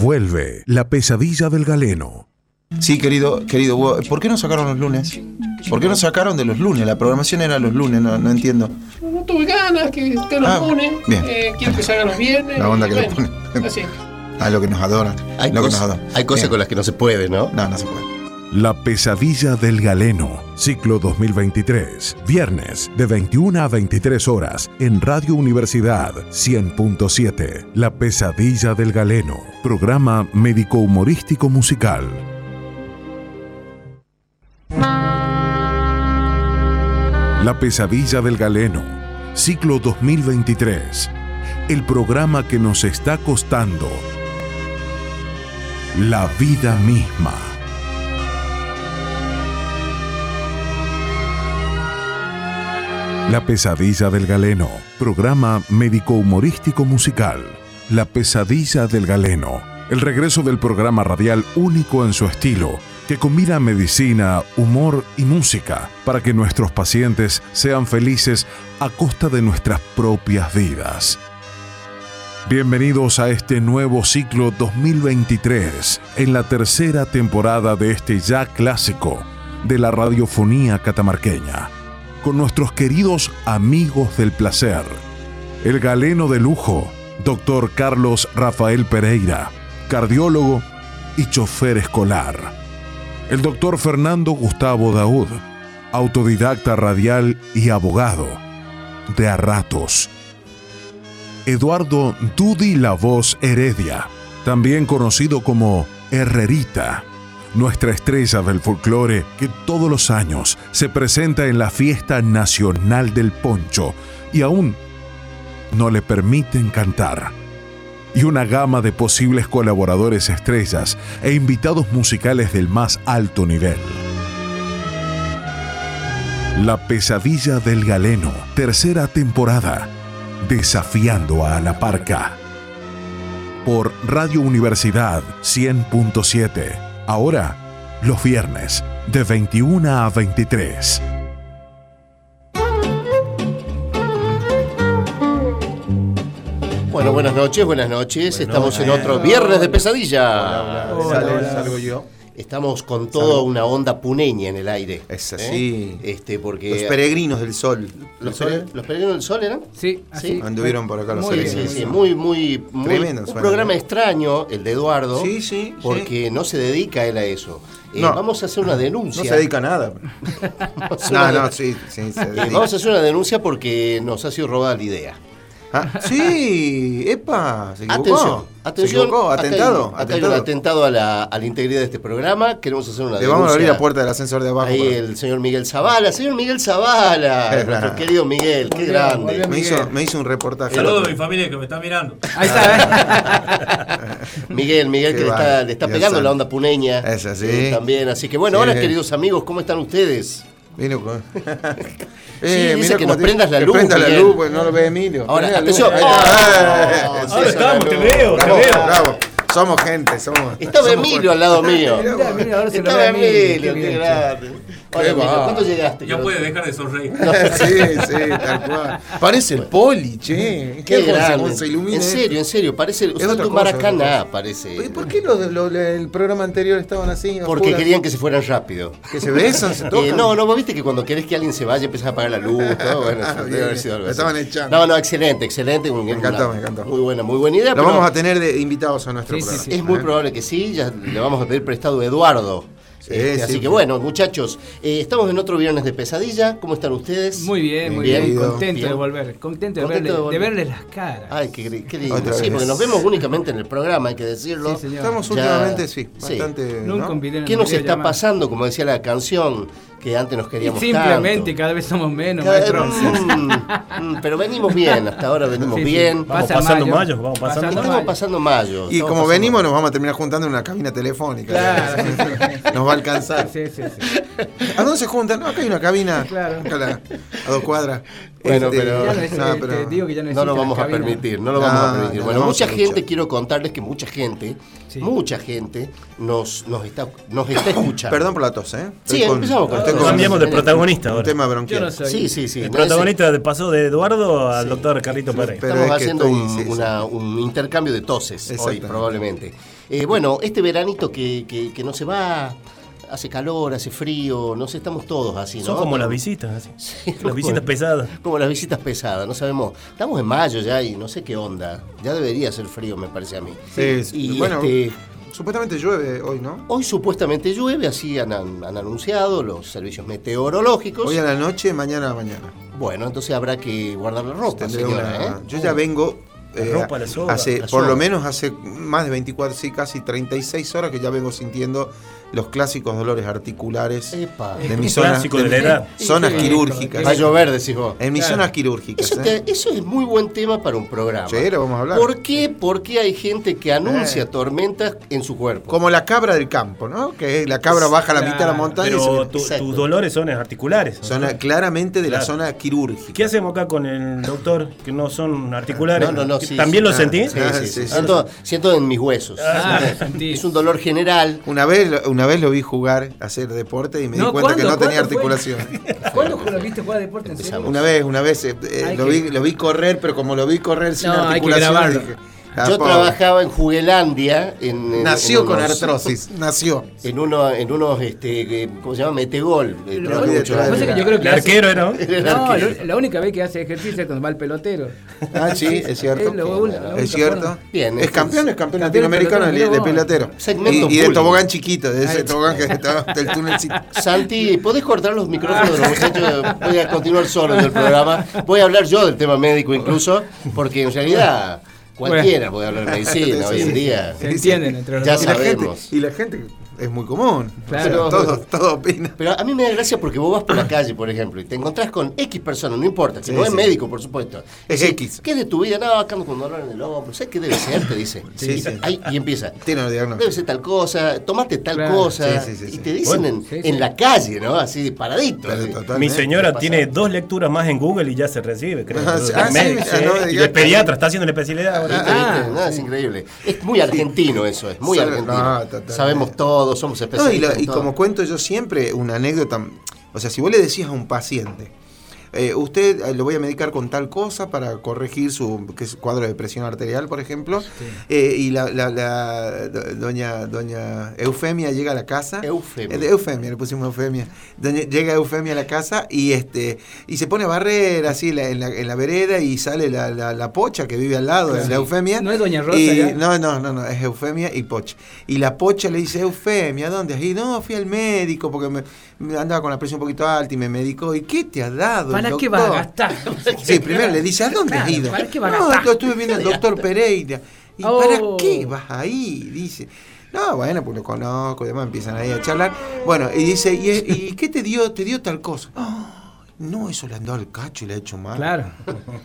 Vuelve la pesadilla del galeno. Sí, querido, querido, ¿por qué no sacaron los lunes? ¿Por qué no sacaron de los lunes? La programación era los lunes, no, no entiendo. No tuve ganas que estén los Ah, lunes. bien. Eh, quiero que salgan los viernes. La onda que le bueno, ponen. Así. Ah, lo que nos adoran. Hay, lo que nos cosas- adoran. hay cosas Bien. con las que no se puede, ¿no? No, no se puede. La pesadilla del galeno, ciclo 2023, viernes de 21 a 23 horas en Radio Universidad 100.7. La pesadilla del galeno, programa médico humorístico musical. La pesadilla del galeno, ciclo 2023. El programa que nos está costando la vida misma. La pesadilla del galeno, programa médico humorístico musical. La pesadilla del galeno, el regreso del programa radial único en su estilo, que combina medicina, humor y música para que nuestros pacientes sean felices a costa de nuestras propias vidas. Bienvenidos a este nuevo ciclo 2023, en la tercera temporada de este ya clásico de la radiofonía catamarqueña, con nuestros queridos amigos del placer, el galeno de lujo, doctor Carlos Rafael Pereira, cardiólogo y chofer escolar, el doctor Fernando Gustavo Daud, autodidacta radial y abogado, de a ratos. Eduardo Dudi La Voz Heredia, también conocido como Herrerita, nuestra estrella del folclore que todos los años se presenta en la fiesta nacional del poncho y aún no le permiten cantar. Y una gama de posibles colaboradores estrellas e invitados musicales del más alto nivel. La pesadilla del galeno, tercera temporada Desafiando a la Parca. Por Radio Universidad 100.7. Ahora, los viernes, de 21 a 23. Bueno, buenas noches, buenas noches. Estamos en otro viernes de pesadilla. Salgo yo. Estamos con toda una onda puneña en el aire. Es así. ¿eh? Este, porque Los peregrinos del sol. ¿Los, peregrinos del sol eran? Sí, así. Anduvieron por acá los Muy, sí, peregrinos. sí, muy, muy, muy- Tremendo un programa extraño, el de Eduardo, Sí, sí, porque no se dedica él a eso. Eh, No. Vamos a hacer una denuncia. No se dedica a nada. No, no, sí, sí, se Eh, dedica. vamos a hacer una denuncia porque nos ha sido robada la idea. Ah, sí, epa, se equivocó. Atención, atención. Se equivocó, acá hay- atentado, acá hay un atentado. atentado a la, a la integridad de este programa. Queremos hacer una Le denuncia. vamos a abrir la puerta del ascensor de abajo. Ahí para- el señor Miguel Zavala, señor Miguel Zavala, Es nuestro querido Miguel, qué bien, grande. me, hizo, Miguel. me hizo un reportaje. Saludos a mi familia que me está mirando. Ahí está, Miguel, Miguel Qué que le está, le está pegando la onda puneña. Es así. eh, también, así que bueno, Sí. ahora queridos amigos, ¿cómo están ustedes? Vino con. Sí, dice que nos te- prendas la luz, prenda la Miguel. luz, pues no lo ve Emilio. Ahora, Prende luz. atención. Ahí está. Ah, Eh, ahora esa estamos, luz. te veo, te veo. bravo. Somos gente, somos. Estaba somos Emilio al lado mío. Mirá ahora se Estaba Emilio, qué grande. Hola, Emilio, va. ¿cuándo llegaste? Ya puede dejar de sonreír. sí, sí, tal cual. Parece el poli, che. Qué grande. se ilumina en serio, en serio, parece otra cosa, Maracaná, parece. Oye, ¿Por qué los, los- el programa anterior estaban así? Porque oscuras? querían que se fueran rápido. Que se besan, se Eh, tocan. no, no, vos viste que cuando querés que alguien se vaya empiezas a apagar la luz, todo, bueno, Ah, eso bien, debe haber sido algo Me así. estaban echando. No, no, excelente, excelente. Me encantó, me encantó. Muy buena, muy buena idea. Lo pero vamos a tener de invitados a nuestro Sí, programa. sí. Es muy ¿eh? probable que sí, ya le vamos a pedir prestado a Eduardo. Sí, Este, sí, así sí. que bueno, muchachos, eh, estamos en otro viernes de pesadilla. ¿Cómo están ustedes? Muy bien, muy Bien. Contento Bien. de volver. Contento de, Contento verle- de de, volver. verles las caras. Ay, qué, qué lindo. Otra Sí, vez. porque nos vemos únicamente en el programa, hay que decirlo. Sí, señor. Estamos Ya- últimamente, sí, sí. bastante. Nunca ¿no? ¿Qué nos está pasando? Como decía la canción, que antes nos Y queríamos simplemente tanto. cada vez somos menos, Cada- maestro. Mm, mm, pero venimos bien, hasta ahora venimos Sí, sí. bien. Vamos Pasa pasando mayo, mayo, vamos pasando. pasando Estamos mayo. pasando mayo. Y como venimos, mayo. nos vamos a terminar juntando en una cabina telefónica. Claro, sí, sí. Nos va a alcanzar. Sí, sí, sí. ¿A dónde se juntan? No, acá hay una cabina. Claro. Acá la- a dos cuadras. Bueno, Este, pero- Ya no es- no, pero- te digo que ya no No lo vamos a permitir, no lo vamos a permitir. no, Bueno, mucha gente, quiero contarles que mucha gente, Sí. mucha gente nos, nos, está, nos está escuchando. Perdón por la tos, ¿eh? Sí, empezamos con. Cambiamos de protagonista un ahora. tema Yo bronquial. no. Sí, sí, sí. El no, protagonista de- pasó de Eduardo al doctor Carlito Pérez. Pero Estamos es haciendo estoy- un, una- un intercambio de toses hoy, probablemente. Eh, bueno, este veranito que, que- que no se va, hace calor, hace frío, no sé, estamos todos así, ¿no? Son como las visitas, así. Sí, Las visitas pesadas. Como las visitas pesadas, no sabemos. Estamos en mayo ya y no sé qué onda. Ya debería ser frío, me parece a mí. Sí, sí. Y bueno, este, supuestamente llueve hoy, ¿no? hoy supuestamente llueve, así han, han anunciado los servicios meteorológicos. Hoy a la noche, mañana a la mañana. Bueno, entonces habrá que guardar la ropa, señora, una- ¿eh? Yo ya vengo. La eh, ropa, la soga. hace, La por lo menos hace más de 24, sí, casi 36 horas que ya vengo sintiendo los clásicos dolores articulares Epa. de mis zonas, clásico de de la edad. zonas Sí, quirúrgicas. Va a llover, decís vos. En mis Claro. zonas quirúrgicas. Eso, ¿eh? te- eso es muy buen tema para un programa. Sí, lo vamos a hablar. ¿Por qué? Porque hay gente que anuncia Eh. tormentas en su cuerpo. Como la cabra del campo, ¿no? Que la cabra baja a la mitad de la montaña y Pero se- tu- Exacto. tus dolores son articulares. son claramente de la zona quirúrgica. ¿Qué hacemos acá con el doctor? Que no son articulares. No, no, no, sí, ¿También sí. lo sentí? Sí, sí, sí, sí. sí. Siento, siento en mis huesos. Ah, sentí. es un dolor general. Una vez, lo- una vez lo vi jugar, hacer deporte y me di No, cuenta que no tenía articulación. ¿Cuándo lo viste jugar deporte en serio? Una vez, una vez eh, eh, lo, que- vi, lo vi correr, pero como lo vi correr sin No, hay que articulación, grabarlo. dije, Yo trabajaba en Juguelandia. En, en- Nació en con artrosis, nació. En, uno, en unos, este, ¿cómo se llama? Metegol. eh, Lo mucho que que El hace- arquero era. ¿no? No, arquero. lo- la única vez que hace ejercicio es cuando va el pelotero. Ah, sí, es cierto. Es lo- una- la única Es cierto. forma. Bien, es campeón, es campeón latinoamericano de, pelotero, de pelotero. Segmento Y, y de tobogán chiquito, de ese tobogán que estaba del túnelcito. Santi, ¿podés cortar los micrófonos de los muchachos? Voy a continuar solo en el programa. Voy a hablar yo del tema médico incluso, porque en realidad cualquiera puede hablar de medicina hoy en día. Se entienden entre los Ya dos. Y la, gente, sabemos. y la gente es muy común. Claro. Pero todo, todo opina. Pero a mí me da gracia porque vos vas por la calle, por ejemplo, y te encontrás con X personas, no importa, que Sí, no es médico, por supuesto. Es X. ¿Qué es de tu vida? No, acá con dolor en el hombro. ¿Sabes qué debe ser? Te dice. Sí, y, sí. ahí- y empieza. Tiene los Debe ser tal cosa, tomate tal Claro. cosa. Sí, sí, sí, y te dicen Bueno, en, sí, sí. en la calle, ¿no? Así paradito. Pero así. totalmente. Mi señora tiene dos lecturas más en Google y ya se recibe, creo. Ah, ah, ah, no, y de pediatra, está haciendo la especialidad ahora. ¿Viste, Ah, es increíble. Es muy argentino eso, es muy argentino. no, totalmente. Sabemos todo, somos No, y, especialistas. lo- en y todo. como cuento yo siempre, una anécdota. O sea, si vos le decías a un paciente, eh, usted eh, lo voy a medicar con tal cosa para corregir su que es cuadro de presión arterial, por ejemplo, eh, y la, la- la do- doña, doña Eufemia llega a la casa. Eufemia. Eh, Eufemia, le pusimos Eufemia. Doña- llega Eufemia a la casa y este y se pone a barrer así la- en, la, en la vereda y sale la, la- la pocha que vive al lado de la Eufemia. ¿No es doña Rosa Y- ya? no, no, no, no, es Eufemia y Pocha. Y la Pocha le dice, Eufemia, ¿dónde ido? No, fui al médico porque me andaba con la presión un poquito alta y me medicó. ¿Y qué te ha dado? el ¿Para qué doctor?" va a gastar? Sí, primero le dice, ¿a dónde has ido? ¿para qué va a no, gastar? estuve viendo al doctor Pereira. ¿Y Oh. para qué vas ahí? Dice. No, bueno, pues lo conozco, y demás empiezan ahí a charlar. Bueno, y dice, ¿y, y qué te dio? Te dio tal cosa. "Ah, no, eso le andó al cacho y le ha hecho mal. Claro.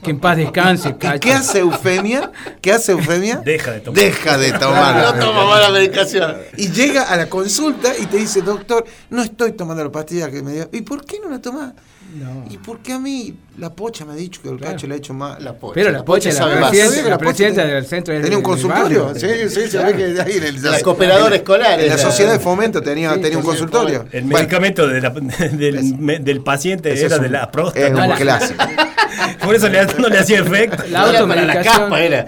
Que en paz descanse, ¿Y cacho. qué hace Eufemia? ¿Qué hace Eufemia? Deja de tomar. Deja de tomar. No toma mala medicación. Y llega a la consulta y te dice, doctor, no estoy tomando la pastilla que me dio. ¿Y por qué no la tomás? No. ¿Y por qué a mí la pocha me ha dicho que el Claro. cacho le ha hecho mal? La pocha. Pero la pocha es la sabe más. presidenta, la presidenta del centro Tenía un consultorio. barrio. Sí, sí, se ve que ahí en el, La cooperadora escolar. En la sociedad de fomento tenía, Sí, tenía un sí, consultorio. El Bueno, medicamento de la- del, me- del paciente era es de un- la Es próstata. un Ah, la- clásico. Por eso le- no le hacía efecto. La la automedicación. capa era.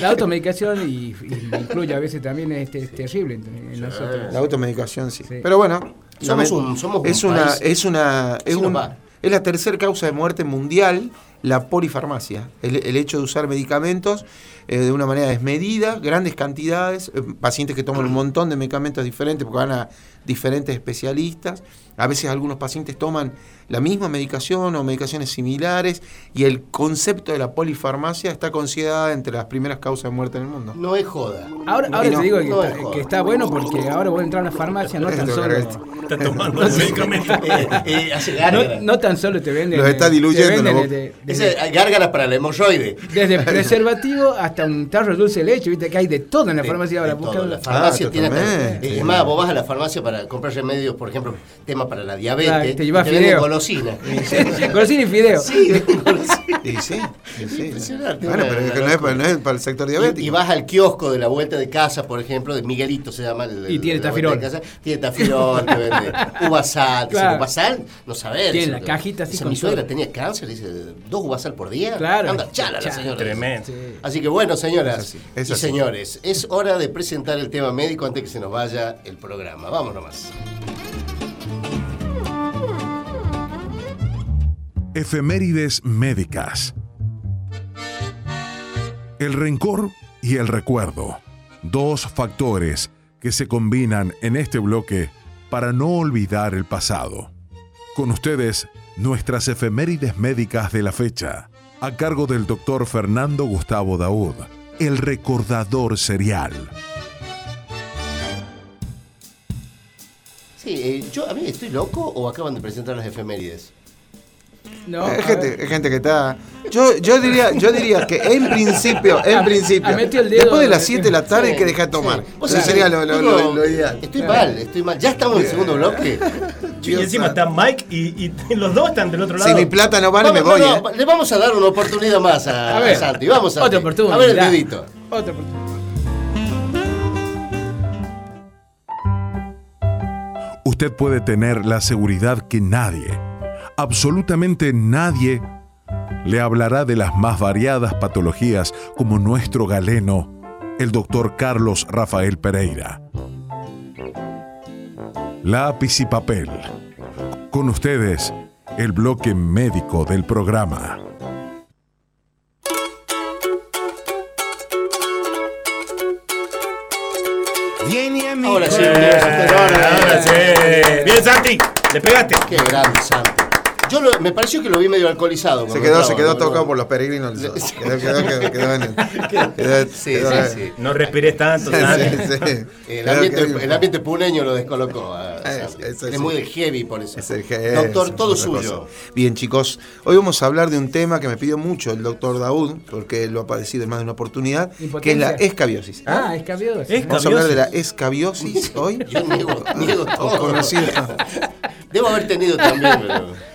La automedicación y, y incluye a veces también este, es terrible en, en nosotros. La automedicación sí. Sí. Pero bueno, Somos un- somos un es una país. es una es, un- es la tercera causa de muerte mundial la polifarmacia, el, el hecho de usar medicamentos eh, de una manera desmedida, grandes cantidades, eh, pacientes que toman un montón de medicamentos diferentes porque van a diferentes especialistas, a veces algunos pacientes toman la misma medicación o medicaciones similares y el concepto de la polifarmacia está considerada entre las primeras causas de muerte en el mundo. No es joda. Ahora, ahora no, te digo que, no está, es joda. que está bueno porque ahora voy a entrar a una farmacia, no tan solo. Está tomando el medicamento. Eh, eh, hace No, no tan solo te venden. Los está te diluyendo desde- desde- gárgaras para la hemorroide. Desde preservativo hasta un tarro de dulce de leche, viste que hay de todo en la De- farmacia ahora. de todo. busca- La farmacia Ah, tiene Es más, vos vas a la farmacia para comprar remedios, por ejemplo, tema para la diabetes. Te llevas fideo. Golosina. Golosina y fideo. Sí, golosina. Y sí, y sí. Impresionante. Bueno, pero es que no es, para- no es para el sector diabético. Y, y vas al kiosco de la vuelta de casa, por ejemplo, de Miguelito se llama. el- Y tiene tafirol. casa. Tiene tafirol, te vende uvasal. Claro. uvasal, no sabés. Tiene la cajita así con Mi suegra todo. tenía cáncer, dice, dos uvasal por día. Claro. Anda, chala la Chala. señora. Tremendo. Así que bueno, señoras Es así, es y así. señores, es hora de presentar el tema médico antes que se nos vaya el programa. Vamos nomás. Efemérides médicas. El rencor y el recuerdo. Dos factores que se combinan en este bloque para no olvidar el pasado. Con ustedes, nuestras efemérides médicas de la fecha, a cargo del doctor Fernando Gustavo Daud, el recordador serial. Sí, eh, yo, a mí estoy loco o acaban de presentar las efemérides. No, Es a gente, es gente que está. Yo, yo diría, yo diría que en principio, en Ah, principio, ah, el dedo después de las de- 7 de la tarde hay que dejar de tomar. sí. Sería lo, lo- digo, lo- lo ideal. Estoy mal, estoy mal. Ya estamos en el segundo bloque. Y encima está Mike y, y los dos están del otro lado. Si mi plata no vale, me voy. no, no, ¿eh? Le vamos a dar una oportunidad más a, A ver, a Santi. Vamos a Otra oportunidad. A ver el dedito. Otra oportunidad. usted puede tener la seguridad que nadie, absolutamente nadie, le hablará de las más variadas patologías como nuestro galeno, el doctor Carlos Rafael Pereira. Lápiz y papel. Con ustedes, el bloque médico del programa. Ahora sí, ahora, sí. Bien, Santi. Le pegaste. Qué grande Santi. Yo lo- me pareció que lo vi medio alcoholizado. Se quedó, estaba, se quedó ¿no? tocado por los peregrinos. Quedó, quedó, quedó, quedó en el. quedó- Sí, quedó- sí, sí. No respires tanto, Sí, Santi. sí, sí. El ambiente, el ambiente puneño lo descolocó. a Eh, es muy heavy por eso. Es el que- Doctor, es todo suyo. cosa. Bien, chicos, hoy vamos a hablar de un tema que me pidió mucho el doctor Daud, porque lo ha padecido en más de una oportunidad, que es la escabiosis. Ah, escabiosis. Es Vamos a hablar de la escabiosis hoy. Yo niego, niego todo. Debo haber tenido también,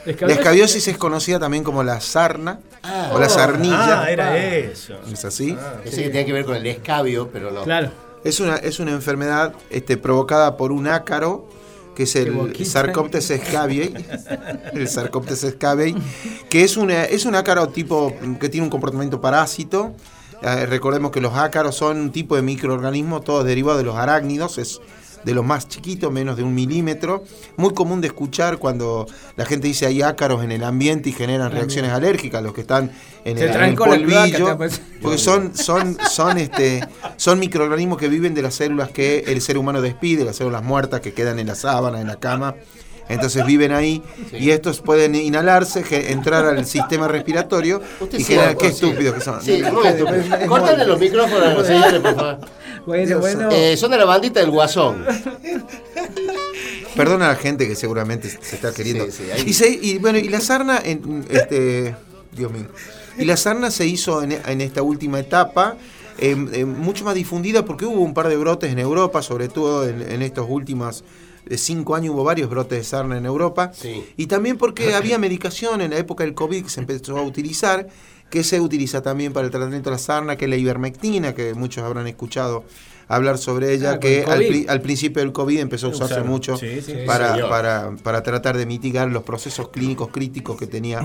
pero. La escabiosis es conocida también como la sarna Ah. o la sarnilla. Ah, era eso. ¿Es así? Pensé que tenía que ver con el escabio, pero no. Claro. Es una, es una enfermedad este, provocada por un ácaro, que es el boquita. Sarcoptes scabiei, el Sarcoptes scabiei, que es, una, es un ácaro tipo que tiene un comportamiento parásito. Eh, recordemos que los ácaros son un tipo de microorganismo, todos derivados de los arácnidos, es de los más chiquitos, menos de un milímetro. Muy común de escuchar cuando la gente dice hay ácaros en el ambiente y generan reacciones alérgicas, los que están en el, en el polvillo. Porque son, son, son, este, son microorganismos que viven de las células que el ser humano despide, las células muertas que quedan en la sábana, en la cama. Entonces viven ahí y estos pueden inhalarse, ge- entrar al sistema respiratorio Usted y generar. Qué estúpidos que son. Sí, muy estúpido. Córtale los micrófonos a los señores, por favor. Bueno, Dios bueno. Eh, son de la bandita del Guasón. Perdona a la gente que seguramente se está queriendo. Sí, sí, ahí- y, se- y bueno, y la sarna, en, este, Dios mío, y la sarna se hizo en, en esta última etapa. eh, eh, mucho más difundida porque hubo un par de brotes en Europa, sobre todo en, en estos últimos eh, cinco años hubo varios brotes de sarna en Europa. Sí. Y también porque había medicación en la época del COVID que se empezó a utilizar, que se utiliza también para el tratamiento de la sarna, que es la ivermectina, que muchos habrán escuchado hablar sobre ella, Ah, que al, principio del COVID empezó a usarse Usar. mucho Sí, sí, para, para, para tratar de mitigar los procesos clínicos críticos que tenía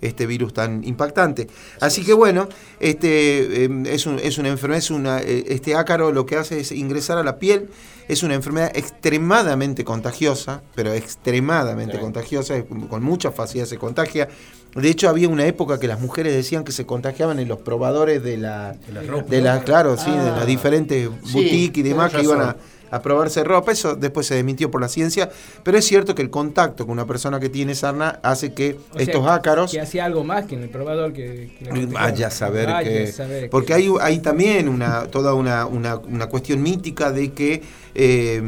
este virus tan impactante. Así que bueno, este eh, es, un- es una enfermedad, es una, eh, este ácaro lo que hace es ingresar a la piel, es una enfermedad extremadamente contagiosa, pero extremadamente Sí. contagiosa, con mucha facilidad se contagia. De hecho, había una época que las mujeres decían que se contagiaban en los probadores de la, la ropa. de claro, sí, de Ah. las diferentes Sí, boutiques y demás que iban a. a probarse ropa. Eso después se desmintió por la ciencia, pero es cierto que el contacto con una persona que tiene sarna hace que O sea, estos ácaros Que hacía algo más que en el probador que. Vaya a saber Vaya que. saber porque que- hay, hay también una, toda una, una, una cuestión mítica de que. eh,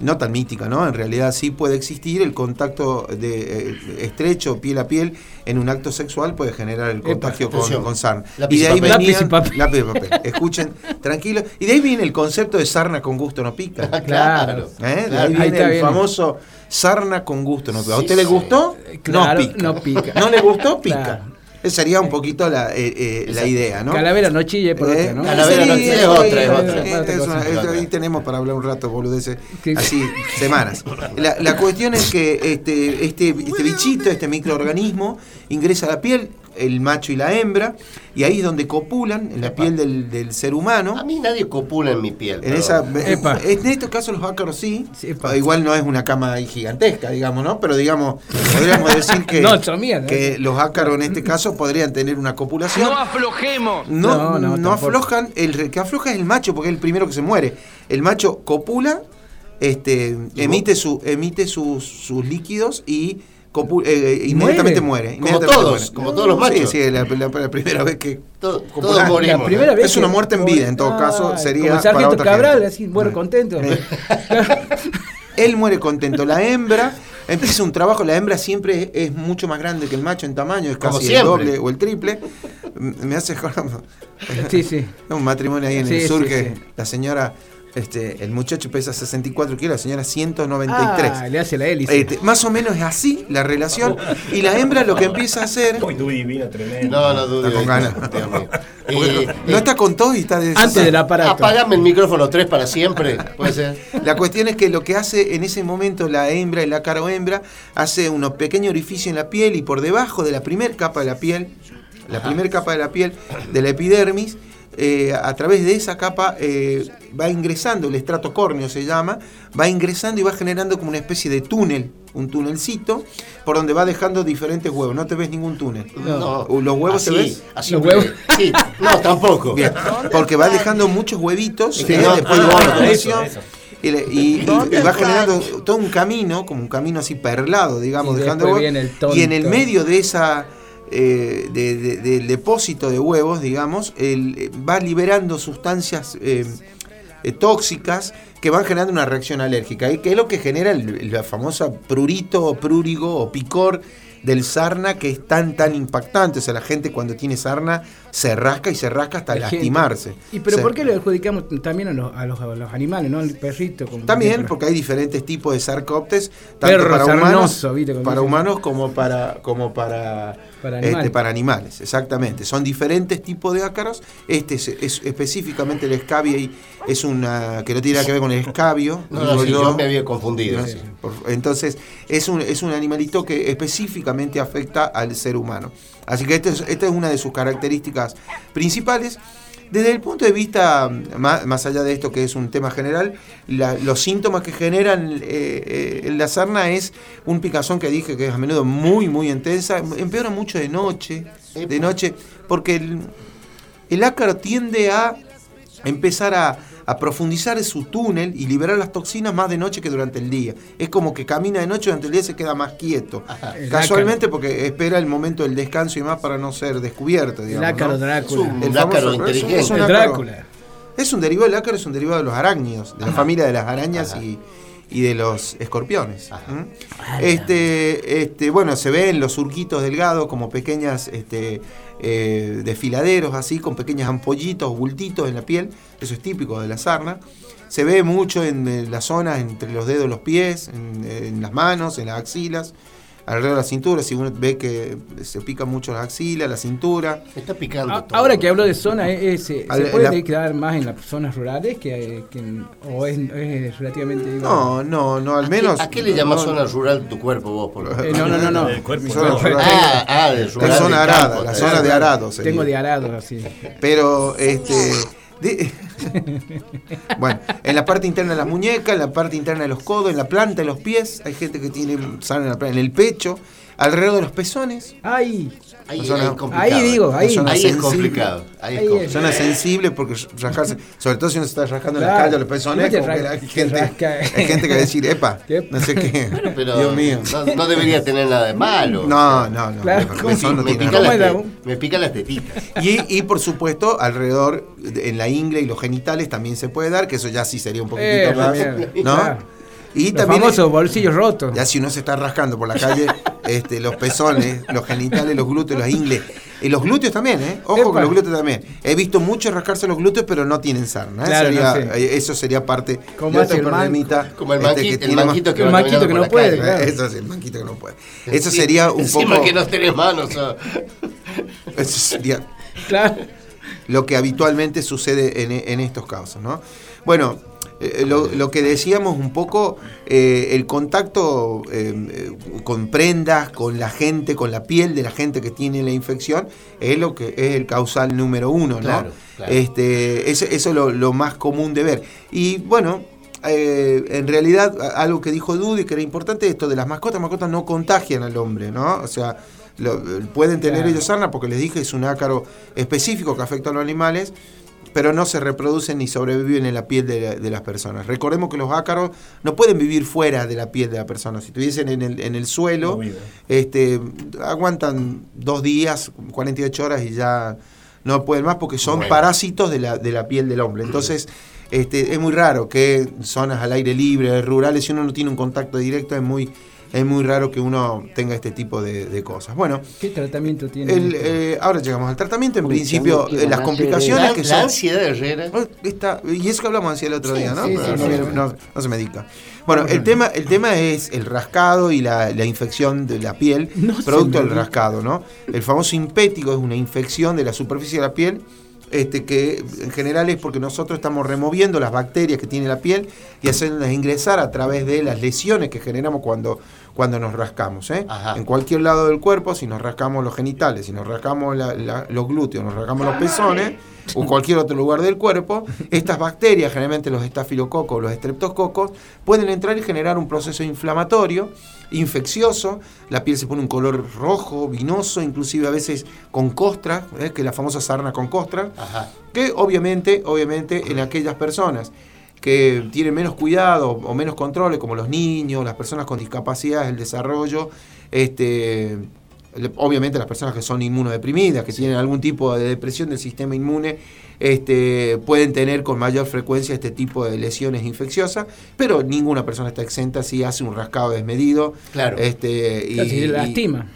no tan mítica, ¿no? En realidad sí puede existir el contacto de eh, estrecho, piel a piel, en un acto sexual puede generar el contagio con, sarna. Lápiz y de ahí papel. Lápiz y papel. lápiz y papel. Escuchen, tranquilo. Y de ahí viene el concepto de sarna con gusto no pica. Claro. ¿Eh? De ahí Ahí viene el bien. famoso sarna con gusto no pica. ¿A Sí, usted le sí. gustó? Claro, no pica. no pica. ¿No le gustó? Pica. Claro. Esa sería un poquito la, eh, eh, la idea, ¿no? Calavera no chille por Eh, otra, ¿no? Calavera no chille, es otra, es otra. eh, Otra es cosa. una- es- ahí tenemos para hablar un rato, boludeces, Sí. así, semanas. La, la cuestión es que este, este, este bichito, este microorganismo, ingresa a la piel, el macho y la hembra, y ahí es donde copulan, en la Epa. piel del, del ser humano. A mí nadie copula en mi piel. En, esa, en estos casos los ácaros sí, igual no es una cama ahí gigantesca, digamos, ¿no? Pero digamos, podríamos decir que, No, ¿no? que los ácaros en este caso podrían tener una copulación. aflojemos. No, No, no, no, tampoco. aflojan, el que afloja es el macho, porque es el primero que se muere. El macho copula, este, emite, su, emite sus, sus líquidos y eh, inmediatamente muere. Como inmediatamente todos, muere. como todos los machos. Sí, sí, la, la- la primera vez que To- copula. todos morimos. La primera vez Es una muerte en vida, en todo caso, sería Como el para sargento otra Cabral, gente. así, bueno, Eh. contento. Él muere contento. La hembra empieza un trabajo. La hembra siempre es, es mucho más grande que el macho en tamaño, es casi el doble o el triple. Me hace Sí, sí. un matrimonio ahí en el sur sí, que sí. la señora, este, el muchacho pesa 64 kilos, la señora 193. Ah, le hace la hélice. Este, más o menos es así la relación. Y la hembra lo que empieza a hacer. Uy, tú divino, tremendo. No, no dudes. Está con ganas. Porque Eh, no está con todo y está de Antes del aparato. Apagame el micrófono 3 para siempre. Puede ser. La cuestión es que lo que hace en ese momento la hembra, el ácaro hembra, hace unos pequeños orificios en la piel y por debajo de la primer capa de la piel, la primera capa de la piel, de la epidermis, eh, a través de esa capa eh, va ingresando, el estrato córneo se llama, va ingresando y va generando como una especie de túnel, un túnelcito, por donde va dejando diferentes huevos. No te ves ningún túnel. No. ¿Los huevos así, te ves? Así ¿Los huevos? Sí. No, tampoco. Bien, porque va dejando muchos huevitos Sí, eh, no, después de no, la no, fecundación, eso, eso. Y, le- y- y- y va generando todo un camino, como un camino así perlado, digamos, Y dejando huevos. viene el tonto. Y en el medio de esa eh, de- de- del depósito de huevos, digamos, va liberando sustancias eh, eh, tóxicas que van generando una reacción alérgica, y que es lo que genera la famosa prurito o prurigo o picor del sarna que es tan tan impactante. O sea, la gente cuando tiene sarna se rasca y se rasca hasta La gente. lastimarse. ¿Y pero Se- por qué lo adjudicamos también a los, a los, a los animales, no al perrito? Como También, ejemplo? porque hay diferentes tipos de sarcóptes, tanto Perro para humanos, para humanos como para como para Para este, animales. para animales, exactamente. Son diferentes tipos de ácaros. Este es, es específicamente el escabio y es una que no tiene nada que ver con el escabio. No, digo no, sí, yo. yo me había confundido. No, sí. por- entonces, es un, es un animalito que específicamente afecta al ser humano. Así que esta es, esta es una de sus características principales. Desde el punto de vista, más, más allá de esto que es un tema general, la- los síntomas que generan eh, eh, la sarna es un picazón que dije que es a menudo muy, muy intensa, empeora mucho de noche, de noche, porque el, el ácaro tiende a empezar a, a profundizar en su túnel y liberar las toxinas más de noche que durante el día. Es como que camina de noche durante el día se queda más quieto. El Casualmente porque espera el momento del descanso y más para no ser descubierto. El Digamos, ácaro ¿no? Drácula. Es un- El ácaro inteligente. es un El ácaro. Drácula. Es un derivado del ácaro, es un derivado de los arácnidos, de la familia de las arañas Ajá. y, y de los escorpiones. Ajá. ¿Mm? Este, este, bueno, se ven los surquitos delgados como pequeñas este, eh, desfiladeros, así, con pequeños ampollitos, bultitos en la piel. Eso es típico de la sarna. Se ve mucho en, eh, las zonas entre los dedos de los pies, en las manos, en las axilas, alrededor de la cintura. Si uno ve que se pica mucho las axilas, la cintura. Está picando A- todo. Ahora que hablo de zona, ¿es- es- ¿se Al- puede la- quedar más en las zonas rurales que, o es, es relativamente No, no, no, al ¿A menos. qué- ¿A qué le llamas no, zona rural tu cuerpo vos? Por Eh, no, no, no, no. El cuerpo. Zona rural. Ah, ah, de rural. La de zona arada, campo, la de- zona de arado. sería. Tengo de arado así. Pero, este. de- bueno, en la parte interna de las muñecas, en la parte interna de los codos, en la planta de los pies, hay gente que tiene sarna en, la planta, en el pecho, alrededor de los pezones. Ay, Ahí, Zona- ahí es complicado. ahí digo, ahí. Zona Ahí es complicado. Ahí es complicado. Zona sensible porque rascarse, sobre todo si uno se está rascando en la Claro. calle, los pezones, como que hay te gente, hay gente que va a decir, epa, no sé qué. Pero Dios mío. No, no debería tener nada de malo. No, no, no. Claro, ¿cómo? pezón no me, tiene pica nada. ¿Cómo las me pica las tetitas. Y, y por supuesto, alrededor, de- en la ingle y los genitales también se puede dar, que eso ya sí sería un poquitito Eh, más. ¿No? claro. Y los también, famosos bolsillos rotos. ya si uno se está rascando por la calle, este, los pezones, los genitales, los glúteos, las ingles. Y los glúteos también, ¿eh? Ojo con los glúteos también. He visto muchos rascarse los glúteos, pero no tienen sarna. ¿eh? Claro, Sería- no sé. eh, Eso sería parte Como de otro problemita. Como el, este, manqui- que el tiene más- manquito que El manquito que no puede, calle. claro. Eso es el manquito que no puede. Eso Sí, sería un encima poco. que no tenés manos. o- Eso sería Claro. lo que habitualmente sucede en, en estos casos, ¿no? Bueno, eh, lo, lo que decíamos un poco, eh, el contacto eh, con prendas, con la gente, con la piel de la gente que tiene la infección, es lo que es el causal número uno, ¿no? Claro, claro. Este, eso, eso es lo, lo más común de ver. Y bueno, eh, en realidad, algo que dijo Dudy, que era importante, esto de las mascotas, mascotas no contagian al hombre, ¿no? O sea, lo- pueden tener Claro. ellos sarna porque les dije es un ácaro específico que afecta a los animales, pero no se reproducen ni sobreviven en la piel de, la- de las personas. Recordemos que los ácaros no pueden vivir fuera de la piel de la persona. Si estuviesen en el, en el suelo, No este, aguantan dos días, 48 horas y ya no pueden más porque son Bueno. parásitos de la, de la piel del hombre. Entonces, este, es muy raro que zonas al aire libre, rurales, si uno no tiene un contacto directo, es muy, es muy raro que uno tenga este tipo de, de cosas. Bueno, ¿Qué tratamiento tiene? el, eh, ahora llegamos al tratamiento. En Uy, principio, no eh, las complicaciones La, que la son. ansiedad de Herrera. Oh, está- y eso que hablamos así el otro Sí, día, ¿no? sí, Pero sí, no, sí. viene- no- no se medica. Bueno, el tema, el tema es el rascado y la, la infección de la piel, No producto del rascado, ¿no? El famoso impético es una infección de la superficie de la piel, este, que en general es porque nosotros estamos removiendo las bacterias que tiene la piel y haciéndolas ingresar a través de las lesiones que generamos cuando, cuando nos rascamos. ¿eh? En cualquier lado del cuerpo, si nos rascamos los genitales, si nos rascamos la- la- los glúteos, nos rascamos los pezones o cualquier otro lugar del cuerpo, estas bacterias, generalmente los estafilococos, los estreptococos, pueden entrar y generar un proceso inflamatorio, infeccioso, la piel se pone un color rojo, vinoso, inclusive a veces con costras, ¿eh? que es la famosa sarna con costras, que obviamente, obviamente en aquellas personas que tienen menos cuidado o menos controles, como los niños, las personas con discapacidades, el desarrollo, este, obviamente las personas que son inmunodeprimidas, que tienen algún tipo de depresión del sistema inmune, este, pueden tener con mayor frecuencia este tipo de lesiones infecciosas, pero ninguna persona está exenta si hace un rascado desmedido. Claro. Este, y, Claro, si se lastima.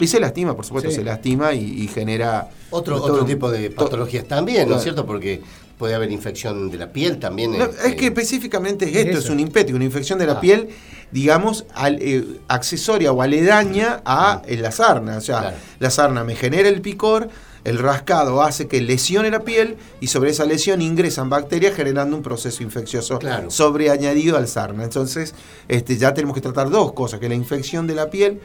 y se lastima, por supuesto, Sí. se lastima y, y genera... Otro, otro tipo de to- patologías también, ¿no es cierto? Porque puede haber infección de la piel también. No, este, es que específicamente es esto, Eso. es un impético, una infección de la Ah. piel, digamos, al- eh, accesoria o aledaña a eh, la sarna. O sea, Claro. la sarna me genera el picor, el rascado hace que lesione la piel y sobre esa lesión ingresan bacterias generando un proceso infeccioso Claro. sobreañadido al sarna. Entonces, este, ya tenemos que tratar dos cosas, que la infección de la piel,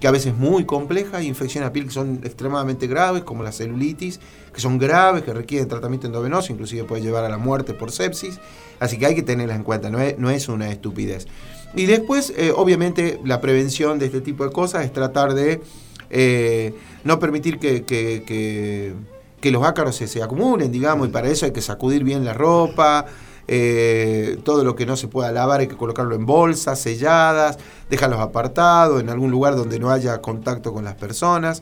que a veces es muy compleja, y infecciones la piel que son extremadamente graves, como la celulitis, que son graves, que requieren tratamiento endovenoso, inclusive puede llevar a la muerte por sepsis, así que hay que tenerlas en cuenta, no es, no es una estupidez. Y después, eh, obviamente, la prevención de este tipo de cosas es tratar de eh, no permitir que, que- que- que los ácaros se, se acumulen, digamos, y para eso hay que sacudir bien la ropa, eh, todo lo que no se pueda lavar hay que colocarlo en bolsas selladas, dejarlos apartados en algún lugar donde no haya contacto con las personas,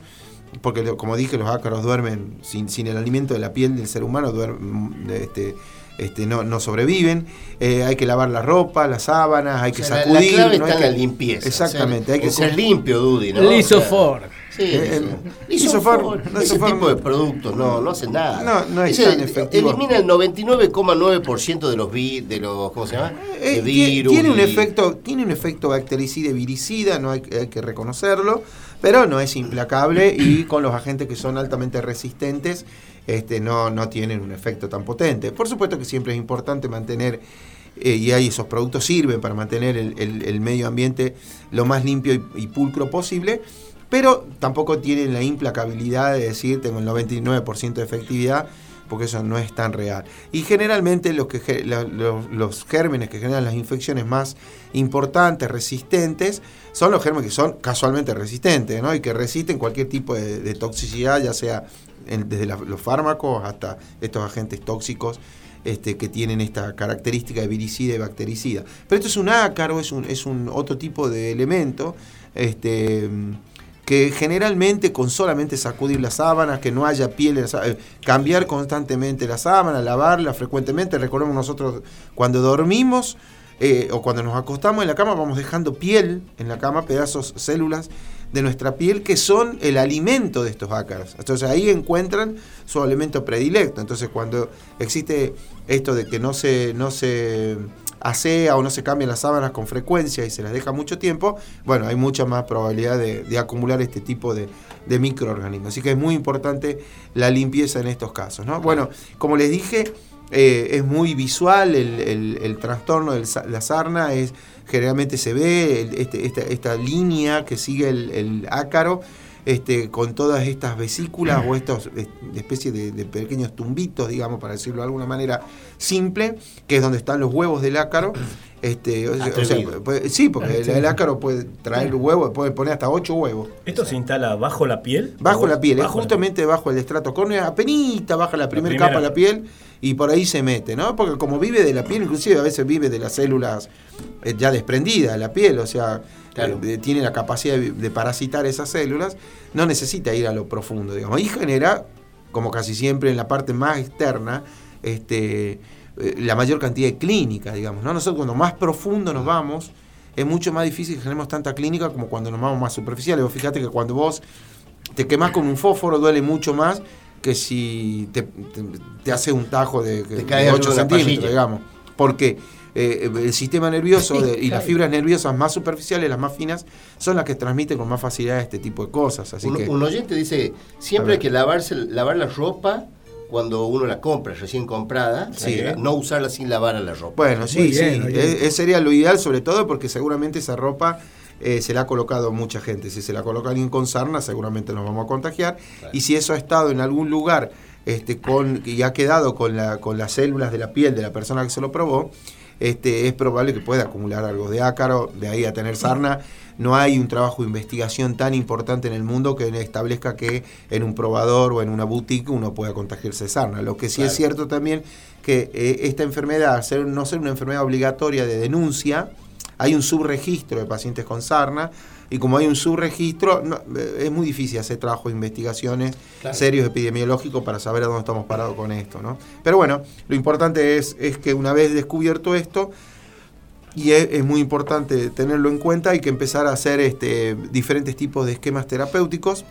porque como dije, los ácaros duermen sin, sin el alimento de la piel del ser humano, duermen, este, este, no, no sobreviven, Eh, hay que lavar la ropa, las sábanas, hay o que sea, sacudir. La, clave no está hay en la que- limpieza. Exactamente, o sea, hay que ser limpio, Dudy, ¿no? Lisofor. Sí, Eh, ese Lisofor tipo no- de productos no, no hacen nada. No, no es Ese tan efectivo. Elimina el 99,9% de los vi, de los ¿cómo se llama? Eh, de virus. tiene un y- efecto tiene un efecto bactericida y viricida no hay, hay que reconocerlo pero no es implacable y con los agentes que son altamente resistentes este no no tienen un efecto tan potente por supuesto que siempre es importante mantener eh, y ahí esos productos sirven para mantener el, el- el medio ambiente lo más limpio y, y pulcro posible pero tampoco tienen la implacabilidad de decir tengo el 99% de efectividad porque eso no es tan real. Y generalmente los, que, los, gérmenes que generan las infecciones más importantes, resistentes, son los gérmenes que son casualmente resistentes, ¿no? Y que resisten cualquier tipo de, toxicidad, ya sea desde los fármacos hasta estos agentes tóxicos este, que tienen esta característica de viricida y bactericida. Pero esto es un ácaro, es un, es un otro tipo de elemento. Este, que generalmente con solamente sacudir las sábanas, que no haya piel, eh, cambiar constantemente la sábana, lavarla frecuentemente. Recordemos nosotros cuando dormimos eh, o cuando nos acostamos en la cama vamos dejando piel en la cama, pedazos, células de nuestra piel que son el alimento de estos ácaros. Entonces ahí encuentran su alimento predilecto. Entonces cuando existe esto de que no se, no se asea o no se cambian las sábanas con frecuencia y se las deja mucho tiempo, bueno, hay mucha más probabilidad de, acumular este tipo de, microorganismos. Así que es muy importante la limpieza en estos casos. ¿no? Bueno, como les dije, eh, es muy visual el, trastorno de la sarna, es, generalmente se ve este- esta, línea que sigue el ácaro. Este, con todas estas vesículas o estos eh, especies de, de pequeños tumbitos, digamos, para decirlo de alguna manera simple, que es donde están los huevos del ácaro. Este, o sea, puede- sí, porque el, el ácaro puede traer huevos, puede poner hasta ocho huevos. ¿Esto se instala bajo la piel? Bajo la piel, es la- justamente bajo el estrato córneo, apenas baja la primera primera. capa de la piel y por ahí se mete, ¿no? Porque como vive de la piel, inclusive a veces vive de las células eh, ya desprendidas de la piel, o sea, Claro. eh, tiene la capacidad de, de parasitar esas células, no necesita ir a lo profundo, digamos. Y genera, como casi siempre en la parte más externa, este, eh, la mayor cantidad de clínica, digamos, ¿no? Nosotros cuando más profundo nos vamos, es mucho más difícil que generemos tanta clínica como cuando nos vamos más superficiales. Vos fíjate que cuando vos te quemás con un fósforo duele mucho más que si te, te, te hace un tajo de, de cae 8 arriba una centímetros, digamos. Porque eh, el sistema nervioso de- y las fibras nerviosas más superficiales, las más finas, son las que transmiten con más facilidad este tipo de cosas. Así Un, que, un oyente dice, A siempre hay que lavarse, lavar la ropa cuando uno la compra recién comprada, Sí. eh, no usarla sin lavar a la ropa. Bueno, sí, Muy sí. bien. E- Ese sería lo ideal, sobre todo porque seguramente esa ropa eh, se la ha colocado mucha gente. Si se la coloca alguien con sarna, seguramente nos vamos a contagiar. Y si eso ha estado en algún lugar este, con, y ha quedado con, la, con las células de la piel de la persona que se lo probó, este, es probable que pueda acumular algo de ácaro, de ahí a tener sarna. No hay un trabajo de investigación tan importante en el mundo que establezca que en un probador o en una boutique uno pueda contagiarse de sarna. Lo que sí es cierto también que eh, esta enfermedad, al ser, no ser una enfermedad obligatoria de denuncia, hay un subregistro de pacientes con sarna y como hay un subregistro, no, eh, es muy difícil hacer trabajo de investigaciones Claro. serios epidemiológicos para saber a dónde estamos parados con esto. ¿no? Pero bueno, lo importante es, es que una vez descubierto esto, y es, es muy importante tenerlo en cuenta, hay que empezar a hacer este, diferentes tipos de esquemas terapéuticos.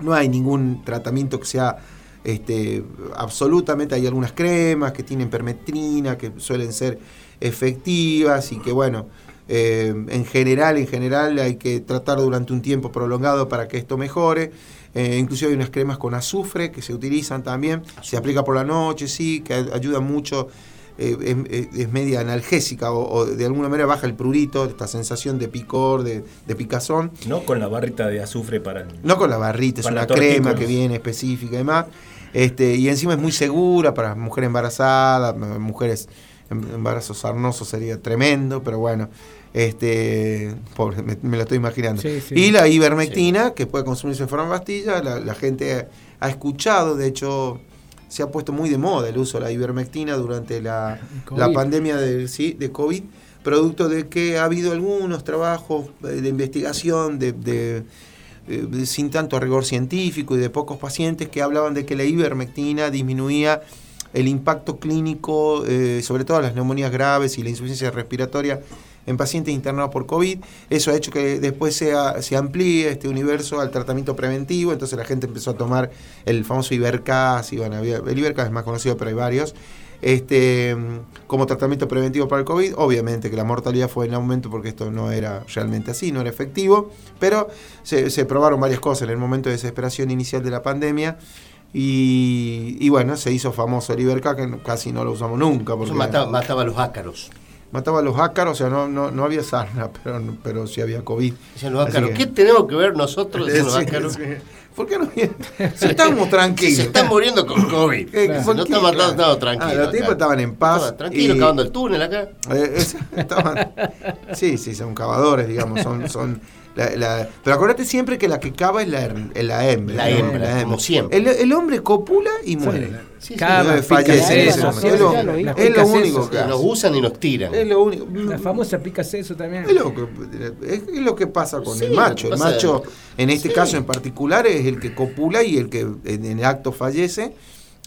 No hay ningún tratamiento que sea este, absolutamente, hay algunas cremas que tienen permetrina, que suelen ser efectivas y que bueno, eh, en general, en general hay que tratar durante un tiempo prolongado para que esto mejore. Eh, inclusive hay unas cremas con azufre que se utilizan también, se aplica por la noche, sí, que ay- ayuda mucho eh, es, es- media analgésica o, o de alguna manera baja el prurito, esta sensación de picor, de, de picazón. No con la barrita de azufre para el... No con la barrita, es una crema que viene específica y demás. Este, y encima es muy segura para mujeres embarazadas, mujeres en embarazo sarnoso sería tremendo, pero bueno, este, pobre, me, me lo estoy imaginando. Sí, sí. Y la ivermectina, que puede consumirse en forma pastilla, la, la gente ha escuchado, de hecho se ha puesto muy de moda el uso de la ivermectina durante la, COVID. la pandemia de, sí, de COVID, producto de que ha habido algunos trabajos eh, de investigación de, de, eh, sin tanto rigor científico y de pocos pacientes que hablaban de que la ivermectina disminuía el impacto clínico, eh, sobre todo las neumonías graves y la insuficiencia respiratoria en pacientes internados por COVID. Eso ha hecho que después sea, se amplíe este universo al tratamiento preventivo, entonces la gente empezó a tomar el famoso Ibercas, y bueno, el Ibercas es más conocido, pero hay varios, este, como tratamiento preventivo para el COVID. Obviamente que la mortalidad fue en aumento porque esto no era realmente así, no era efectivo, pero se, se probaron varias cosas en el momento de desesperación inicial de la pandemia. Y, y bueno, se hizo famoso el Iberca, que casi no lo usamos nunca. Porque Eso mataba, mataba a los ácaros. Mataba a los ácaros, o sea, no, no, no había sarna, pero, pero sí había COVID. Los Así ácaros. que- ¿Qué tenemos que ver nosotros? Dicen los ácaros. sí. ¿Por qué no viene? Si estábamos tranquilos. Se están muriendo con COVID. Eh, Claro. ¿por No matando, Claro. estamos tranquilos. Ah, los tipos estaban en paz. Estaban tranquilos, y- cavando el túnel acá. Eh, es- estaban- sí, sí, son cavadores, digamos, son, son la- la- pero acuérdate siempre que la que cava es la, her- es la hembra. La hembra, como siempre. El, el hombre copula y muere. Sí, sí. Cava, fallece, pica es, lo, es único que Nos hace. usan y nos tiran. Es lo único. La famosa pica seso también. Es lo que, es, lo que pasa con Sí, el macho. El macho, en este sí. caso en particular, es el que copula y el que en el acto fallece.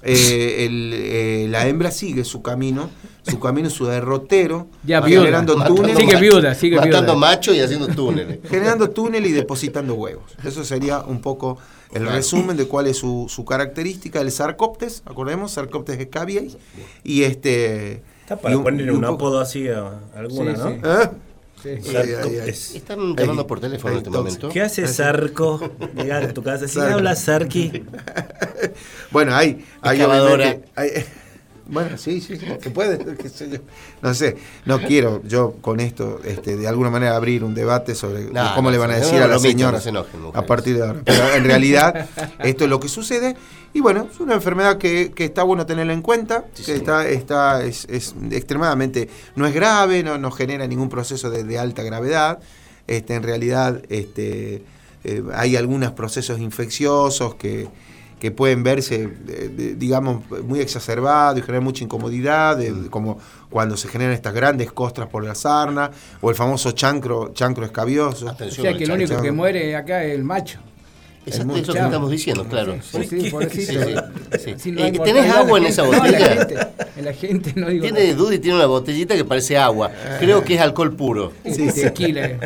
Eh, el, eh, la hembra sigue su camino, su camino, su derrotero, Ya viuda. generando Matando túneles, Sigue viuda, sigue Matando viuda. macho y haciendo túneles. generando túnel y depositando huevos. Eso sería un poco el resumen de cuál es su, su característica, el Sarcoptes, acordemos, Sarcoptes escabiei, y este... Está para y un- ponerle y un un poco- apodo así a alguna, Sí, ¿no? sí. ¿Eh? Sí. Ay, ay, ay. Es- Están llamando por teléfono en este momento. ¿Qué hace Sarco? Llegar a tu casa. Si habla Sarki. Bueno, hay, hay hay- bueno, sí, sí, que puede, qué sé yo. No sé, no quiero yo con esto, este, de alguna manera abrir un debate sobre No, cómo no, le van a decir no, a la señora se enojen, a partir de ahora. Pero en realidad esto es lo que sucede y bueno, es una enfermedad que, que está bueno tenerla en cuenta, Sí, que sí. está, está es, es extremadamente, no es grave, no, no genera ningún proceso de, de alta gravedad. Este, en realidad este, eh, hay algunos procesos infecciosos que, que pueden verse, de- digamos, muy exacerbados y generar mucha incomodidad, de- como cuando se generan estas grandes costras por la sarna, o el famoso chancro, chancro escabioso. O Atención sea al que el único que muere acá es el macho. Exacto, eso que estamos diciendo, claro. Sí, sí, pobrecito. Sí, Eh, ¿Tenés agua en esa no, botella? la gente, en la gente no digo Tiene Dudy tiene una botellita que parece agua. Creo que es alcohol puro. sí. Tequila.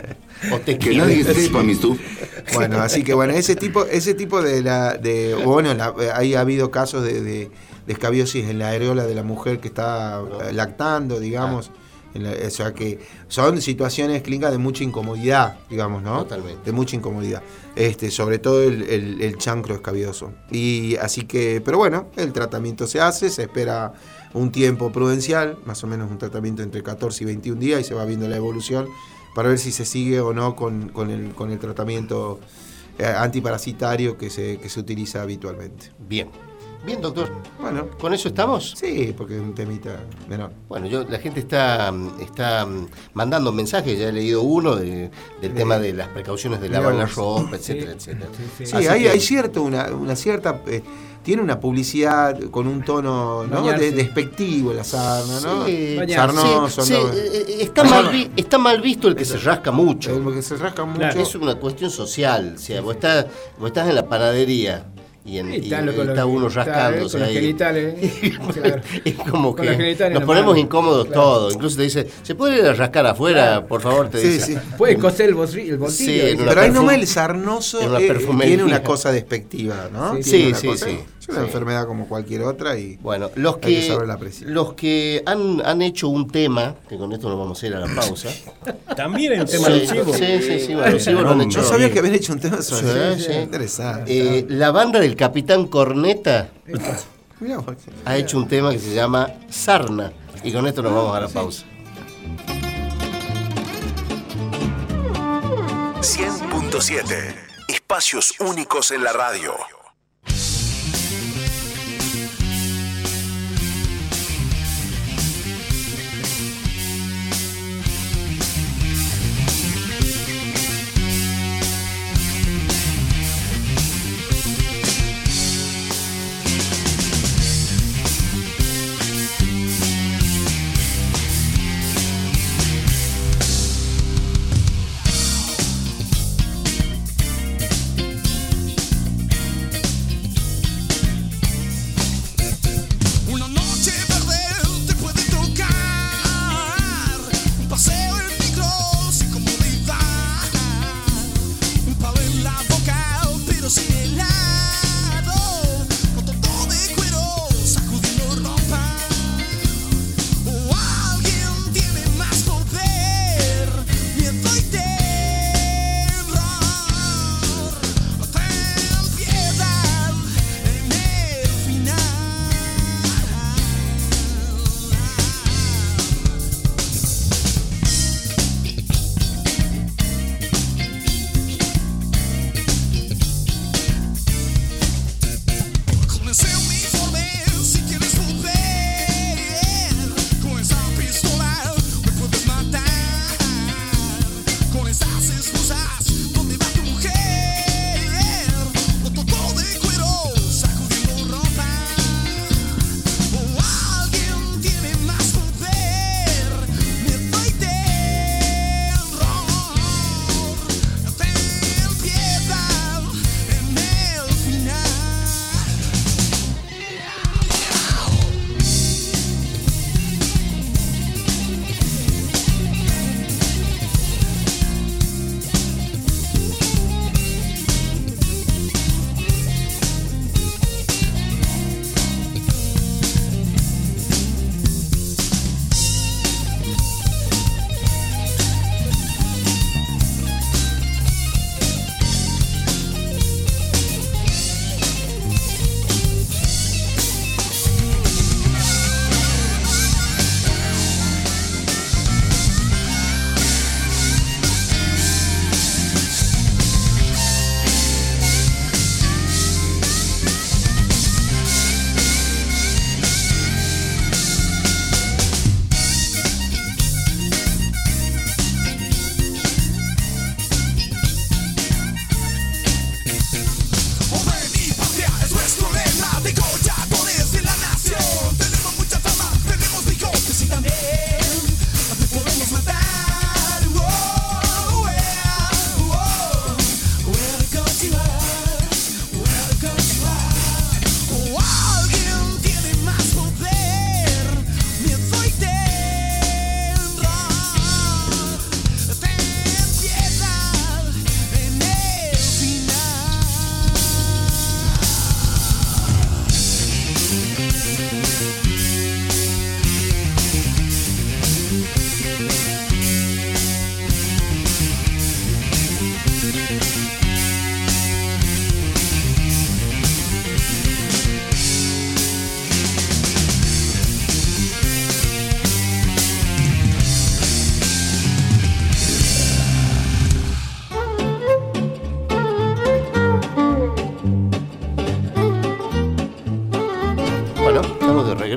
O Que tequila. nadie sepa, mi tú. Bueno, así que bueno, ese tipo, ese tipo de la, de, bueno, la- ahí ha habido casos de, de, de escabiosis en la areola de la mujer que está eh, lactando, digamos. En la- o sea que son situaciones clínicas de mucha incomodidad, digamos, ¿no? Totalmente. De mucha incomodidad. Este, sobre todo el, el- el chancro escabioso. Y así que, pero bueno, el tratamiento se hace, se espera un tiempo prudencial, más o menos un tratamiento entre 14 y 21 días y se va viendo la evolución para ver si se sigue o no con, con el, con el tratamiento eh, antiparasitario que se, que se utiliza habitualmente. Bien. Bien, doctor. Bueno, ¿Con eso estamos? sí, porque es un temita menor. Bueno, yo, la gente está, está mandando mensajes, ya he leído uno de- del tema de las precauciones de lavar la ropa, etcétera, etcétera. Sí, hay, que- hay cierto, una, una cierta. eh, tiene una publicidad con un tono ¿no? De, despectivo la sarna, ¿no? Sí. Sarnoso, Sí, ¿no? sí, eh, eh, está, mal vi- está mal visto el que se rasca mucho. El que se rasca mucho. Claro. Es una cuestión social. O sea, vos estás, vos estás en la panadería y, en, Y y está los- uno eh, rascándose ahí. genitales. Claro. Es como que nos ponemos incómodos Claro. todos. Incluso te dice, ¿se puede ir a rascar afuera, por favor? Te Sí, dice. sí. Puede coser el, bolsillo- el. Sí, Pero ahí nomás el sarnoso una eh, tiene una cosa despectiva, ¿no? Sí, sí, sí. Es una Sí. enfermedad como cualquier otra y Bueno, los hay que que, saberla apreciar. los que han, han hecho un tema, que con esto nos vamos a ir a la pausa. También hay un tema sí, alusivo. sí, sí, sí, alusivo lo han hecho. No sabía que habían hecho un tema sobre Sí, eso. sí. Interesante. Eh, la banda del Capitán Corneta ha hecho un tema que se llama Sarna. Y con esto nos vamos a la pausa. 100.7 Espacios únicos en la radio.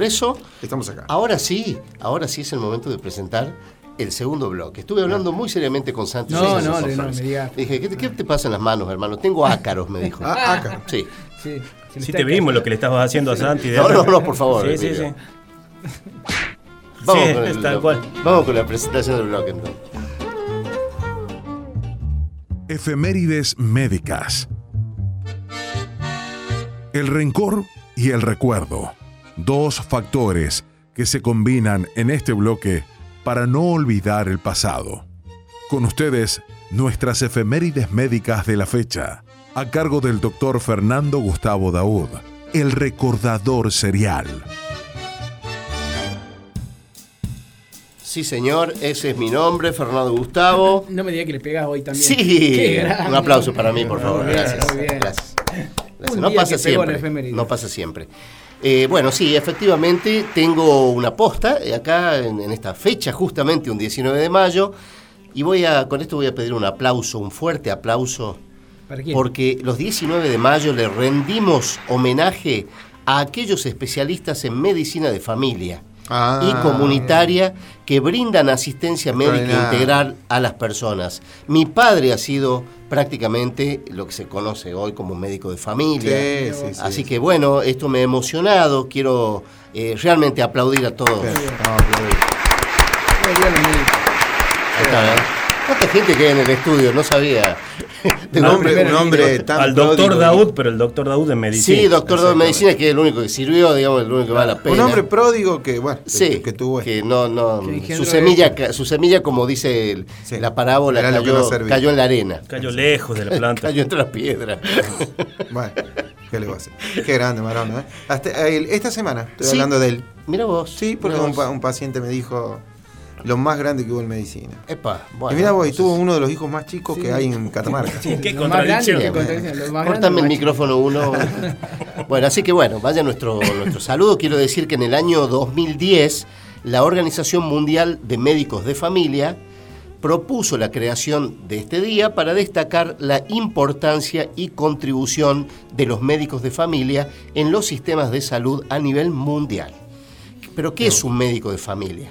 Eso, Estamos acá. ahora sí, ahora sí es el momento de presentar el segundo bloque. Estuve hablando muy seriamente con Santi. No, no, no, no me digas. Dije, ¿qué, te- qué te pasa en las manos, hermano? Tengo ácaros, me dijo. Ah, acá. Sí. Sí, Sí te vimos lo que le estabas haciendo a Santi. de No, no, no, por favor, Sí, sí, sí. Emilio. Vamos, Sí, con es el- tal cual. vamos con la presentación del bloque entonces. Efemérides médicas. El rencor y el recuerdo. Dos factores que se combinan en este bloque para no olvidar el pasado. Con ustedes, nuestras efemérides médicas de la fecha, a cargo del doctor Fernando Gustavo Daud, el recordador serial. Sí, señor, ese es mi nombre, Fernando Gustavo. No me digas que le pegas hoy también. Sí, un aplauso para mí, por favor. Gracias. muy bien. Gracias. No pasa siempre. No pasa siempre. Eh, bueno, sí, efectivamente tengo una posta eh, acá en, en esta fecha, justamente un 19 de mayo, y voy a, con esto voy a pedir un aplauso, un fuerte aplauso, ¿Para quién? porque los 19 de mayo le rendimos homenaje a aquellos especialistas en medicina de familia Ah, y comunitaria que brindan asistencia médica integral a las personas. Mi padre ha sido prácticamente lo que se conoce hoy como médico de familia. Sí, sí, sí, Así sí. que bueno, esto me ha emocionado. Quiero eh, realmente aplaudir a todos. ¿Cuánta gente que hay en el estudio? No sabía. De Un los hombre, primeros un hombre tan Al doctor pródigo Daud, pero el doctor Daud en medicina. Sí, doctor de Exactamente. medicina, que es el único que sirvió, digamos, el único que vale la pena. Un hombre pródigo que, bueno, que- Sí, que, tuvo. que no, no, su semilla, esto. ca- su semilla, como dice el- Sí. la parábola, cayó, no servía. cayó en la arena, Cayó lejos de la planta. cayó entre las piedras. Bueno, ¿qué le va a hacer? Qué grande, Marona. ¿eh? Hasta, eh, esta semana estoy Sí. hablando de él. Mira vos. Sí, porque un paciente me dijo lo más grande que hubo en medicina. Epa, bueno. y mira vos, y tuvo uno de los hijos más chicos Sí. que hay en Catamarca. Qué Lo más grande, contradicción. qué contradicción. Córtame el micrófono uno. bueno, así que bueno, vaya nuestro, nuestro saludo. Quiero decir que en el año 2010 la Organización Mundial de Médicos de Familia propuso la creación de este día para destacar la importancia y contribución de los médicos de familia en los sistemas de salud a nivel mundial. Pero ¿qué es un médico de familia?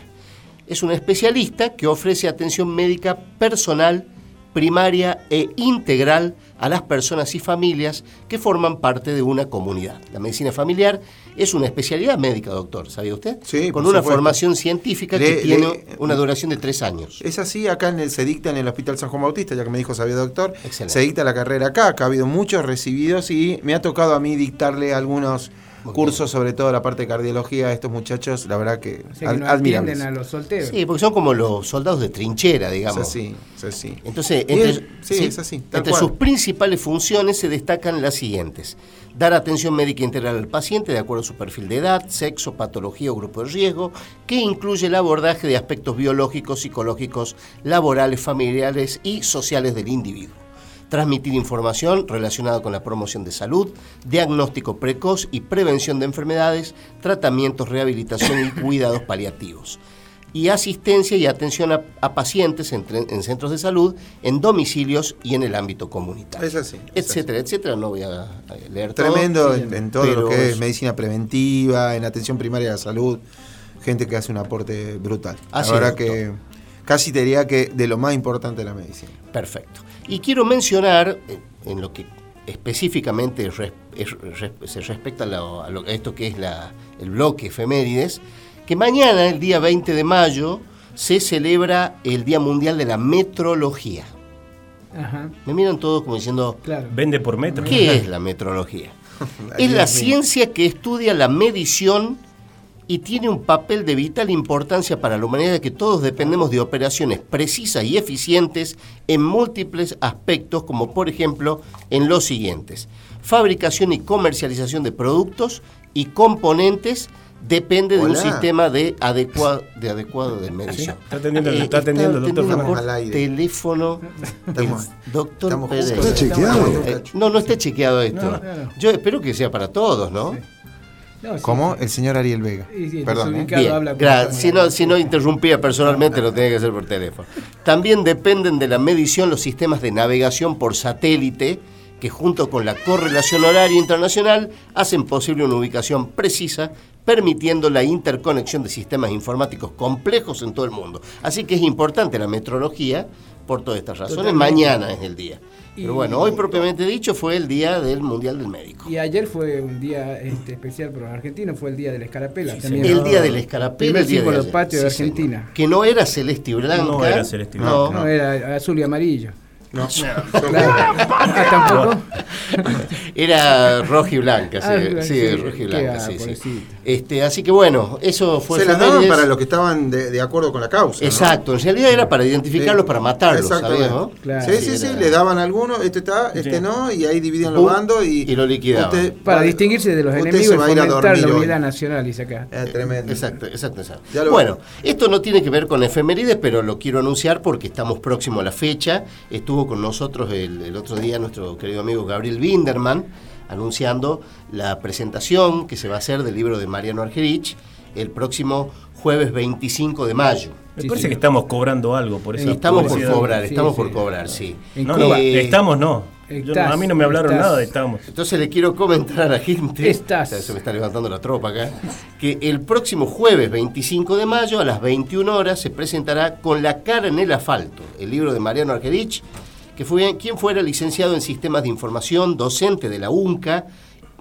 Es un especialista que ofrece atención médica personal, primaria e integral a las personas y familias que forman parte de una comunidad. La medicina familiar es una especialidad médica, doctor, ¿sabía usted? Sí, Con una supuesto. formación científica Le- que tiene le- una duración de tres años. Es así, acá en el, se dicta en el Hospital San Juan Bautista, ya que me dijo sabía doctor, Excelente. se dicta la carrera acá, acá ha habido muchos recibidos y me ha tocado a mí dictarle algunos Muy cursos, sobre todo la parte de cardiología estos muchachos, la verdad que, O sea, que no admirables. a los solteros. Sí, porque son como los soldados de trinchera, Es digamos. así, es así. Entonces, entre, es- sí, es así, tal entre sus principales funciones se destacan las siguientes. Dar atención médica integral al paciente de acuerdo a su perfil de edad, sexo, patología o grupo de riesgo, que incluye el abordaje de aspectos biológicos, psicológicos, laborales, familiares y sociales del individuo. Transmitir información relacionada con la promoción de salud, diagnóstico precoz y prevención de enfermedades, tratamientos, rehabilitación y cuidados paliativos y asistencia y atención a, a pacientes en, en centros de salud, en domicilios y en el ámbito comunitario. Es así, es etcétera, etcétera. No voy a, leer todo. Tremendo en, todo pero lo que es es- medicina preventiva, en atención primaria de la salud, gente que hace un aporte brutal. Así la verdad es, que casi te diría que de lo más importante de la medicina. Perfecto. Y quiero mencionar, en lo que específicamente res- es- res- se respecta a, lo- a lo- a esto que es la- el bloque efemérides, que mañana, el día 20 de mayo, se celebra el Día Mundial de la Metrología. Ajá, Me miran todos como diciendo, claro. Vende por metro. ¿Qué es la metrología? Es la ciencia que estudia la medición y tiene un papel de vital importancia para la humanidad de que todos dependemos de operaciones precisas y eficientes en múltiples aspectos, como por ejemplo en los siguientes. Fabricación y comercialización de productos y componentes depende de un sistema de adecuado de, adecuado de medición. Sí, está atendiendo- Eh, está atendiendo doctor atendiendo por aire. teléfono Estamos- doctor estamos Pérez. juntos. ¿Está chequeado? Eh, no, no está chequeado esto. No. Yo espero que sea para todos, ¿no? No, ¿Cómo? sí. El señor Ariel Vega. Sí, sí, Perdón, ¿eh? Bien, gra- si, no, si no interrumpía personalmente, lo tenía que hacer por teléfono. También dependen de la medición los sistemas de navegación por satélite que junto con la correlación horaria internacional hacen posible una ubicación precisa, permitiendo la interconexión de sistemas informáticos complejos en todo el mundo. Así que es importante la metrología por todas estas razones. Totalmente. Mañana es el día. Y- Pero bueno, hoy propiamente dicho fue el día del Mundial del Médico. Y ayer fue un día este, especial para los argentinos, fue el día de la escarapela. Sí, también. El día del escarapela, Primer el día de símbolo ayer. patrio de Sí, señor. Argentina. Que no era celeste y blanca. No era celeste y no. No, era azul y amarillo. No, Claro. Ah, tampoco. Era roja y blanca, sí, Ah, sí, sí, roja y blanca, sí, sí. Este, así que bueno, eso fue se las daban para los que estaban de, de acuerdo con la causa. ¿no? Exacto, en realidad era para identificarlos, para matarlos. ¿sabías, no? Claro. sí, sí, sí, era- le daban a algunos, este está, este Sí. no, y ahí dividían los bandos y, y lo liquidaban. usted Para va- distinguirse de los enemigos se y va a ir a fomentar la unidad nacional, dice acá. Es tremendo. Exacto, exacto, exacto. Bueno, esto no tiene que ver con efemérides, pero lo quiero anunciar porque estamos próximos a la fecha. Estuvo con nosotros el, el otro día nuestro querido amigo Gabriel Binderman anunciando la presentación que se va a hacer del libro de Mariano Argerich el próximo jueves 25 de mayo. Me Sí, parece sí. que estamos cobrando algo por eso. estamos por cobrar, Sí, estamos sí. por cobrar, sí. No, no. Eh, estamos no. Yo estás, a mí no me hablaron estás. nada de estamos. Entonces le quiero comentar a la gente, Estás. se me está levantando la tropa acá, que el próximo jueves 25 de mayo a las 21 horas se presentará Con la cara en el asfalto, el libro de Mariano Argerich, que fue quien fuera licenciado en sistemas de información, docente de la UNCA,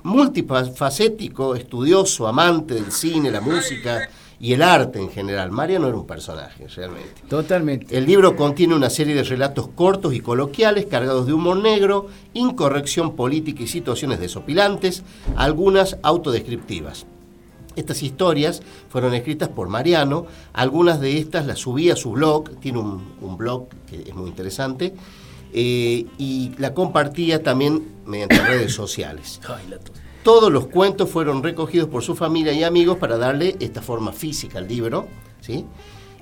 multifacético, estudioso, amante del cine, la música y el arte en general. Mariano era un personaje, realmente. Totalmente. El libro contiene una serie de relatos cortos y coloquiales cargados de humor negro, incorrección política y situaciones desopilantes, algunas autodescriptivas. Estas historias fueron escritas por Mariano, algunas de estas las subí a su blog, tiene un, un blog que es muy interesante, eh, y la compartía también mediante redes sociales. Todos los cuentos fueron recogidos por su familia y amigos para darle esta forma física al libro, ¿sí?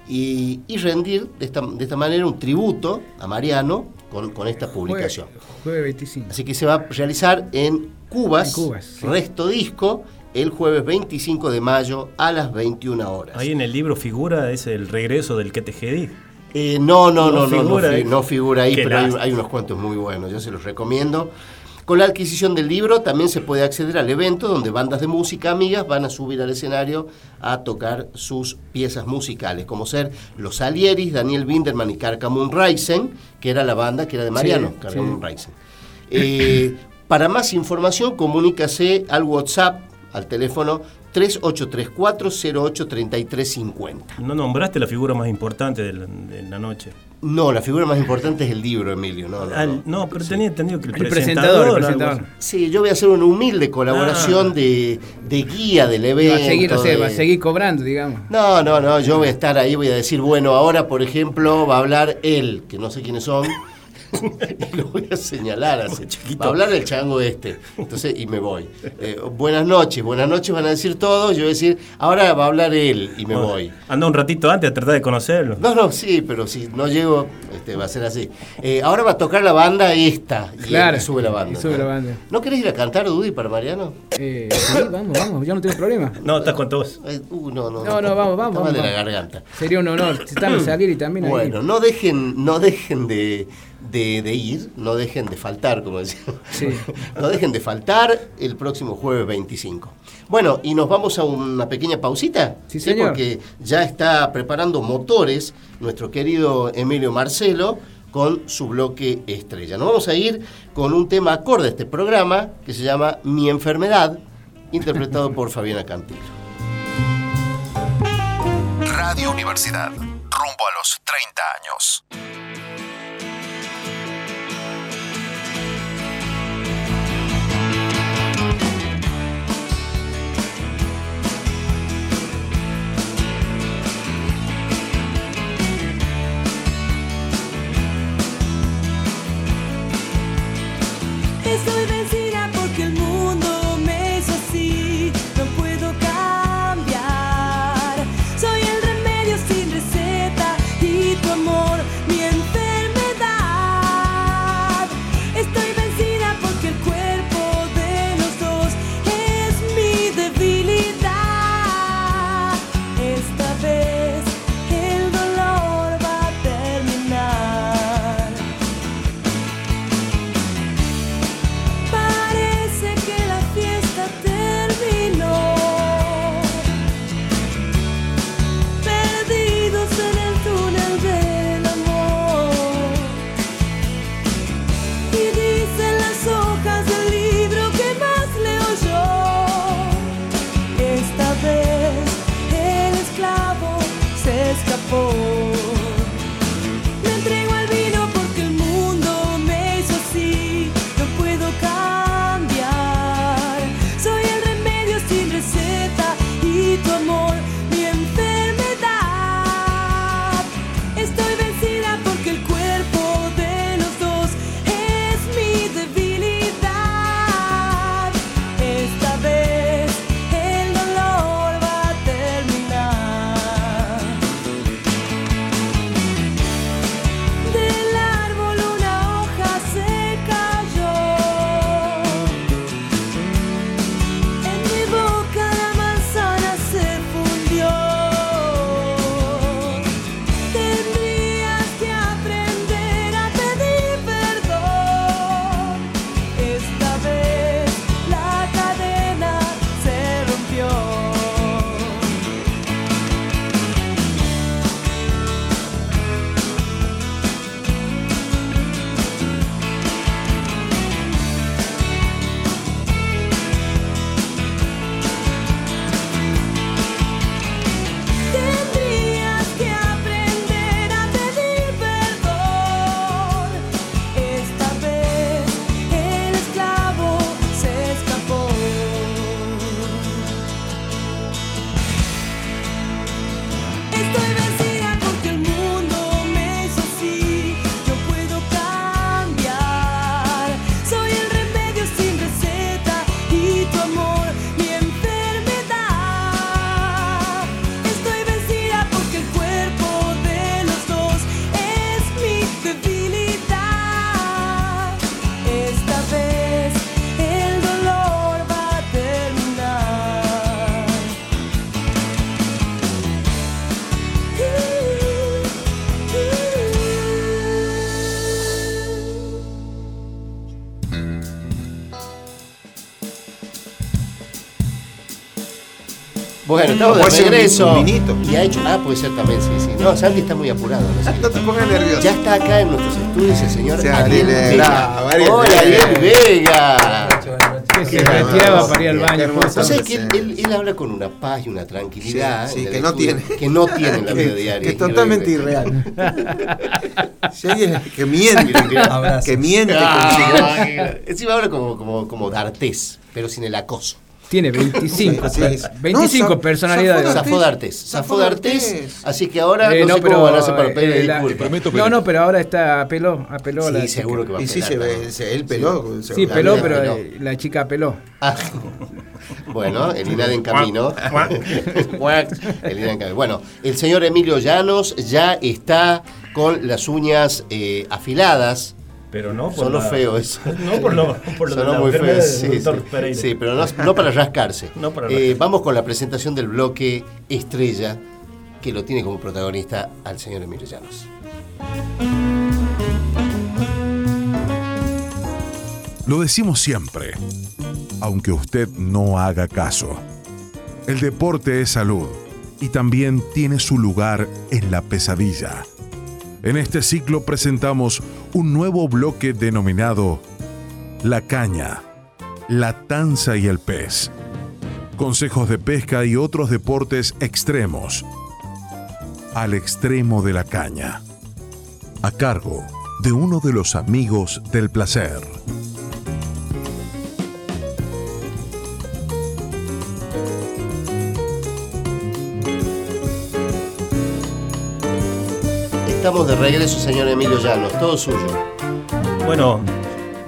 Y, y rendir de esta, de esta manera un tributo a Mariano con, con esta publicación. Jueves, jueves 25. Así que se va a realizar en Cubas, En Cubas, sí. Resto Disco, el jueves 25 de mayo a las 21 horas. Ahí en el libro figura ese el regreso del que te jedí. Eh, no, no, no, No no, no, figura fi- ahí. no figura ahí, pero hay, unos cuentos muy buenos, yo se los recomiendo. Con la adquisición del libro también se puede acceder al evento donde bandas de música amigas van a subir al escenario a tocar sus piezas musicales, como ser Los Alieris, Daniel Binderman y Carcamun Reisen, que era la banda que era de Mariano, Sí, Carcamun sí. Reisen. Eh, para más información, comunícase al WhatsApp, al teléfono 3834-083350. No nombraste la figura más importante de la, de la noche. No, la figura más importante es el libro, Emilio. No, no, pero tenía entendido que el, El presentador. presentador, el algo presentador. así. Sí, yo voy a hacer una humilde colaboración Ah. de, de guía del evento. Va a seguir, no sé, de- va a seguir cobrando, digamos. No, no, no, yo voy a estar ahí, voy a decir, bueno, ahora, por ejemplo, va a hablar él, que no sé quiénes son, y lo voy a señalar así. chiquito. Va a hablar el chango este, entonces, y me voy. Eh, buenas noches, buenas noches van a decir todos, yo voy a decir, ahora va a hablar él, y me voy. Anda un ratito antes a tratar de conocerlo. No, no, sí, pero si no llego, este, va a ser así. Eh, ahora va a tocar la banda esta, y, Claro, y sube la banda. y sube la banda. ¿No querés ir a cantar, Dudy, para Mariano? Eh, sí, vamos, vamos, yo no tengo problema. No, estás con todos. Ay, uh, no, no, No, no, vamos, vamos, Está mal de vamos. la garganta. Sería un honor. Están salir y también ahí. Bueno, no dejen, no dejen de, de- de ir, no dejen de faltar, como decíamos. Sí. No dejen de faltar el próximo jueves 25. Bueno, y nos vamos a una pequeña pausita. Sí, señor. Porque ya está preparando motores nuestro querido Emilio Marcelo con su bloque estrella. Nos vamos a ir con un tema acorde a este programa que se llama Mi enfermedad, interpretado por Fabiana Cantilo. Radio Universidad. Rumbo a los 30 años. Estoy Estamos de Puede ser un- regreso. un vinito. Y ha hecho. Ah, puede ser también, sí, sí. No, Santi está muy apurado. ¿no? Sí. No te pongas nervioso. Ya está acá en nuestros estudios el señor Sí, Ariel Ariel, Vega. Hola. Ariel Vega. Que se retiraba para ir al baño. hermoso. justo. ¿Vos sabés que él, Entonces, él- él habla con una paz y una tranquilidad Sí, sí, que no tiene. que no tiene en la vida diaria. que es totalmente irreal. Si alguien que miente, que miente Ah, Encima habla como, como, como D'Artés, pero sin el acoso. Tiene 25, Sí, sí. 25 No, personalidades. Zafó D'Artés. Zafó. D'Artés. Así que ahora Eh, no, sé cómo van a hacer para eh, pedir la- disculpas. No, no, pero ahora está apeló, apeló a la Sí, chica. seguro que va a Y sí, pelar se ve, se- él peló. se- Sí, la peló, pero peló. eh, la chica apeló. Ah, bueno, el INAD en camino. el en camino. Bueno, el señor Emilio Llanos ya está con las uñas eh, afiladas. Pero no por Sonó la- feo eso. No por lo, por lo de la muy feo. Sí, sí. Pereira. Sí, pero no, no para rascarse. No para Eh, rascarse. vamos con la presentación del bloque Estrella, que lo tiene como protagonista al señor Emilio Llanos. Lo decimos siempre, aunque usted no haga caso. El deporte es salud y también tiene su lugar en la pesadilla. En este ciclo presentamos un nuevo bloque denominado La caña, la tanza y el pez. Consejos de pesca y otros deportes extremos. Al extremo de la caña. A cargo de uno de los amigos del placer. Estamos de regreso, señor Emilio Llanos, todo suyo. Bueno,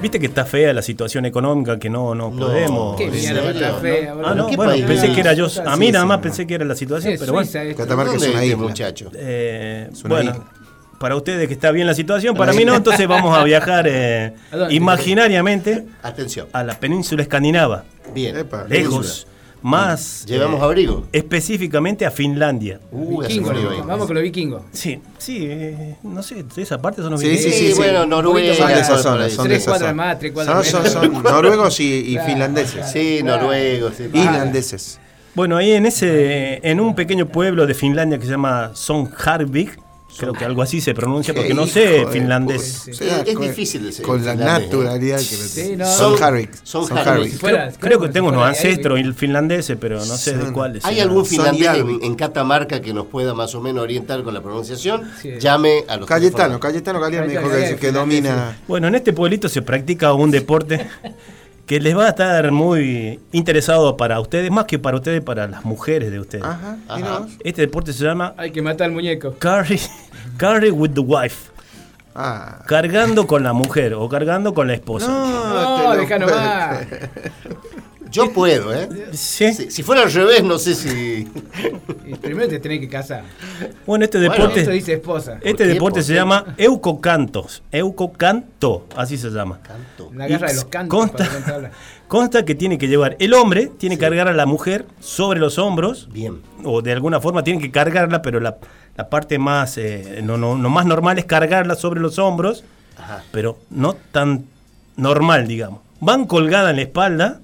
viste que está fea la situación económica, que no, no, No. podemos. Qué ¿en mierda, serio? está fea. Ah, boludo. no, ¿Qué bueno, país pensé que era yo. A mí nada más pensé que era la situación, Es pero bueno. Catamarca es ¿Dónde una isla. muchacho? Eh, bueno, isla. para ustedes que está bien la situación, para mí no, entonces vamos a viajar eh, imaginariamente Atención. a la península escandinava, Bien. Epa. lejos, más ¿Llevamos eh, abrigo? específicamente a Finlandia. Uh, ahí. vamos con los vikingos. Sí, sí, eh, no sé, esa parte son los Sí, vikingos. sí, Sí, sí, bueno, sí. Noruega. Son de esas zonas, son Tres cuadras más, tres cuadras Son, son, menos. son noruegos y, y Claro. finlandeses. Sí, noruegos. sí. Islandeses. Bueno, ahí en ese, en un pequeño pueblo de Finlandia que se llama Sonjarvik, creo que algo así se pronuncia porque no sé finlandés. es difícil el- Con la ¿eh? naturalidad que lo. Son fuera- Creo que tengo unos ancestros finlandeses, pero no sé de cuáles. ¿Hay algún finlandés en, Catamarca que nos pueda más o menos orientar con la pronunciación? Llame a los Cayetano. Cayetano Galeano me dijo que, domina. Bueno, en este pueblito se practica un deporte que les va a estar muy interesado para ustedes, más que para ustedes, para las mujeres de ustedes. Ajá. Este deporte se llama Hay que matar al muñeco. carry, carry with the wife, Ah. cargando con la mujer o cargando con la esposa. No, deja nomás. Yo puedo, ¿eh? Sí. Si, si fuera al revés, no sé si. Primero te tenés que casar. Bueno, este Bueno, deporte, Esto dice esposa. este deporte ¿Por se llama eucocantos, eucocanto, así se llama. Canto. La guerra Y de los cantos. consta- para contarla. Consta que tiene que llevar el hombre, tiene que cargar a la mujer sobre los hombros, Bien. o de alguna forma tiene que cargarla, pero la, la parte más, eh, no, no, no más normal es cargarla sobre los hombros, Ajá. pero no tan normal, digamos. Van colgadas en la espalda,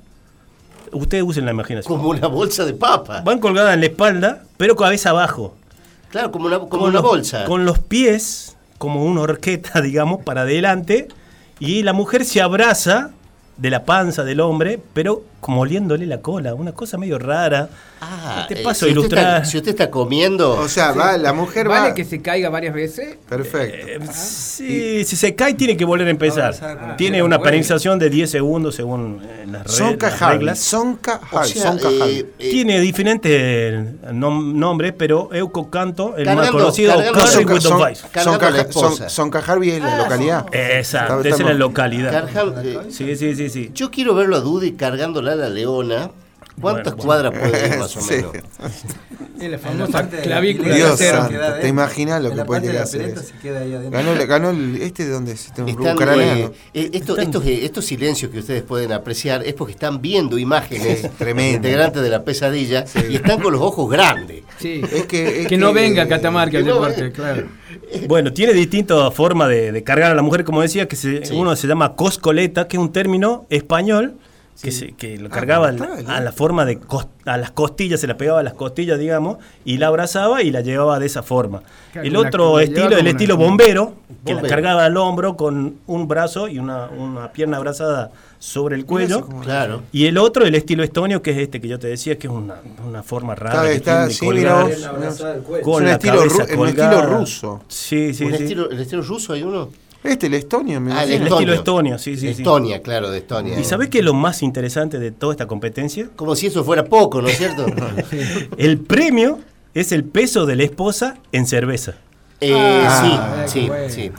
ustedes usen la imaginación. Como una bolsa de papa. Van colgadas en la espalda, pero cabeza abajo. Claro, como una, como Con una los- bolsa. Con los pies, como una horqueta, digamos, para adelante, y la mujer se abraza de la panza del hombre, pero como oliéndole la cola, una cosa medio rara. Ah, te eh, paso a usted ilustrar. está- si usted está comiendo. O sea, va, la mujer ¿Vale va. que se caiga varias veces? Perfecto. Eh, sí, si se cae tiene que volver a empezar. Ah, tiene ah, una bueno. penalización de 10 segundos según eh, las, Sonka las Harvey. reglas. Sonka o Harvey. sea, Sonka eh, Harvey. eh, Tiene diferentes nom- nombres, pero Euco Canto, el más conocido, with the Son-. Son- Sonka Harvey es la localidad. Exacto, es la localidad. Sí, sí, sí, sí. yo quiero verlo a Dudy cargándola a la leona. ¿Cuántas Bueno, cuadras puede ir más o Sí. menos? Es la famosa de la clavícula de Dios acero. se santo, queda ¿te imaginas lo En que puede de llegar a se adentro. Ganó, ganó el, este de donde es, Este, un Están, eh, eh, esto- estos, eh, estos silencios que ustedes pueden apreciar es porque están viendo imágenes Tremendo. integrantes de la pesadilla y están con los ojos grandes. Sí. Es que- es que no que- venga a Catamarca el que no deporte, venga. claro. Bueno, tiene distintas formas de, de cargar a la mujer, como decía, que se- Sí. uno se llama coscoleta, que es un término español que, se- que lo cargaba al- mortal, ¿eh? a la forma de a las costillas, se la pegaba a las costillas, digamos, y la abrazaba y la llevaba de esa forma. Claro, el otro estilo, el estilo una- bombero, que la cargaba al hombro con un brazo y una, una pierna abrazada sobre el cuello. Claro. Y el otro, el estilo estonio, que es este que yo te decía, que es una, una forma rara. Está- que está- tiene de sí, colgar mira vos. con Es un la estilo cabeza un estilo ruso. Sí, sí, ¿Un sí. estilo- ¿El estilo ruso hay uno? Este, el estonio. me Ah, El imagino. estilo estonio, sí, sí, sí. Estonia, claro, de Estonia. ¿Y sabés qué es lo más interesante de toda esta competencia? Como si eso fuera poco, ¿no es cierto? El premio es el peso de la esposa en cerveza. Eh, Ah, sí, sí, bueno. sí.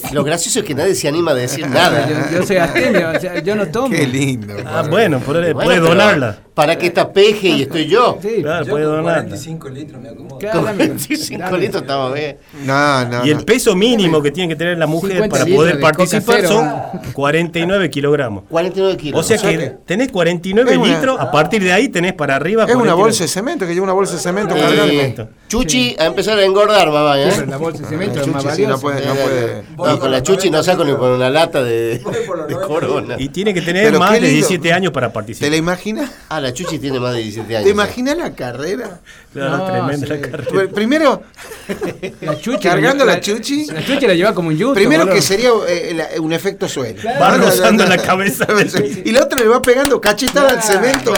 Lo gracioso es que nadie se anima a decir nada. Yo, yo soy abstemio, o sea, yo no tomo. Qué lindo. Ah, bueno, puede, Bueno, puede pero donarla. ¿Para qué está peje y estoy yo? Sí, Claro, Yo puede donarla. 45 litros me acomodo. claro, dame- 25 dame. litros estamos bien. No, no, Y el no. peso mínimo que tiene que tener la mujer 50 para poder participar cero. son 49 kilogramos. 49 kilos. O sea que que- tenés 49 Es una- litros, a partir de ahí tenés para arriba. Es una 49. bolsa de cemento, que lleva una bolsa de cemento Eh. Chuchi a empezar a engordar, mamá. ¿eh? La bolsa de cemento es más no puede, no puede. No, con la Chuchi no saco ni por una lata de, de corona. Y tiene que tener Pero más de lindo. 17 años para ¿Te participar. la imaginas? Ah, la Chuchi tiene más de 17 años. ¿Te imaginas la carrera? Claro, No, tremenda sí. carrera. Pr- Primero, La chuchi Cargando la, la chuchi. La chuchi la lleva como un yuto. primero boludo. que sería eh, la- un efecto suelo. Va rozando la cabeza. Y la otra le va pegando cachetada al cemento.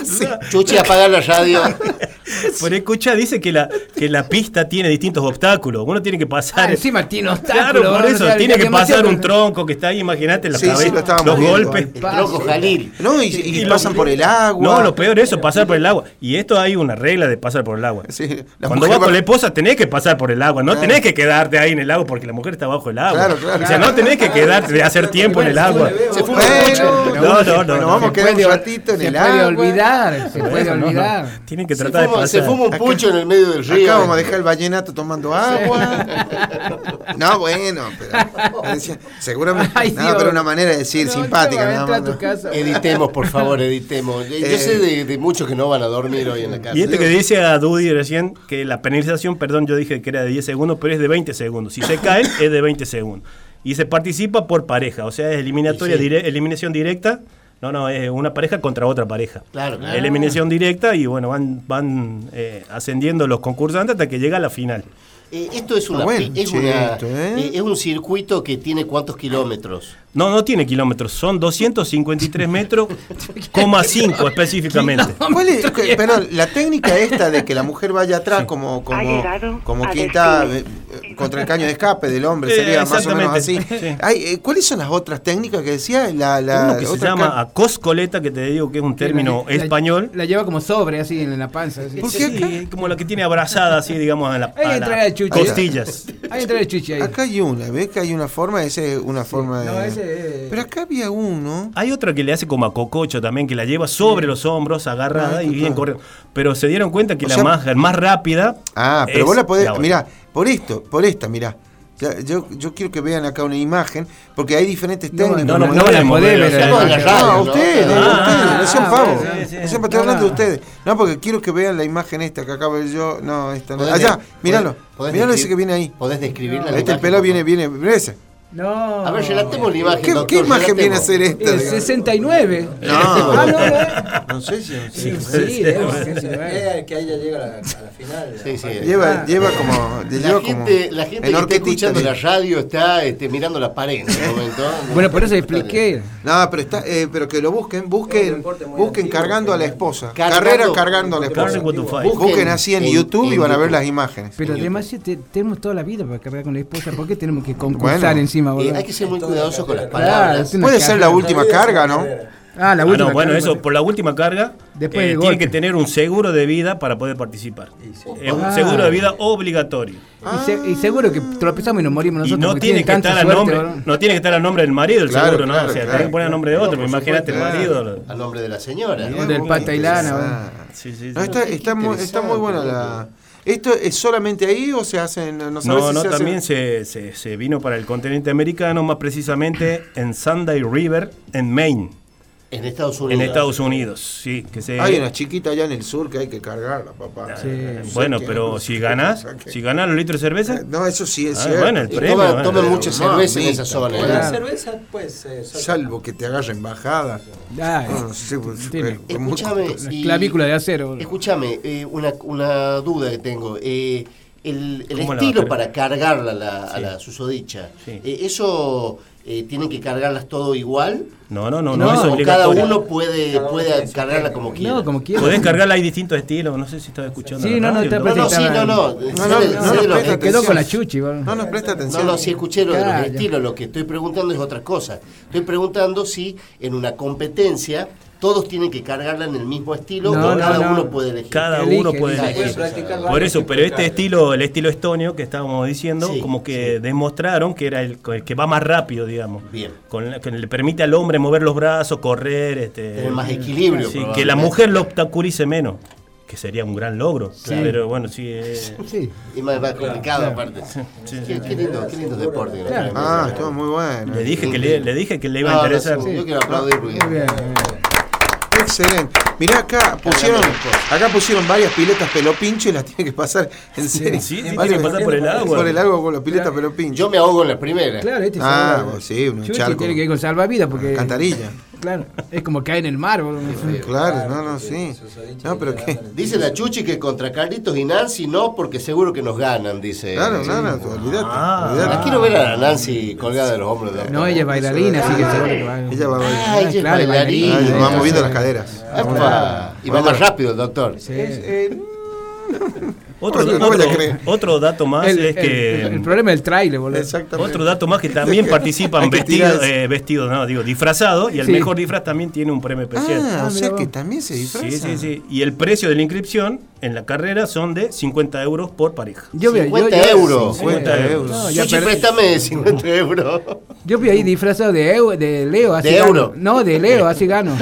Así. Chuchi, apagar la radio. Por escucha, dice que la, que la pista tiene distintos obstáculos. Uno tiene que pasar. Ah, encima tiene obstáculos. Claro, por eso, o sea, tiene que pasar un tronco que está ahí, imagínate la Sí, sí, lo los viendo golpes. El tronco Jalil. No, y, y Y lo- pasan por el agua. No, lo peor es eso, pasar por el agua. Y esto hay una regla de pasar por el agua. Sí, Cuando vas va- con la esposa tenés que pasar por el agua, no Claro. tenés que quedarte ahí en el agua porque la mujer está bajo el agua. Claro, claro. O sea, no tenés que quedarte de hacer tiempo en el agua. Se Bueno, mucho. No, no, no, Bueno, no. vamos a quedar un ratito en el puede agua. olvidar, se puede No, no, no. olvidar. Tienen que Se tratar de fuma, se pasar. fuma un pucho en el medio del río. Acá vamos a dejar el vallenato tomando agua. No, bueno, pero. decía, seguramente. Ay, no, pero una manera de decir No, simpática. nada más. tu casa. Editemos, por favor, editemos. Yo Eh. sé de, de muchos que no van a dormir hoy en la casa. Y este que dice a Dudy recién que la penalización, perdón, yo dije que era de 10 segundos, pero es de 20 segundos. Si se caen, es de 20 segundos. Y se participa por pareja, o sea, es eliminatoria, sí. dire- eliminación directa. No, no, es una pareja contra otra pareja. Claro, claro. Eliminación directa y bueno, van, van eh, ascendiendo los concursantes hasta que llega a la final. Eh, esto es, una, Ah, bueno, es, una- esto, ¿eh? eh, es un circuito que tiene cuántos kilómetros. No, no tiene kilómetros, son 253 metros, coma 5 específicamente. ¿Cuál es? Que- Pero la técnica esta de que la mujer vaya atrás como como como a quien está destino. eh, contra el caño de escape del hombre Eh, sería más o menos así. exactamente, sí. Ay, eh, ¿Cuáles son las otras técnicas que decía? La, la Uno que se llama acoscoleta, que te digo que es un término La- español. La lleva como sobre, así, en la panza. así. ¿Por qué Sí, como la que tiene abrazada así, digamos, en la, Ahí costillas. Ahí entra el chuchi ahí. Acá hay una, ¿ves que hay una forma? Ese es una forma de. No, ese es- Pero acá había uno. Hay otra que le hace como a cococho también, que la lleva sobre los hombros, agarrada Ah, y bien corriendo. Pero se dieron cuenta que O la sea- más, más rápida. Ah, pero es vos la podés. la mirá, por esto, por esta, mirá. Ya, yo, yo quiero que vean acá una imagen, porque hay diferentes No, técnicas. No, no, no, la modelo, ver, No, ustedes, ustedes, no sean pavos. No sean estoy hablando de ustedes. No, porque quiero que vean la imagen esta que acabo de ver yo. No, esta no. ¿Podés Allá, míralo. Míralo ese que viene ahí. ¿Podés describirla? la Este el pelo viene, viene, ese. No. A ver, relatemos la imagen. ¿Qué, doctor, qué imagen viene a ser esta? Es 69. No. Ah, no, no. No sé si. no sé. Sí, sí, debe ser 69. Eh, que ahí ya llega a la, a la final. Sí, sí. Lleva, Ah. lleva como. La lleva gente, como la gente en que está escuchando la radio está este, mirando la pared en este momento. Bueno, por eso expliqué. No, pero está, eh, pero que lo busquen, busquen, busquen cargando a la esposa. Cargando- Carrera cargando a la esposa. Busquen así en, en- YouTube y van a ver las imágenes. Pero además si te- tenemos toda la vida para cargar con la esposa. ¿Por qué tenemos que concursar encima, Eh, boludo? hay que ser muy cuidadosos con las palabras. Puede ser la última carga, ¿no? Ah, la Ah, última. no, bueno, carga. eso por la última carga Después eh, tiene que tener un seguro de vida para poder participar. Es un Ah. seguro de vida obligatorio. Y, se- y seguro que tropezamos y nos morimos Y nosotros. no porque tiene que estar a suerte, nombre, no tiene que estar a nombre del marido el Claro, seguro, ¿no? claro, o sea, claro. tenés que poner a nombre de otro, pero imagínate el marido. A nombre de la señora. Del Pata y Lana. Sí, sí, sí. No, está, muy, está muy buena la. ¿Esto es solamente ahí o se hacen.? No, sabes No, si no, se hacen- también se, se- se vino para el continente americano, más precisamente en Sunday River, en Maine. En Estados Unidos. En Estados Unidos, sí. Que se, Hay una chiquita allá en el sur que hay que cargarla, papá. Bueno, Sí, pero si ganas, si ganas los litros de cerveza, No, eso sí es Ah, cierto. bueno, el premio, toman, bueno. toman mucha cerveza en esa zona. Con ¿eh? la cerveza, pues. eh, Salvo que te agarre embajada. Ah, No, sí, pues, tiene- eh, con mucho- Escúchame. la y- clavícula de acero. Escúchame, eh, una, una duda que tengo. Eh, el el ¿Cómo la estilo a para cargarla a la, a Sí. la susodicha, Sí. eh, ¿eso eh, tienen que cargarlas todo igual? no, no, no, No, no, es ¿O cada uno puede, Cada uno puede cargarla como quiera? No, como quieras. Podés cargarla, hay distintos estilos, no sé si estaba escuchando. Sí, no, no, está No, no, sí, no, no. No, no, no presta Quedó con la atención. chuchi. No nos presta No, atención. no, si escuché lo de los estilos, lo que estoy preguntando es otra cosa. Estoy preguntando si en una competencia todos tienen que cargarla en el mismo estilo No, o no, cada no. uno puede elegir. Cada Elige, uno puede elige. elegir. Por eso, pero este estilo, el estilo estonio que estábamos diciendo, Sí, como que demostraron que era el, el que va más rápido, digamos. Bien. Con la- que le permite al hombre mover los brazos, correr, este, Tener más equilibrio. sí, que la mujer lo obstaculice menos, que sería un gran logro. Sí. Pero bueno, sí. eh, Sí. Y más, más complicado Claro. aparte. sí, Qué, qué lindo, qué lindo deporte. Claro. Ah, estuvo muy bueno. le dije que le, le dije que le iba a No, interesar. sí, Yo quiero aplaudir porque Muy bien, muy bien. Excelente. Mirá acá pusieron, acá pusieron varias piletas pelo pincho y las tiene que pasar en serio. sí, sí, tiene que pasar por el agua. Por el agua con la pileta pelo pincho. yo me ahogo en la primera. Claro, este Ah, salva- pues sí, un Chuchi charco. tiene que ir con salvavidas porque. Cantarilla. Claro, es como caer en el mar, boludo. Claro, no, no, sí. No, pero qué. Dice la Chuchi que contra Carlitos y Nancy no, porque seguro que nos ganan, dice. Claro, Sí. no, no, olvídate. Ah. Quiero ver a la Nancy colgada de los hombros de No, ella es bailarina, así que seguro que va. Ella va a bailar. Ah, ella es bailarina. Ay, bailarina. va Sí, moviendo sí. las caderas. Y va más rápido el doctor. Sí. Otro, No, no otro- dato más El, es el- que. el problema es el trailer, boludo. Exactamente. Otro dato más que también participan vestidos, eh, vestidos, no, digo, disfrazados, y el Sí. mejor disfraz también tiene un premio especial. Ah, Ah, o sea que también se disfraza. Sí, sí, sí. Y el precio de la inscripción en la carrera son de 50 euros por pareja. Yo vi, 50 yo- yo- euros. 50 euros. No, ya perdí. préstame 50 euros. Yo vi ahí disfrazado de, eu- de Leo, así ¿De gano. euro? No, de Leo, así gano.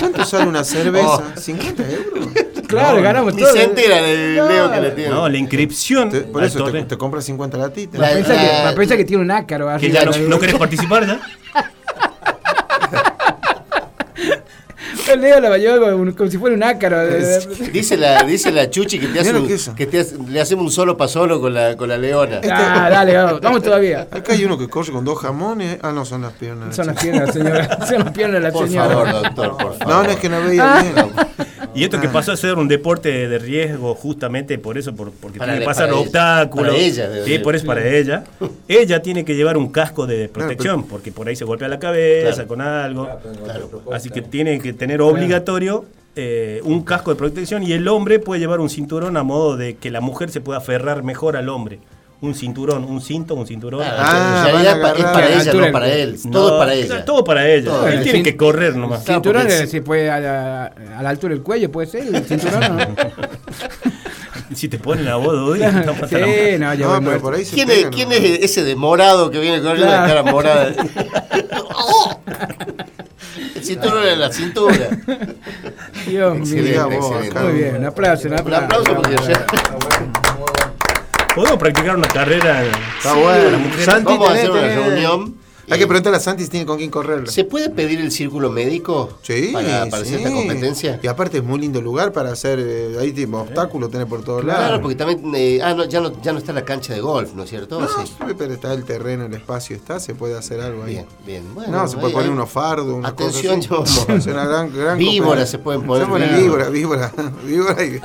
¿Cuánto sale una cerveza? Oh. ¿50 euros? Claro, No, ganamos Ni todo. se entera del No. Leo que le tiene. No, la inscripción Te- por eso te, compras 50 latitas. La- Piensa, que, la- piensa que tiene un ácaro. que ya no, no querés participar ya. El Leo la va a llevar como, como si fuera un ácaro. de- de- Dice la, dice la Chuchi que te hace un- que te hace- le hacemos un solo para solo con la, con la leona. Ah, dale, vamos, vamos todavía. Acá hay uno que corre con dos jamones. Ah, no, son las piernas. Son las piernas, señora. Son las piernas de la Por señora. favor, doctor, por favor. No, no es que no veía bien. Y esto Ah. que pasó a ser un deporte de riesgo justamente por eso, por- porque Para tiene que pasar los obstáculos. Para ella sí, ser. por eso para ella. Ella tiene que llevar un casco de protección, porque por ahí se golpea la cabeza Claro. con algo. Claro. Así que tiene que tener obligatorio eh, un casco de protección y el hombre puede llevar un cinturón a modo de que la mujer se pueda aferrar mejor al hombre. Un cinturón, un cinto, un cinturón. Ah, en realidad es para la ella, no para él. No, Todo es para claro, ella. Todo para ella. Todo. Él tiene que correr nomás. Claro, Cinturón porque eh, es- se puede a la, a la altura del cuello, puede ser el cinturón. ¿no? Si te ponen a vos, hasta la sí, madre. no, No, pero por ahí se ¿Quién es, pegan, quién ¿no? es ese de morado que viene con la Claro. cara morada? El cinturón en la cintura. Dios mío. Muy bien, un aplauso, un Un aplauso. aplauso porque ya- Podemos practicar una carrera. Está bueno. Santi, Vamos a tenés- hacer una tenés- reunión. Hay que preguntarle a Santi si tiene con quién correr. ¿Se puede pedir el círculo médico Sí, para, para sí. cierta competencia? Y aparte es muy lindo lugar para hacer eh, ahí tipo obstáculos, tener por todos Claro, lados. porque también eh, ah, no, ya, no, ya no está la cancha de golf, ¿no es cierto? No, Sí. pero está el terreno, el espacio está, se puede hacer algo ahí. Bien, bien. Bueno, no, se puede ahí- poner ahí- unos fardos, una Atención, cosa así. yo- Es una gran, gran Víboras se pueden poner. Se pone víbora, víbora, víbora y,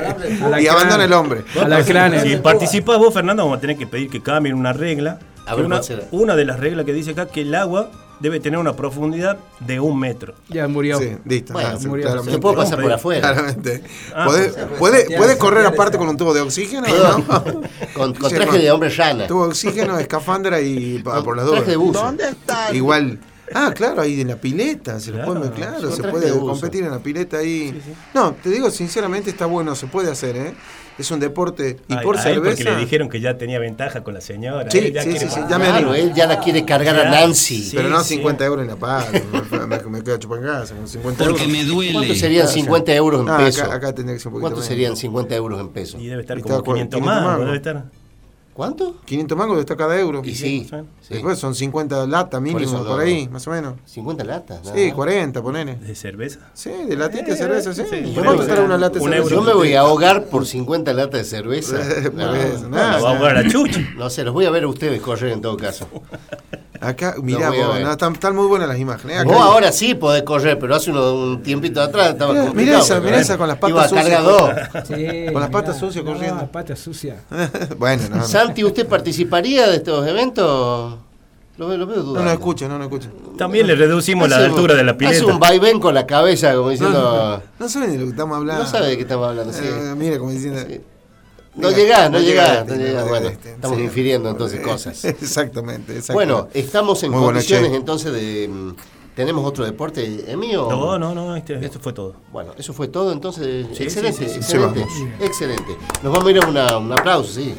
la y abandona el hombre. A la cráneo. Si participás vos, Fernando, vamos a tener que pedir que cambien una regla. A ver, una, una de las reglas que dice acá que el agua debe tener una profundidad de un metro. Ya murió. Sí, listo. Bueno, ah, sí, murió. claramente. Se puede pasar por afuera. Claramente. Ah, ¿Puede, o sea, puede, puede correr aparte está- con un tubo de oxígeno? ¿no? Con, traje de hombre llana. Tubo de oxígeno, escafandra y Con por las traje dudas. de buzo. Igual. Ah, claro, ahí en la pileta, se Claro. lo puede, claro, se puede competir en la pileta ahí. No, te digo sinceramente está bueno, se puede hacer, ¿eh? Es un deporte y Ay, por a él porque cerveza. le dijeron que ya tenía ventaja con la señora. Sí, Él ya sí, quiere sí, sí, más. ya me Claro, él ya la quiere cargar a Claro, Nancy. sí. Pero no 50 euros en la paga, me, me, me quedo chupangaza con 50 euros. ¿Cuánto serían 50 euros en Ah, pesos? acá, acá tendría que ser un poquito ¿Cuánto menos. serían 50 euros en pesos? Y debe estar Y como está con 500 500 más, más. ¿no? debe estar. ¿Cuánto? 500 mangos está cada euro. Y sí, sí. Después son 50 latas mínimo, por, ahí, más o menos. 50 latas. Sí, más. 40, ponele. ¿De cerveza? Sí, de latita de cerveza, sí. sí. ¿Y Un ¿Cuánto euro. estará una lata de Un cerveza? Yo me voy a ahogar por 50 latas de cerveza. No, eso, no, Va a jugar a la chucha. no sé, los voy a ver a ustedes correr en todo caso. Acá, mirá, vos, no, están, están muy buenas las imágenes. Acá Vos hay- ahora sí podés correr, pero hace uno- un tiempito atrás estaba Mirá, complicado. mirá esa, mirá ¿eh? esa con las patas Iba sucias. cargador. Sí, Con las patas sucias corriendo. patas sucias. bueno, no, no. Santi, ¿usted participaría de estos eventos? Lo veo, lo veo No dudando. nos escucha, no nos escucha. También le reducimos la un- altura de la pileta. Hace un vaivén con la cabeza, como diciendo. No, no saben de lo que estamos hablando. No sabe de qué estamos hablando, sí. Eh, mira, como diciendo. Sí. No llegás, no no llegás, no no. Bueno, llegaste, estamos sí. infiriendo entonces cosas. Exactamente, exactamente. Bueno, estamos en Muy condiciones entonces de. mm, ¿Tenemos otro deporte, Emio? No, no, no, este- esto fue todo. Bueno, eso fue todo entonces. Sí, excelente, sí, sí, sí. excelente, excelente. Nos vamos a ir a una- un aplauso, sí.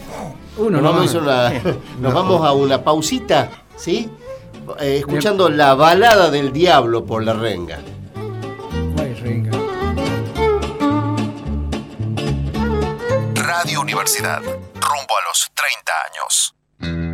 Uno nos, no vamos a, hacer una- nos vamos a una pausita, ¿sí? Eh, escuchando la balada del diablo por la renga. Guay, renga. Radio Universidad. Rumbo a los 30 años.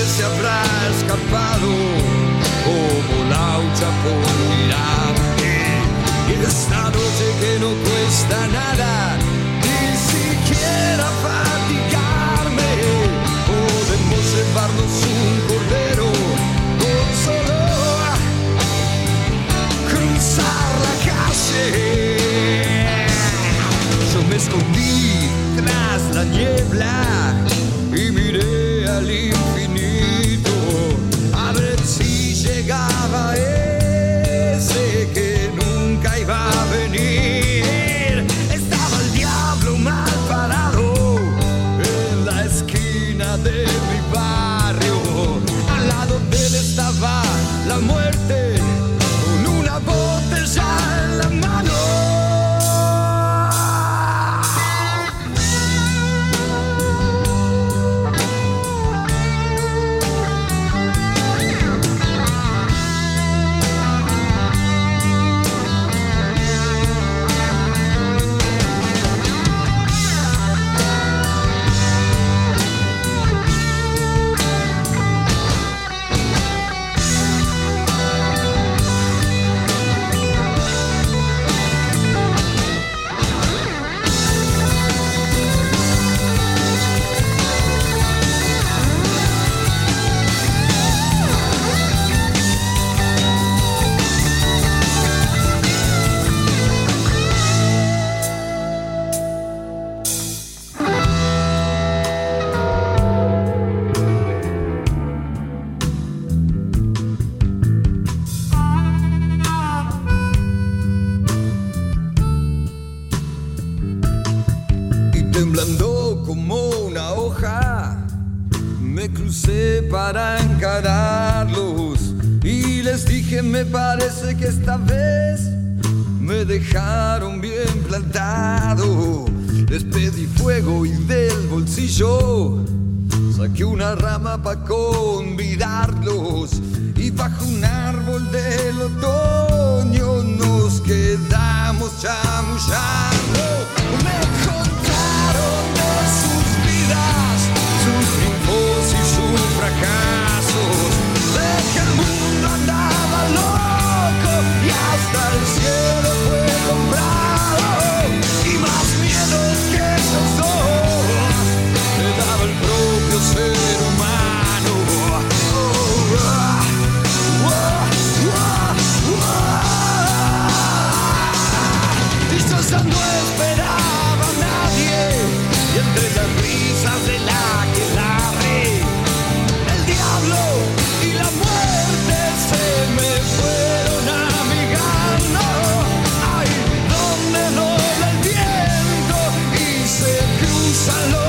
¿Cuántas veces se habrá escapado como laucha por mirarte? Y esta noche que no cuesta nada, ni siquiera fatigarme, podemos llevarnos un cordero con solo cruzar la calle. Yo me escondí tras la niebla y miré al infinito fuego y del bolsillo Saqué una rama para convidarlos y bajo un árbol del otoño nos quedamos chamullando. Cruzan los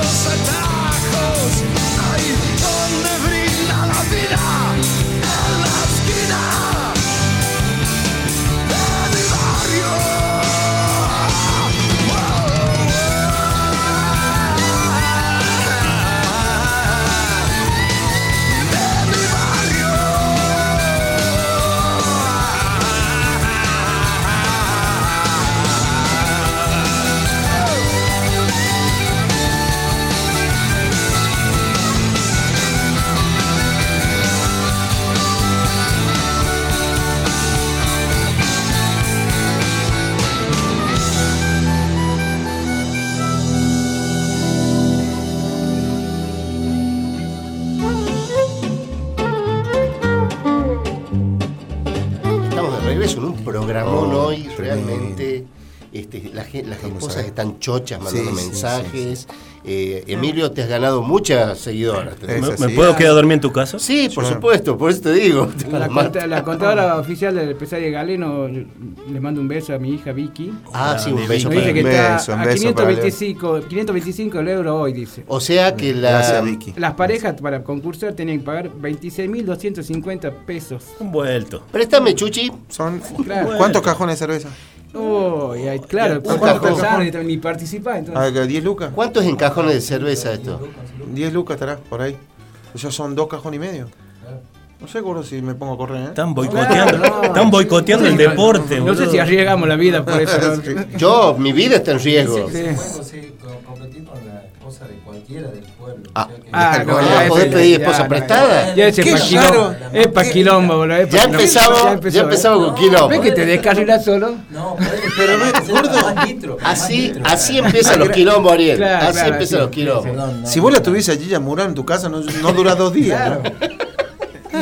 chochas mandando Sí, sí, mensajes. Eh, Emilio, te has ganado muchas seguidoras. ¿Me, puedo quedar a dormir en tu casa? Sí, por Claro. supuesto, por eso te digo. La, la contadora oficial del Pesaje Galeno le mando un beso a mi hija Vicky. Ah, sí, un beso dice que Un está beso, un a beso 525, 525 el euro hoy, dice. O sea que la. Gracias, Vicky. Las parejas para concursar tenían que pagar 26.250 pesos. Un vuelto. Préstame, Chuchi. Son, Claro. ¿Cuántos cajones de cerveza? Oh, y claro, ¿cuántos ni, participar? Entonces. Ah, ¿10 lucas? ¿Cuántos en cajones de cerveza esto? 10 lucas estará por ahí. Esos son dos cajones y medio. No sé, gordo, si me pongo a correr, ¿eh? Están boicoteando, no. están boicoteando el deporte. No sé si arriesgamos la vida por eso. ¿no? Yo, mi vida está en riesgo. Sí. Sí, esposa de cualquiera del pueblo. Ah. O sea que- Ah, no, Ah, ya ¿podés pedir ya, esposa no, prestada? Ya ese Qué pa' quilombo. raro. Es pa' quilombo, boludo. es Ya empezamos, ya empezamos ¿eh? con quilombo. ¿Ves que te descarrilas solo? No, pero, Pero ve, gordo. Así, así empiezan los quilombos, Ariel. Así empiezan los quilombos. No, Si vos la no. tuviese allí ya Murán en tu casa, no, no dura dos días. Claro.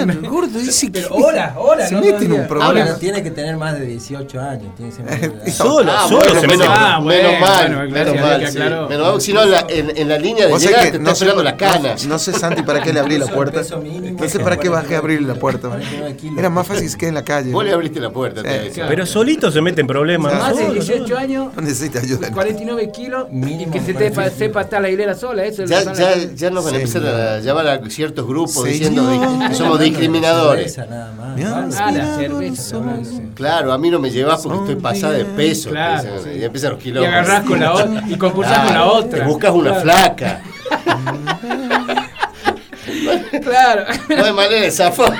Ah, no, gordo, dice que. Pero horas, horas, Se no mete en un problema. Ahora tiene que tener más de 18 años. Tiene que ser. Solo, Ah, solo bueno, se menos, mete. Ah, bueno, menos mal, bueno, menos mal, que sí. aclaró. Menos mal, si no, en la, en, en la línea de sabés te está no sé, esperando la no- cana. No, sé, Santi, para qué le abrí la el puerta. No sé para qué bajé a abrirle la puerta. 49 kilos. Era más fácil que en la calle. Vos le abriste la puerta. Pero solito se mete en problemas. Más de solo, 18 solo. años, No necesita ayuda. 49 kilos, Mínimo que se te 45. sepa estar la hilera sola. Ya, nos van a empezar a llamar a ciertos grupos diciendo que somos Discriminadores. cerveza nada más. Mi Vale. las- Ah, la cerveza. Claro, a mí no me llevas porque estoy pasada de peso. Claro, sí. Y empiezan los Y kilómetros. agarrás con la otra, y concursás con la otra. Te buscas una Claro. flaca. Claro. No hay manera de zafar.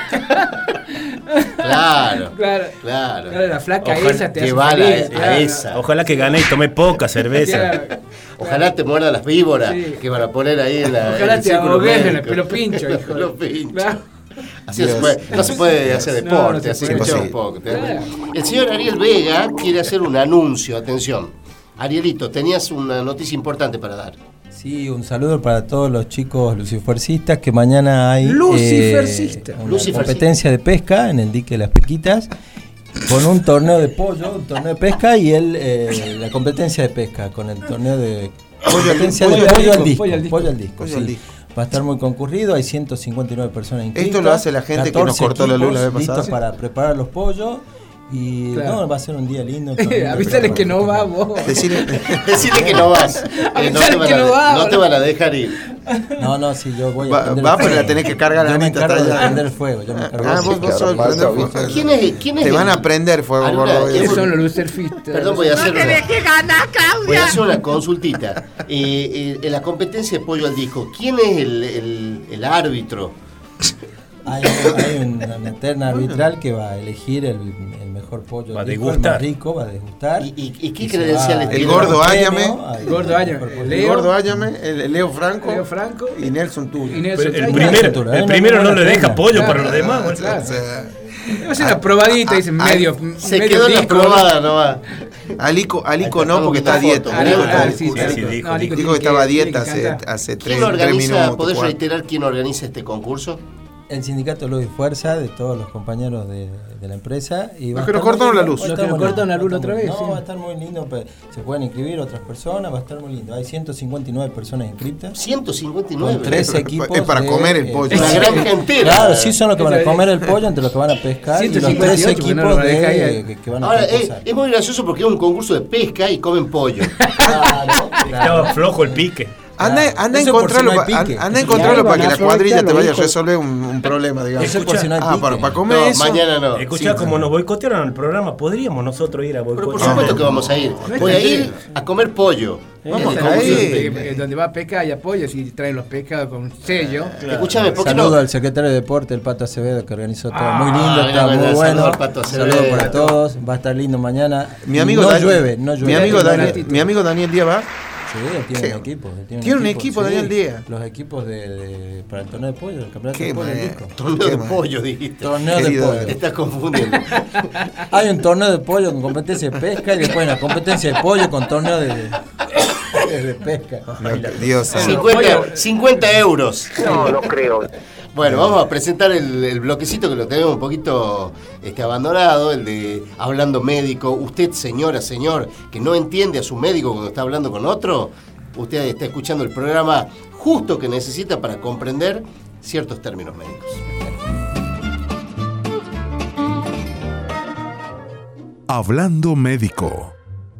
Claro. Claro. Claro. Claro, la flaca Ojalá esa te hace Llevala feliz, a, a claro. esa. Ojalá que gane y tome poca cerveza. Claro. Ojalá te muerdan las víboras Sí. que van a poner ahí en la. en Ojalá el te ahogues en el pelo pincho, hijo. Pelo pincho. Así no se puede, no se puede hacer No, no deporte, así que un poco. El señor Ariel Vega quiere hacer un anuncio, atención. Arielito, tenías una noticia importante para dar. Sí, un saludo para todos los chicos lucifercistas que mañana hay Lucifercista. eh, una Lucifercista. competencia de pesca en el dique de las Pequitas con un torneo de pollo, un torneo de pesca y el, eh, la competencia de pesca con el torneo de competencia de pollo al pollo al disco, disco, pollo al disco. pollo al disco, Pollo sí. al disco. Va a estar muy concurrido, hay 159 personas inscritas. Esto lo hace la gente que nos 14 cortó la luz la vez pasada. listos para preparar los pollos y Claro. no, va a ser un día lindo. un torneo Avísale que no va vos. Decirle, Decirle que no vas. eh, no, te van que a, no va, no te van a dejar ir. No, no, sí, yo voy a Va- pero la tenés que cargar la Yo me de allá. prender el fuego, yo me ah, vos, vos sos el prender fuego. ¿Quién es, quién es Te el- van a prender fuego, gordo. ¿quién Esos fue- son los lucerfistas. Perdón, voy a hacer una, voy a hacer una consultita. Eh, eh, en la competencia de pollo al disco, ¿quién es el, el- el, el árbitro. Hay, hay una, una terna arbitral que va a elegir el, el mejor pollo Va a rico, degustar. el más rico, va a degustar. ¿Y, y- y qué credenciales va- El tiene? gordo Áñame. al Gordo Áñame. El Leo. gordo Áñame, el Leo Franco, Leo Franco y Nelson Tulio. y Nelson Pero el primero, el primero no le deja pollo Claro, para los demás. claro, bueno. claro. O sea, Va a ser una probadita, dice, medio. Se medio quedó en la disco, probada nomás. Alico, Alico no, porque está a dieta. Alico Ah, sí, sí, dijo, No, Alico Dijo tiene que estaba a tiene dieta hace, hace tres, ¿Quién tres organiza, minutos. podés cuatro. reiterar quién organiza este concurso? El sindicato Luz y Fuerza de todos los compañeros de, de la empresa. Y va Los a que nos estar muy cortaron la luz. Los que nos cortaron la luz otra vez, No, sí. va a estar muy lindo. Se pueden inscribir otras personas, va a estar muy lindo. Hay 159 personas inscritas. 159. Con tres Es para- equipos. es para de, comer el eh, pollo. Una granja entera. Claro, sí son los que van a es- comer el pollo, entre los que van a pescar y los 158, tres no equipos lo de, que, que van a Ahora, es, es muy gracioso porque es un concurso de pesca y comen pollo. Claro, Estaba flojo el pique. Anda, Claro. anda encontrarlo, si no anda a encontrarlo para que la cuadrilla te vaya a resolver un, un problema, digamos. Eso por si no hay Ah, para, para comer No, eso. mañana no. Escuchá, como nos boicotearon el programa, podríamos nosotros ir a Pero por boicotear. supuesto que vamos a ir. Voy a ir a comer pollo. Vamos Eh, a ir. pesca. Eh, Donde va a pescar y apoyos y traen los pescados con sello. Escúchame, ¿por qué Saludo no? al secretario de deporte, el Pato Acevedo, que organizó todo. Ah, muy lindo, está muy saludo bueno. al Pato Saludos Acevedo. para todos. Va a estar lindo mañana. Mi amigo, no Daniel, llueve, no llueve. mi, amigo Daniel, mi amigo Daniel Díaz va. Sí, tiene Sí. un equipo. él Tiene un equipo, Daniel Díaz. Los equipos de, de- para el torneo de pollo, el campeonato Qué de pollo, disco. Torneo Qué de pollo, dijiste. Torneo Querido, de Te pollo. estás confundiendo. Hay un torneo de pollo con competencia de pesca y después una competencia de pollo con torneo de, de- de pesca. Dios santo. 50, 50 euros. No, no creo. Bueno, vamos a presentar el, el bloquecito que lo tenemos un poquito este, abandonado, el de hablando médico. Usted, señora, señor, que no entiende a su médico cuando está hablando con otro, usted está escuchando el programa justo que necesita para comprender ciertos términos médicos. Hablando Médico.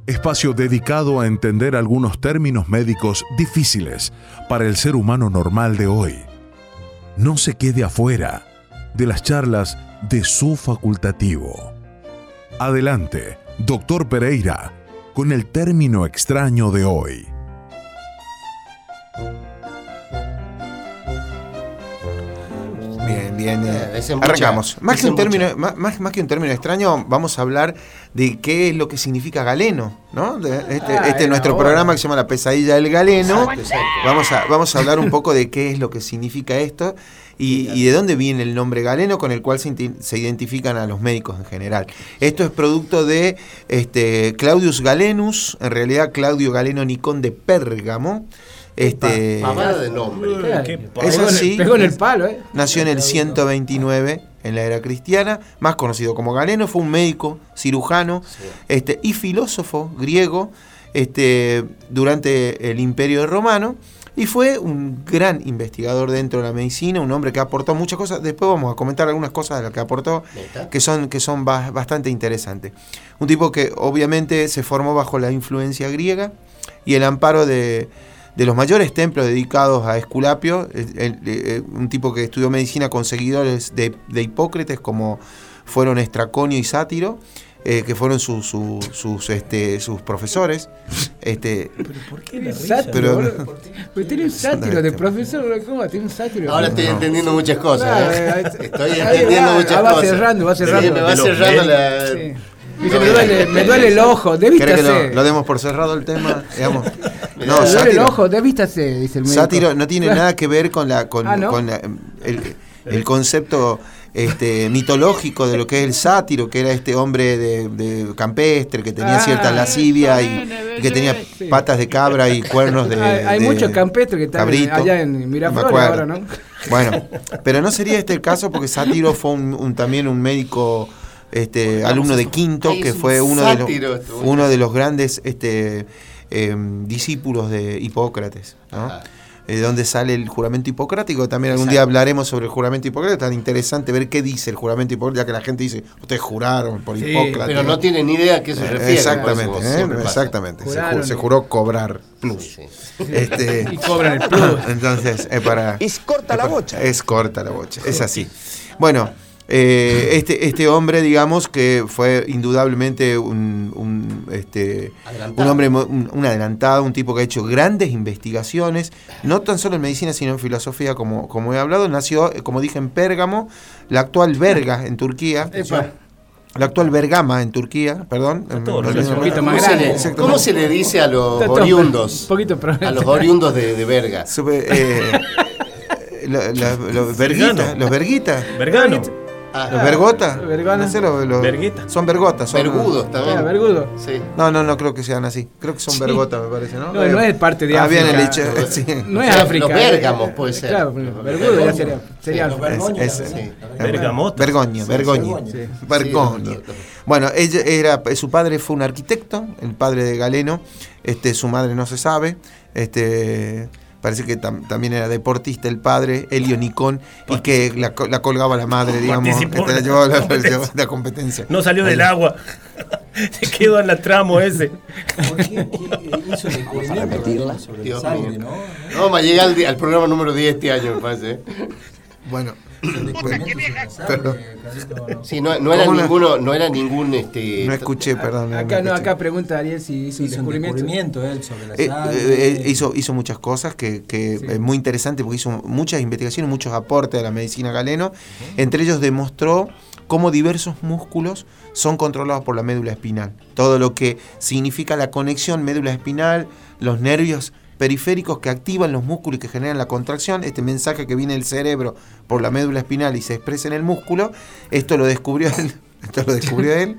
Espacio dedicado a entender algunos términos médicos difíciles para el ser humano normal de hoy. No se quede afuera de las charlas de su facultativo. Adelante, doctor Pereira, con el término extraño de hoy. Bien, bien. Eh, eh. Arrancamos. Más que, un término, más, que un término extraño, vamos a hablar de qué es lo que significa galeno. ¿no? De- Este, Ah, este es nuestro programa que se llama La pesadilla del galeno. Exacto, exacto. Vamos a, vamos a hablar un poco de qué es lo que significa esto y, y de dónde viene el nombre galeno con el cual se identifican a los médicos en general. Esto es producto de este, Claudius Galenus, en realidad Claudio Galeno Nicón de Pérgamo. Este, Pavada de nombre. Es en el- así. Pegó en el palo, ¿eh? Nació en el 129 en la era cristiana, más conocido como Galeno, fue un médico, cirujano este, y filósofo griego este, durante el Imperio Romano y fue un gran investigador dentro de la medicina, un hombre que aportó muchas cosas. Después vamos a comentar algunas cosas de las que aportó que son, que son ba- bastante interesantes. Un tipo que obviamente se formó bajo la influencia griega y el amparo de, de los mayores templos dedicados a Esculapio, el- el- eh, un tipo que estudió medicina con seguidores de, de Hipócrates como fueron Estraconio y Sátiro. eh, que fueron sus sus sus, este, sus profesores. Este, ¿Por qué la risa? Sátiro, Pero-. Pero tiene un sátiro de profesor, ¿cómo? Tiene un sátiro. Ahora estoy entendiendo muchas cosas. ¿eh? Estoy entendiendo muchas ah, va cosas. cerrando, va Sí, cerrando. me va cerrando la. Sí. Dice, me duele, me duele el ojo, ¿Querés que devístase. lo, lo demos por cerrado el tema? Digamos. No, me duele el ojo, devístase, dice el médico. sátiro no tiene nada que ver con la con, Ah, ¿no? con la- el, el concepto este, mitológico de lo que es el sátiro, que era este hombre de, de campestre que tenía Ah. cierta lascivia y, y que tenía patas de cabra y cuernos de. hay hay de muchos campestres que están cabrito. allá en Miraflores ahora, ¿no? Bueno, pero no sería este el caso porque Sátiro fue un, un- también un médico este, alumno de Quinto, que fue uno de, los, uno de los grandes este, em, discípulos de Hipócrates. ¿no? Ajá. Eh, De donde sale el juramento hipocrático. También algún Exacto. día hablaremos sobre el juramento hipocrático. Tan interesante ver qué dice el juramento hipocrático, ya que la gente dice, ustedes juraron por Sí, Hipócrates. Pero no tiene ni idea a qué se Eh, refiere. Exactamente, ¿eh? exactamente. Se, ju- se juró cobrar plus. Sí, sí. Este, Y cobran el plus. entonces, es para. Es corta la para- bocha. Es corta la bocha, es así. Bueno, Eh, este, este hombre, digamos, que fue indudablemente un, un, este, un hombre, un, un adelantado, un tipo que ha hecho grandes investigaciones, no tan solo en medicina, sino en filosofía, como, como he hablado. Nació, eh, como dije, en Pérgamo, la actual Berga en Turquía. Epa. La actual Bergama en Turquía, perdón. todo Un poquito ¿Cómo más se, grande. cómo se le dice a los oriundos? Un poquito A los oriundos de, de Verga. Supe, eh, la- la- los verguitas, Vergano. los verguitas, Vergano. Los vergotas, no sé, los, los- Verguita. son vergotas, son Vergudos también. Ah, vergudo. Sí. No, no, no creo que sean así. Creo que son Sí. vergotas, me parece, ¿no? No, no es parte de Ah, bien el África. sí. No es África. los bérgamos, puede ser. Claro, Los vergudo ya sería. sería Es- sí. sí. Bergamotas. Vergoño, vergoño. Bueno, ella era, su padre fue un arquitecto, el padre de Galeno, este, su madre no se sabe, este, parece que tam- también era deportista el padre, Elio Nicón, y que la, co- la colgaba la madre, digamos, este, la llevaba a la, competencia. la. No salió del agua. Se quedó en la tramo ese. ¿Por qué- qué hizo el descubrimiento sobre Dios la sangre, mío. no? No, vamos a llegar al, al programa número 10 este año, me parece. Bueno, Sí, no, no era ¿Cómo la- ninguno, no era ningún este. no escuché, perdón. Acá no, escuché. acá pregunta Ariel si hizo un Hizo un descubrimiento. descubrimiento él sobre la Eh, sangre. eh, eh, hizo, hizo muchas cosas que, que Sí. es muy interesante porque hizo muchas investigaciones, muchos aportes a la medicina galeno. Entre ellos demostró cómo diversos músculos son controlados por la médula espinal. Todo lo que significa la conexión médula espinal, los nervios periféricos que activan los músculos y que generan la contracción, este mensaje que viene del cerebro por la médula espinal y se expresa en el músculo, esto lo descubrió él, esto lo descubrió él.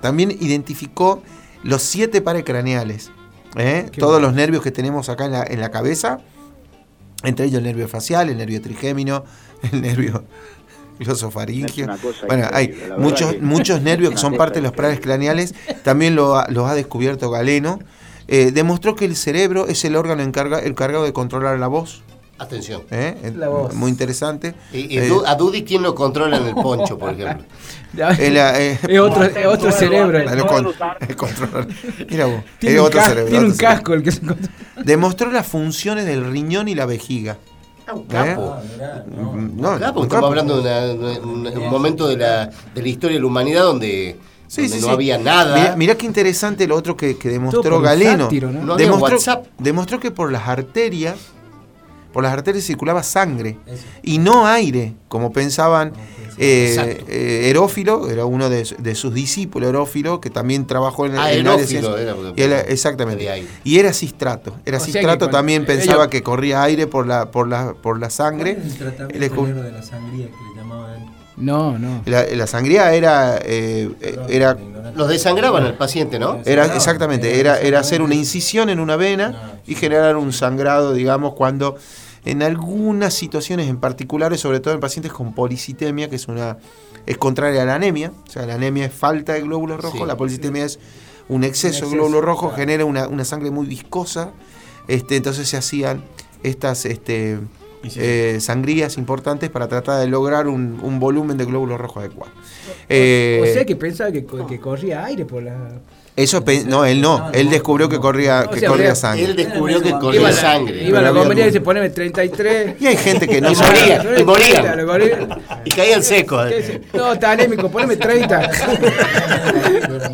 También identificó los siete pares craneales, ¿eh? Todos bueno. los nervios que tenemos acá en la, en la cabeza, entre ellos el nervio facial, el nervio trigémino, el nervio glosofaringio. Bueno, hay muchos, muchos nervios que son parte de los pares craneales, también lo ha- los ha descubierto Galeno. Eh, demostró que el cerebro es el órgano encarga, encargado de controlar la voz. Atención. ¿eh? La voz. Muy interesante. Y, y Eh, a Dudy, ¿quién lo controla en el poncho, por ejemplo? El, eh, es otro, es otro cerebro. Lo con- el controlador. Mira vos, Tiene, es un, otro cas- cerebro, tiene un otro cerebro. casco el que se encontró. Demostró las funciones del riñón y la vejiga. Ah, un capo. Ah, mirá, no. No, Capo, un estamos capo. hablando de una- un, un momento de la, de la historia de la humanidad donde, Sí, donde sí, no sí. había nada. Mirá, mirá qué interesante lo otro que, que demostró Galeno. sátiro, ¿no? No demostró, WhatsApp. demostró que por las arterias, por las arterias circulaba sangre Eso. y no aire, como pensaban. eh, eh, Herófilo era uno de, su- de sus discípulos, Herófilo, que también trabajó en, Ah, en Herófilo era, él- exactamente. Y era cistrato. Era O que cistrato cuando- también pensaba ellos- que corría aire por la, por la, por la ¿Cuál sangre. el tratamiento de la sangría que le llamaban? No, no. La, la sangría era, eh, era Los desangraban al paciente, ¿no? Era exactamente, era, era hacer una incisión en una vena y generar un sangrado, digamos, cuando en algunas situaciones en particulares, sobre todo en pacientes con policitemia, que es una es contraria a la anemia, o sea, la anemia es falta de glóbulos rojos, Sí. la policitemia es un exceso, Un de glóbulos rojos, claro. genera una, una sangre muy viscosa, este, entonces se hacían estas este, Sí. eh, sangrías importantes para tratar de lograr un, un volumen de glóbulos rojos adecuado. Eh, o sea que pensaba que, co- que corría aire por la. eso no, él no, él descubrió que corría, O que sea, corría sangre. Él descubrió que Iba corría a la, sangre. iba a la comería y dice: poneme 33. Y hay gente que no moría. y moría. Y caían secos. ¿Qué eh. dice? No, está anémico, poneme 30.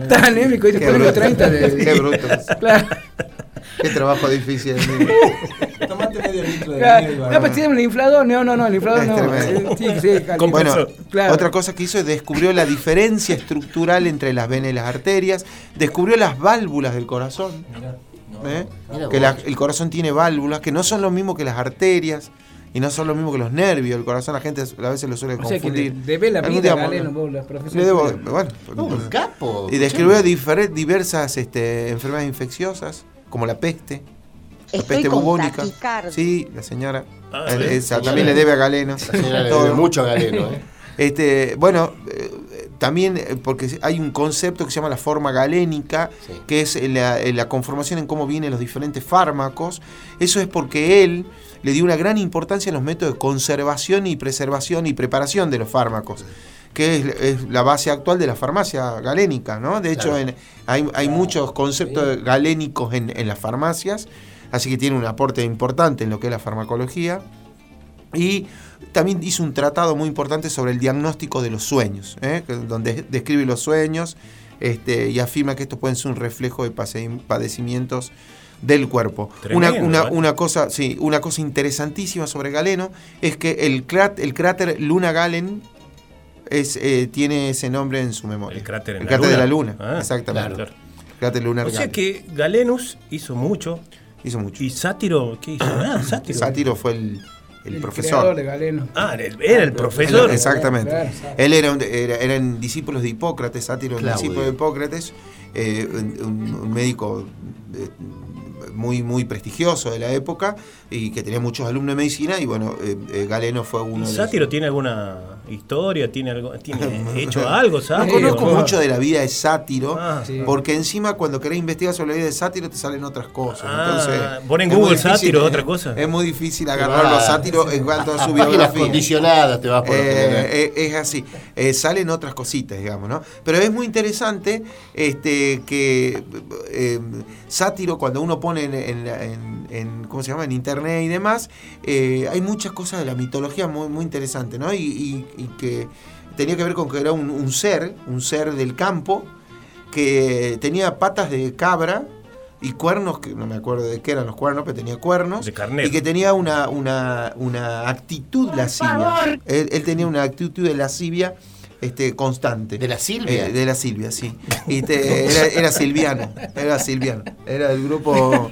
está anémico, dice: poneme bruto. 30. de- Qué bruto. Claro. Qué trabajo difícil. amigo. Tomate medio litro de claro. vino y No, pero tiene el inflador. No, no, no, el inflador Es no. tremendo. Sí, sí, Bueno, Claro. otra cosa que hizo es descubrió la diferencia estructural entre las venas y las arterias, descubrió las válvulas del corazón, Mirá, no. ¿eh? Mira que la- el corazón tiene válvulas que no son lo mismo que las arterias y no son lo mismo que los nervios. El corazón la gente a veces lo suele O sea que confundir. le debe la vida Galeno, vos, la profesión. Le debo, bueno, No, un capo. y describió difer- diversas este, enfermedades infecciosas, como la peste, la Estoy peste con bubónica. taquicardia. Sí, la señora. Ah, eh, sí. esa también le debe a Galeno. La señora le debe mucho a Galeno. ¿eh? Este, bueno, eh, también porque hay un concepto que se llama la forma galénica, Sí. que es la, la conformación en cómo vienen los diferentes fármacos. Eso es porque él le dio una gran importancia a los métodos de conservación y preservación y preparación de los fármacos que es, es la base actual de la farmacia galénica, ¿no? De hecho, Claro. en- hay, hay muchos conceptos galénicos en, en las farmacias, así que tiene un aporte importante en lo que es la farmacología. Y también hizo un tratado muy importante sobre el diagnóstico de los sueños, ¿eh? donde describe los sueños este, y afirma que estos pueden ser un reflejo de padecimientos del cuerpo. Una, Tremendo, una- ¿eh? una cosa, sí, una cosa interesantísima sobre Galeno es que el cráter Luna Galen es, eh, tiene ese nombre en su memoria. El cráter en El la cráter de la Luna. Ah, exactamente. claro. Cráter lunar O sea que Galenus hizo mucho. Hizo mucho. ¿Y Sátiro qué hizo? Ah, Sátiro. Sátiro fue el, el El profesor. creador de Galeno. Ah, era el, era el profesor. Exactamente. Claro, claro. Él era, un- era- eran discípulos de Hipócrates, Sátiro, discípulo de Hipócrates, eh, un, un- un médico eh, muy, muy prestigioso de la época y que tenía muchos alumnos de medicina. Y bueno, eh, eh, Galeno fue uno de ¿Sátiro los. tiene alguna historia? ¿Tiene, algo, tiene hecho algo? No ¿Sátiro? conozco mucho de la vida de Sátiro, Ah, Sí. porque encima cuando querés investigar sobre la vida de Sátiro te salen otras cosas. Ah, Entonces, pon en Google difícil, Sátiro, otra cosa. Es muy difícil agarrar los sátiros en cuanto a su biografía. condicionadas te vas por. Eh, eh, es así, Eh, salen otras cositas, digamos, ¿no? Pero es muy interesante este, que eh, sátiro, cuando uno pone en, en la- en- en- ¿cómo se llama? en internet y demás, eh, hay muchas cosas de la mitología muy, muy interesantes, ¿no? Y, y- y que tenía que ver con que era un, un ser, un ser del campo, que tenía patas de cabra y cuernos, que no me acuerdo de qué eran los cuernos, pero tenía cuernos. De carnero. Y que tenía una, una, una actitud lascivia. Él, él tenía una actitud de lascivia este, constante. ¿De la Silvia? Eh, de la Silvia, sí. Y te- era, era silviano, era silviano. Era del grupo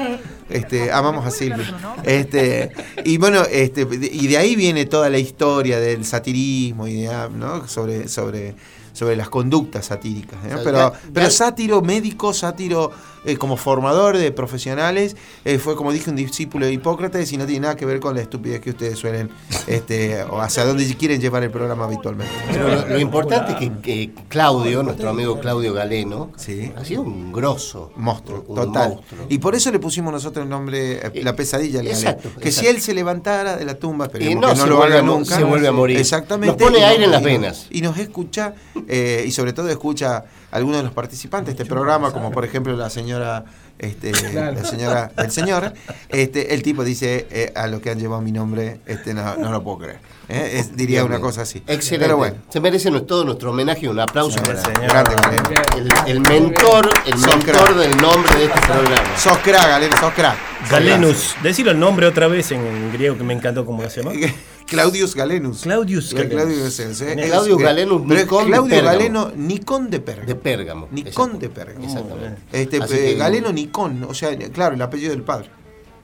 este, Amamos a Silvia. Este, y bueno, este, y de ahí viene toda la historia del satirismo y de, ¿no? sobre, sobre, sobre las conductas satíricas. ¿no? O sea, Pero, pero sátiro médico, sátiro eh, como formador de profesionales, eh, fue como dije un discípulo de Hipócrates y no tiene nada que ver con la estupidez que ustedes suelen, este, o hacia dónde quieren llevar el programa habitualmente. Pero lo, lo importante es que, que Claudio, nuestro amigo Claudio Galeno, Sí. ha sido un grosso. Monstruo, un total. monstruo. Y por eso le pusimos nosotros el nombre eh, La pesadilla del Exacto, Galeno. Que si él se levantara de la tumba, esperemos no que no se lo vuelve haga nunca. se vuelve a morir. Exactamente. Nos pone aire en las venas. Y nos escucha, eh, y sobre todo escucha a algunos de los participantes de este programa, como por ejemplo la señora, este, Claro. la señora del señor. Este, el tipo dice, eh, a los que han llevado mi nombre, este, no, no lo puedo creer. Eh, es- diría Bien, una bien. cosa así. Excelente. Pero bueno. Se merece todo nuestro homenaje y un aplauso para señor. Grande, Galeno. el, el mentor, el Sos mentor crack. del nombre de este programa. Sos crack, Galeno, sos crack. Galenus. Decirlo el nombre otra vez en, en griego que me encantó cómo se llama. Claudius Galenus. Claudius Claudius Galenus. Galenus. eh, Es Claudius Galenus pero es Nicón de Claudio Pérgamo. Galeno Nicón de Pérgamo. De Pérgamo. Nicón de Pérgamo. Exactamente. Este, eh, que- Galeno Nicón, o sea, claro, el apellido del padre.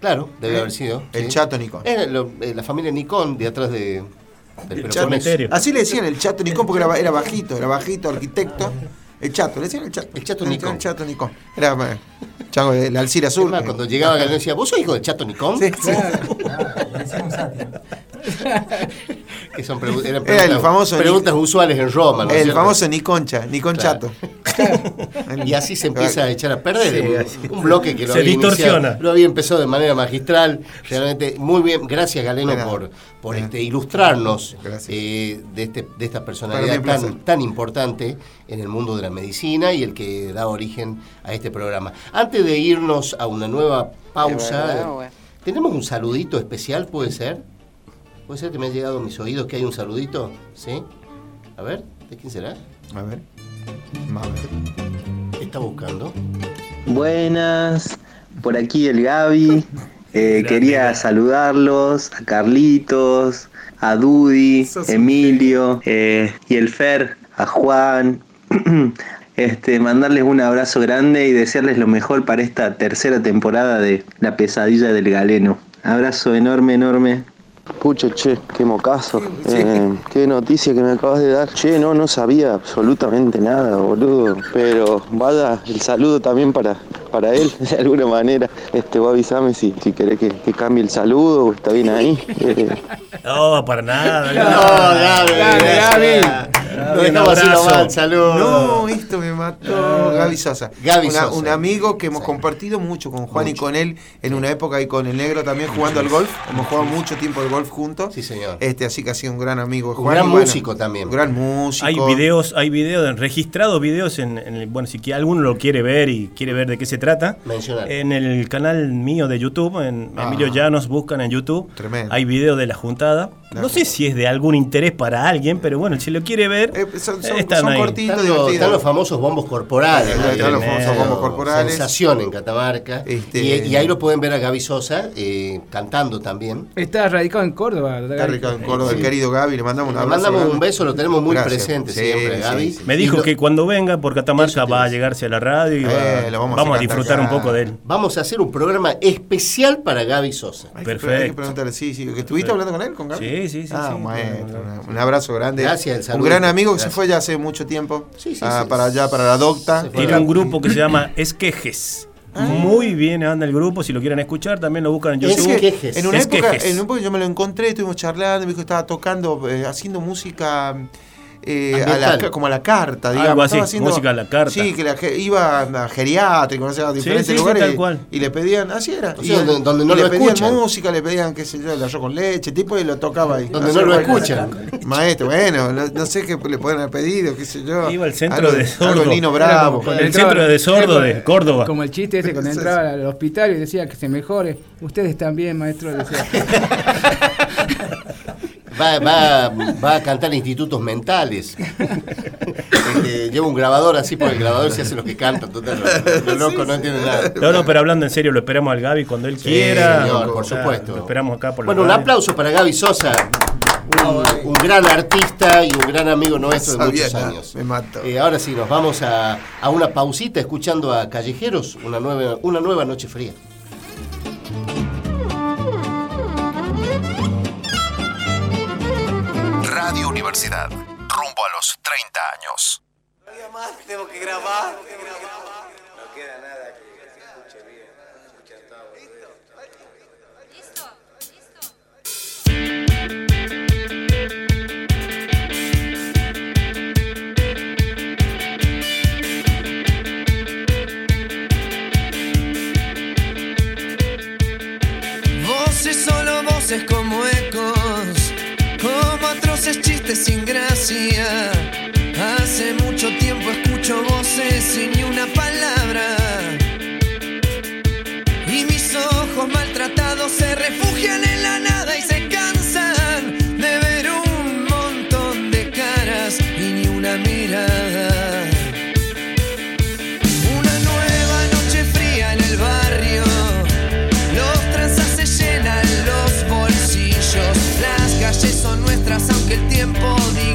Claro, debe Eh, haber sido. el Chato Nicón. Era lo- eh, la familia Nicón de atrás de, del El. Así le decían el Chato Nicón porque era, era bajito, era bajito, arquitecto. El Chato, le decían el Chato. El Chato Nicón. El Chato Nicón. Era eh, chango de la Alcira Azul. más, cuando llegaba Galeno decía, ¿vos sos hijo de Chato Nicón? Sí, sí. Que son pregu- eran Era el preguntas- famoso preguntas usuales en Roma. ¿no El cierto? famoso Niconcha, Nicón Claro. Chato. Y así se empieza a echar a perder Sí, un, bloque que lo Se había, distorsiona. iniciado- lo había empezado de manera magistral. Realmente muy bien. Gracias, Galeno, por, por este, ilustrarnos eh, de, este, de esta personalidad tan, tan importante en el mundo de la medicina y el que da origen a este programa. Antes de irnos a una nueva pausa, ¿tenemos un saludito especial? ¿Puede ser? ¿Puede ser que me ha llegado a mis oídos que hay un saludito? ¿Sí? A ver, ¿de quién será? A ver. A ver. está buscando? Buenas, por aquí el Gaby. Eh, quería saludarlos a Carlitos, a Dudy, Emilio eh, y el Fer, a Juan. Este, mandarles un abrazo grande y desearles lo mejor para esta tercera temporada de La pesadilla del galeno. Abrazo enorme, enorme. Pucha, che, qué mocazo. Eh, qué noticia que me acabas de dar. Che, no, no sabía absolutamente nada, boludo. Pero vaya el saludo también para, para él, de alguna manera. Este, vos avisame si, si querés que, que cambie el saludo o está bien ahí. Eh, No, para nada. No, Gaby, Dale, gracias. Gaby. Lo dejamos así abrazo. nomás, saludos. No, esto me mató. Gaby Sosa. Gaby Una- Sosa. Un amigo que hemos Sí. compartido mucho con Juan y con él en una época y con el negro también jugando al golf. Hemos jugado mucho tiempo al golf juntos. Sí, señor. Este, así que ha sido un gran amigo. de Un Juan gran bueno, músico también. Un gran músico. Hay videos, hay videos, registrados videos en, en el- bueno, si alguno lo quiere ver y quiere ver de qué se trata. Mencionar. En el canal mío de YouTube, en Ah. Emilio Llanos, buscan en YouTube. Tremendo. Hay videos de la juntada. No sé si es de algún interés para alguien, pero bueno, si lo quiere ver, son, están ahí. cortitos, Están los, están los famosos bombos corporales. Están los famosos bombos corporales. Sensación en Catamarca. Este- Y, y ahí lo pueden ver a Gaby Sosa eh, cantando también. Está radicado en Córdoba. Está radicado en Córdoba, el querido Gaby, le mandamos un Le abrazo. mandamos grande. un beso, lo tenemos muy Gracias. presente Sí, siempre, sí, Gaby. sí. Me dijo lo- que cuando venga por Catamarca va a llegarse a la radio y Eh, vamos, vamos a disfrutar acá. un poco de él. Vamos a hacer un programa especial para Gaby Sosa. Hay que- Hay que Perfecto. preguntarle, sí, sí. ¿Que ¿Estuviste hablando con él, con Gaby? Sí, sí, sí, Ah, sí. un maestro. Un abrazo grande. Gracias, el Un gran amigo que se fue ya hace mucho tiempo. Sí, sí, ah, sí. para allá, para la docta. Tiene un grupo que se llama Esquejes. Ah. Muy bien anda el grupo, si lo quieren escuchar también lo buscan en Es YouTube. que en una, época, Esquejes. en una época yo me lo encontré, estuvimos charlando, me dijo que estaba tocando, eh, haciendo música eh, a la, como a la carta, digamos. Algo así, Estaba haciendo- música a la carta. Sí, que la iba a geriátrico, no sé, a diferentes sí, sí, lugares tal y- cual. Y, le pedían, así era. O sea, donde- donde no y lo le pedían escuchan. música, le pedían, qué sé yo, el arroz con leche, tipo, y lo tocaba ahí. Donde no lo escuchan. Maestro, bueno, no, no sé qué le pueden haber pedido, qué sé yo. Iba al centro Algo- de algo sordo. Nino Bravo. Con el centro de sordo de Córdoba. Como el chiste ese cuando entraba al hospital y decía que se mejore. Ustedes también, maestro. Decía. Va, va, va a cantar institutos mentales. Este, lleva un grabador así, porque el grabador se hace lo que canta. Total, lo, lo loco no entiende nada. No, no, pero hablando en serio, lo esperamos al Gaby cuando él quiera. señor, por supuesto. Lo esperamos acá por Bueno, un radio. aplauso para Gaby Sosa, un, un gran artista y un gran amigo nuestro de Sabía muchos años. me mato. Eh, ahora sí, nos vamos a, a una pausita escuchando a Callejeros, una nueva, una nueva noche fría. Radio Universidad. Rumbo a los 30 años. Tengo que grabar. No queda nada que se escuche bien. Escucha todo. Voces solo voces como ecos, como atroces chistes sin gracia. Hace mucho tiempo escucho voces sin ni una palabra. Y mis ojos maltratados se refugian en la nada y se aunque el tiempo diga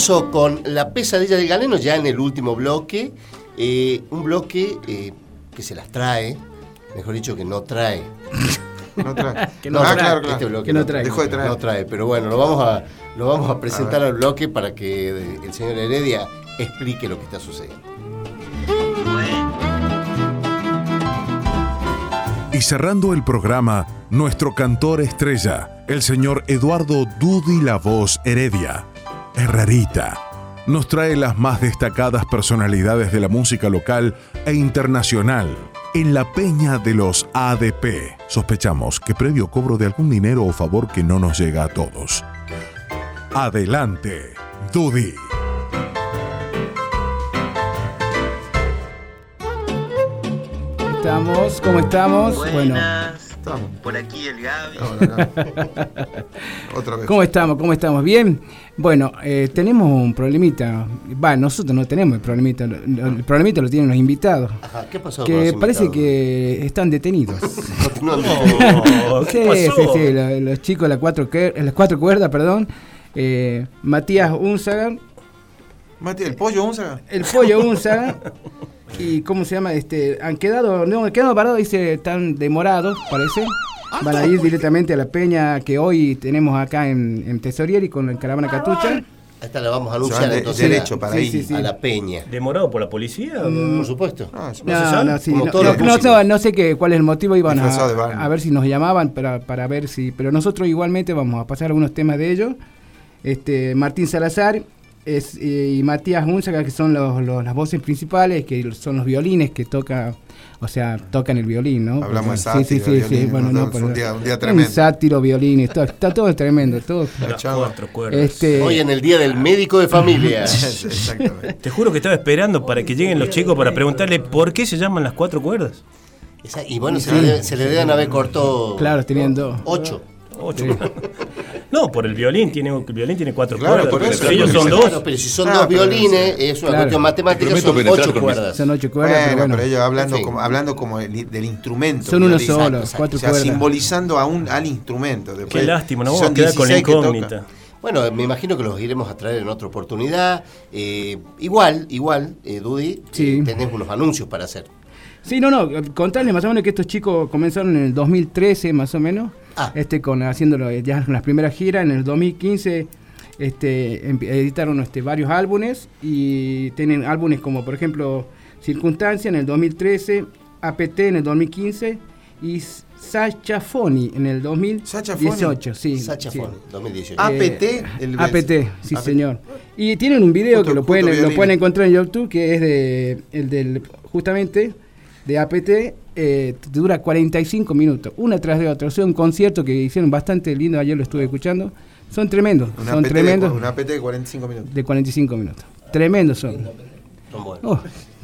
de con La pesadilla del galeno, ya en el último bloque. Eh, un bloque eh, que se las trae, mejor dicho, que no trae. No trae. Que no Ah, trae. claro, claro. Este bloque Que no trae. Dejó de traer. No trae, pero bueno, lo vamos a, lo vamos a presentar al bloque para que eh, el señor Heredia explique lo que está sucediendo. Y cerrando el programa, nuestro cantor estrella, el señor Eduardo Dudi La Voz Heredia, Herrerita, nos trae las más destacadas personalidades de la música local e internacional en la peña de los ADP. Sospechamos que previo cobro de algún dinero o favor que no nos llega a todos. Adelante, Dudi. Estamos, ¿cómo estamos? Bueno, Estamos. Por aquí el Gaby. Otra vez. ¿cómo estamos? ¿Cómo estamos? ¿Bien? Bueno, eh, tenemos un problemita. Va, nosotros no tenemos el problemita. lo- lo- El problemita lo tienen los invitados. Ajá, ¿qué pasó con Que los parece invitados? que están detenidos. No, no, sí, ¿Qué sí, pasó? sí, la- los chicos de las cuatro, las cuatro cuerdas, perdón. eh, Matías Unzaga, Mati, el pollo, Unzaga. el pollo Unzaga. ¿Y cómo se llama? Este, han quedado, no, han quedado parados, dice, están demorados, parece. Van a ir directamente a la peña que hoy tenemos acá en, en Tesorieri con la caravana Catucha. Esta la vamos a anunciar entonces derecho para Sí, ahí. sí, sí. a la peña. ¿Demorado por la policía? Por supuesto. Ah. ¿No No, no, sé qué, cuál es el motivo, iban a, a ver si nos llamaban para, para ver si, pero nosotros igualmente vamos a pasar algunos temas de ellos. Este, Martín Salazar es, eh, y Matías Unzaga, que son los, los- las voces principales, que son los violines que toca, o sea, tocan el violín, ¿no? Hablamos de sí, sátiro, sí, sí, sí, violín, bueno, ¿no? no, Fue un pero- día- un día tremendo. sátiro, violín, está, está todo tremendo, todo. Este, Hoy en el Día del Médico de Familia. Exactamente. Te juro que estaba esperando para que lleguen los chicos para preguntarle por qué se llaman las cuatro cuerdas. Esa- y bueno, se le, debe- se le deben haber cortado claro, tenían dos. ocho. Ocho. No, por el violín tiene, el violín tiene cuatro Claro, cuerdas. por eso. pero ellos son Claro, dos. pero si son Ah, dos pero violines, es una Claro. cuestión matemática, son ocho cuerdas. Son ocho cuerdas, Bueno, pero bueno. pero ellos hablando como, hablando como del, del instrumento. Son uno solo, cuatro o sea, cuerdas. simbolizando a un, al instrumento. Qué lástima, si vamos a son quedar con la 16 que tocan. incógnita. Bueno, me imagino que los iremos a traer en otra oportunidad. Eh, igual, igual, eh, Dudy, Sí. eh, tenés unos anuncios para hacer. Sí, no, no, contarles más o menos que estos chicos comenzaron en el 2013 más o menos, Ah. este con haciéndolo ya en las primeras giras, en el 2015 este editaron este varios álbumes y tienen álbumes como por ejemplo Circunstancia en el 2013, APT en el 2015 y Sacha Foni en el 2018, sí. Sacha sí. Foni, 2018. APT, el- APT, sí APT. señor. Y tienen un video que lo pueden, lo pueden encontrar en YouTube que es de el del justamente de APT eh, dura 45 minutos, una tras de otra. O sea, un concierto que hicieron bastante lindo, ayer lo estuve escuchando. Son tremendos, Un son APT de tremendos un APT de 45 minutos. de 45 minutos. Tremendos son. Son buenos. Oh,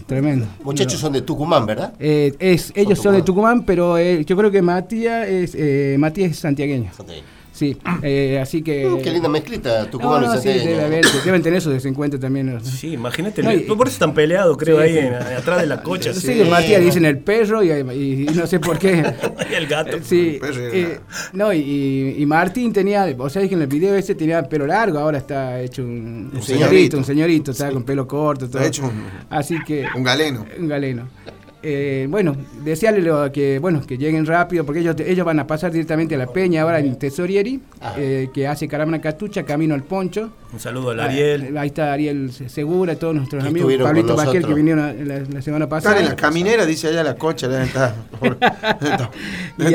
tremendo. Muchachos son de Tucumán, ¿verdad? Eh, es, ellos son de Tucumán, pero eh, yo creo que Matías es, eh, Matías es santiagueño. Sí, eh, así que... Uh, qué linda mezclita, Tucumán No, no, y sí, debe haber, deben tener eso de ese encuentro también. ¿no? Sí, imagínate. No, el- y- por eso están peleados, creo, Sí, ahí sí. en- atrás de la cocha. Sí, que Matías dicen el perro y, y- y no sé por qué. Y el gato. Sí, El perro era- eh, no, y- y, y Martín tenía, o sea, que en el video ese tenía pelo largo, ahora está hecho un, un señorito. señorito, un señorito, está con pelo corto, todo. Está hecho un- Así que un galeno. Un galeno. Eh, bueno, desearle lo que bueno que lleguen rápido porque ellos ellos van a pasar directamente a la peña ahora en Tesorieri eh, que hace Caramana Catucha camino al Poncho Un saludo al Ariel. Ah, ahí está Ariel Segura todos nuestros Que amigos Pablito Baquel que vinieron la, la semana pasada Están en la caminera, dice allá la cocha, deben estar. Deben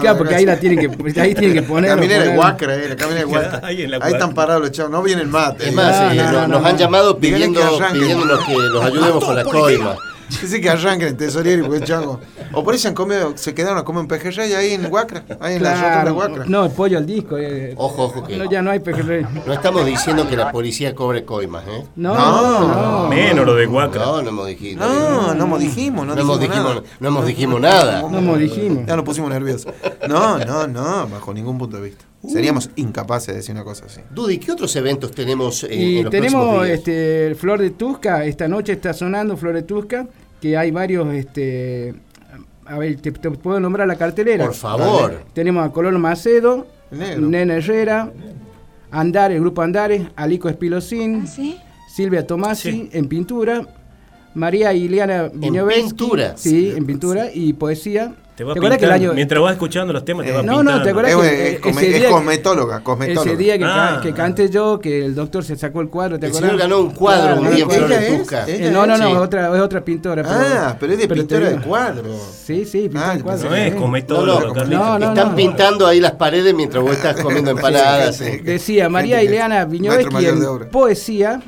claro, porque ahí la tienen que ahí tienen que poner La caminera de Huacra, eh, la caminera de Huacra. Ahí en la Ahí Huacra. están parados los chavos, no vienen mate. Es más, No, eh, no, nos, no, nos no. han llamado pidiendo, pidiéndonos que los ayudemos con la coima. Dice que arranquen en Tesorieri, porque chango. O por se, han comido, se quedaron a comer un pejerrey ahí en Huacra, ahí en la Claro, Huacra. no, el pollo al disco. eh. Ojo, ojo que No, ya no hay pejerrey. no estamos diciendo que la policía cobre coimas, ¿eh? No, No. no. Menos lo de Huacra. No, no hemos dicho. No, no hemos dijimos, no, No hemos dijimos dijimos- nada. no hemos dijimos nada. No hemos dijimos. Ya nos pusimos nerviosos. No, no, no, bajo ningún punto de vista. Uh. Seríamos incapaces de decir una cosa así. Dudy, ¿qué otros eventos tenemos en, Y en los próximos tenemos días? este Flor de Tusca, esta noche está sonando Flor de Tusca, que hay varios este a ver, te, te puedo nombrar la cartelera. Por favor. Tenemos a Colón Macedo, negro. Nena Herrera, Andar, el grupo Andares, Alico Espilosín, ¿Sí? Silvia Tomasi en pintura, María Ileana Viñovetsky. pintura? Sí, en pintura y poesía. Te va acuerdas que el año Mientras vas escuchando los temas, te va no, pintando. no, ¿te acuerdas Es, que es eh, come- ese es día- cosmetóloga, cosmetóloga. Ese día que, Ah. que canté yo, que el doctor se sacó el cuadro, ¿te El acuerdas? señor ganó un cuadro un día ¿no? Flor de ¿Ella es? Tuca. ¿Ella Eh, no, no, no, Sí. es otra, es otra pintora. Ah, pero es de pero te pintora de cuadros. Sí, sí, pintora Ah, de cuadros. No es. No, no. No, no, Están no. pintando ahí las paredes mientras vos estás comiendo empanadas. Sí. Decía María Ileana obra. poesía,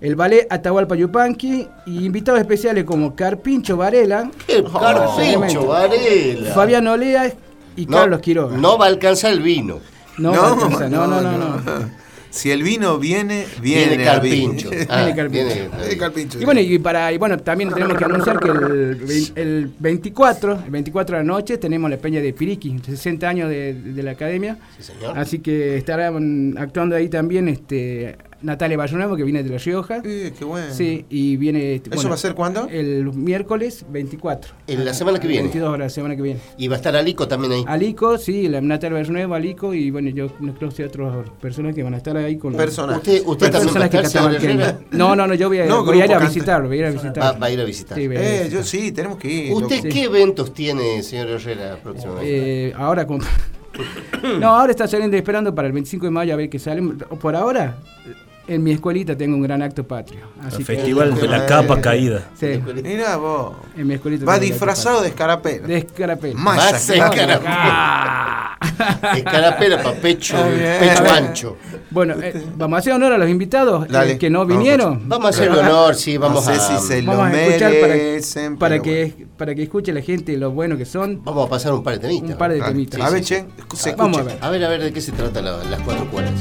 el ballet Atahualpa Yupanqui y invitados especiales como Carpincho Varela, ¡Qué carpincho, Varela! Fabián Olea y No, Carlos Quiroga. No va a alcanzar el vino. no, No, va a alcanzar, no, no, no, no. Si el vino viene, viene, Viene carpincho. Ah, Viene carpincho. viene- Viene carpincho. Y bueno, y para y bueno, también tenemos que anunciar que el, el 24, el 24 de la noche tenemos la peña de Piriqui, 60 años de, de la academia. Sí, señor. Así que estarán actuando ahí también este Natalia Bayonemo, que viene de La Rioja. Eh, qué bueno. Sí, y viene. este, ¿Eso va a ser cuándo? El miércoles 24. En la semana que viene. 22 horas, la semana que viene. Y va a estar Alico también ahí. Alico, sí, la Natalia Bayonemo, Alico, y bueno, yo no creo que otras personas que van a estar ahí con Personas. Usted, usted también va a personas que Herrera. No, no, no, yo voy a, No, voy a ir a canta. visitarlo, voy a ir a visitar. Va, va a ir a visitar. Sí, voy a ir a Eh, visitar. yo sí, tenemos que ir. ¿Usted qué eventos tiene, señor Herrera, próximamente? Eh, ahora con- No, ahora está saliendo esperando para el 25 de mayo a ver qué sale. Por ahora, en mi escuelita tengo un gran acto patrio. Así El que- festival de la Eh, capa caída. Sí, Mirá vos. en mi escuelita Va disfrazado de escarapela. de escarapela. Más escarapela. Escarapela para pecho, pecho ancho. Bueno, eh, vamos a hacer honor a los invitados eh, que no vinieron. Vamos a hacerle honor, sí, vamos no sé a... si se lo Vamos a escuchar merecen. para, que, para que escuche la gente lo bueno que son. Vamos a pasar un par de temitas. Un par de bueno. temitas. A ver, sí, che, se Vamos a ver. A ver, a ver, ¿de qué se trata la- las cuatro cuerdas?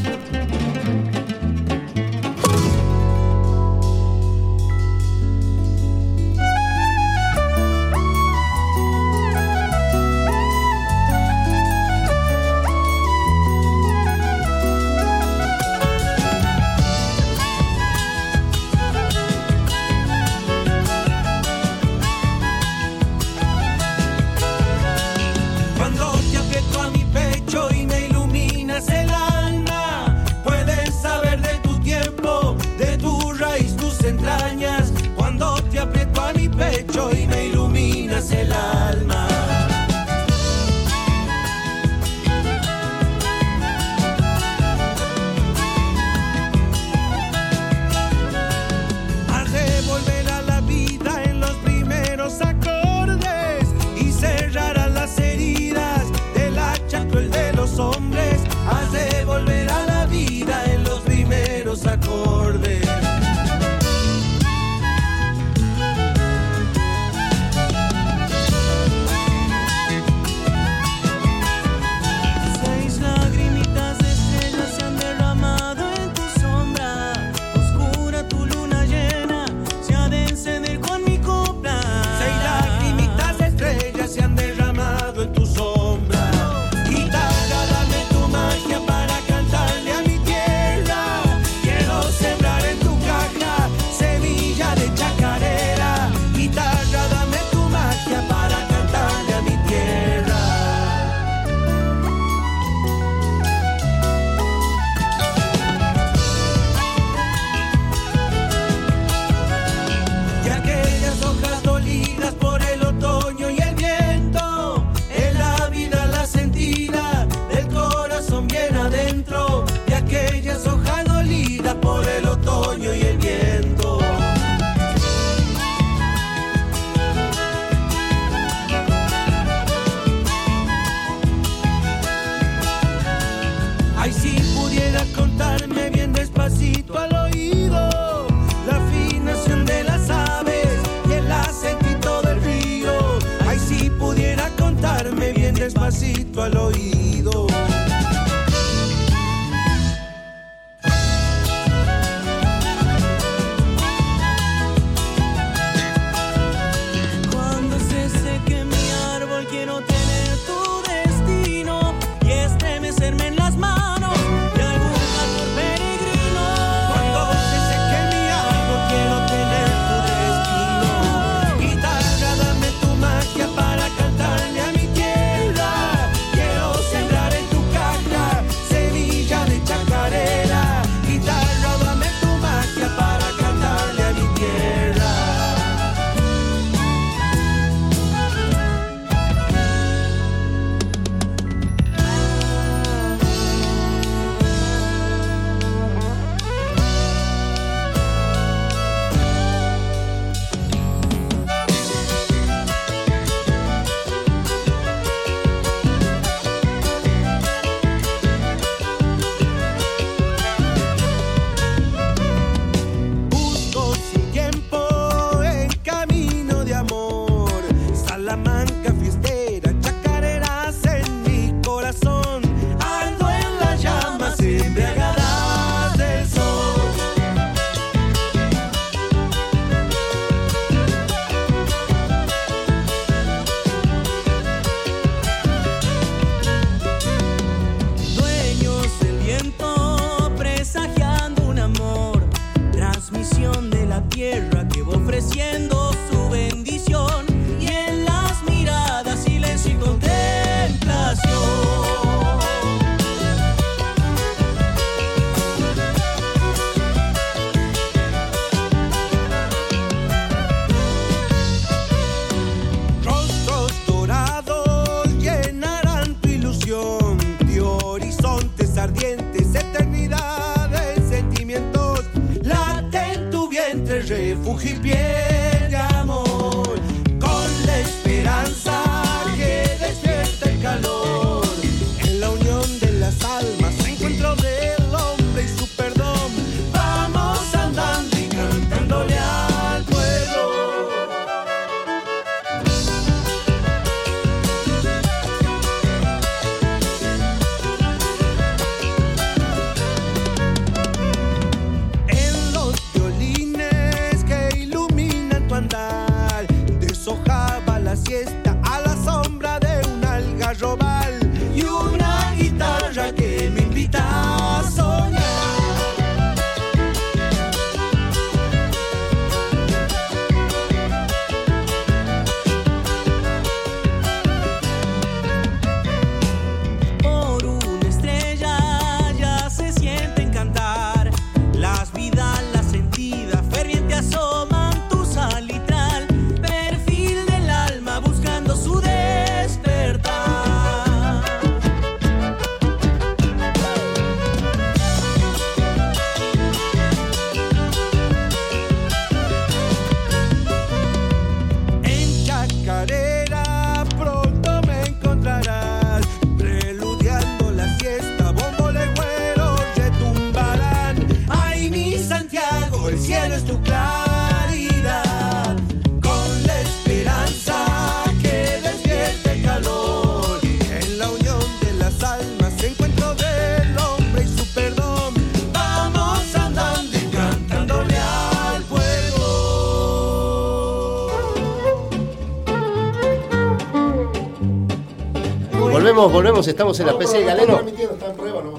Volvemos, volvemos, estamos en la PC de Galeno.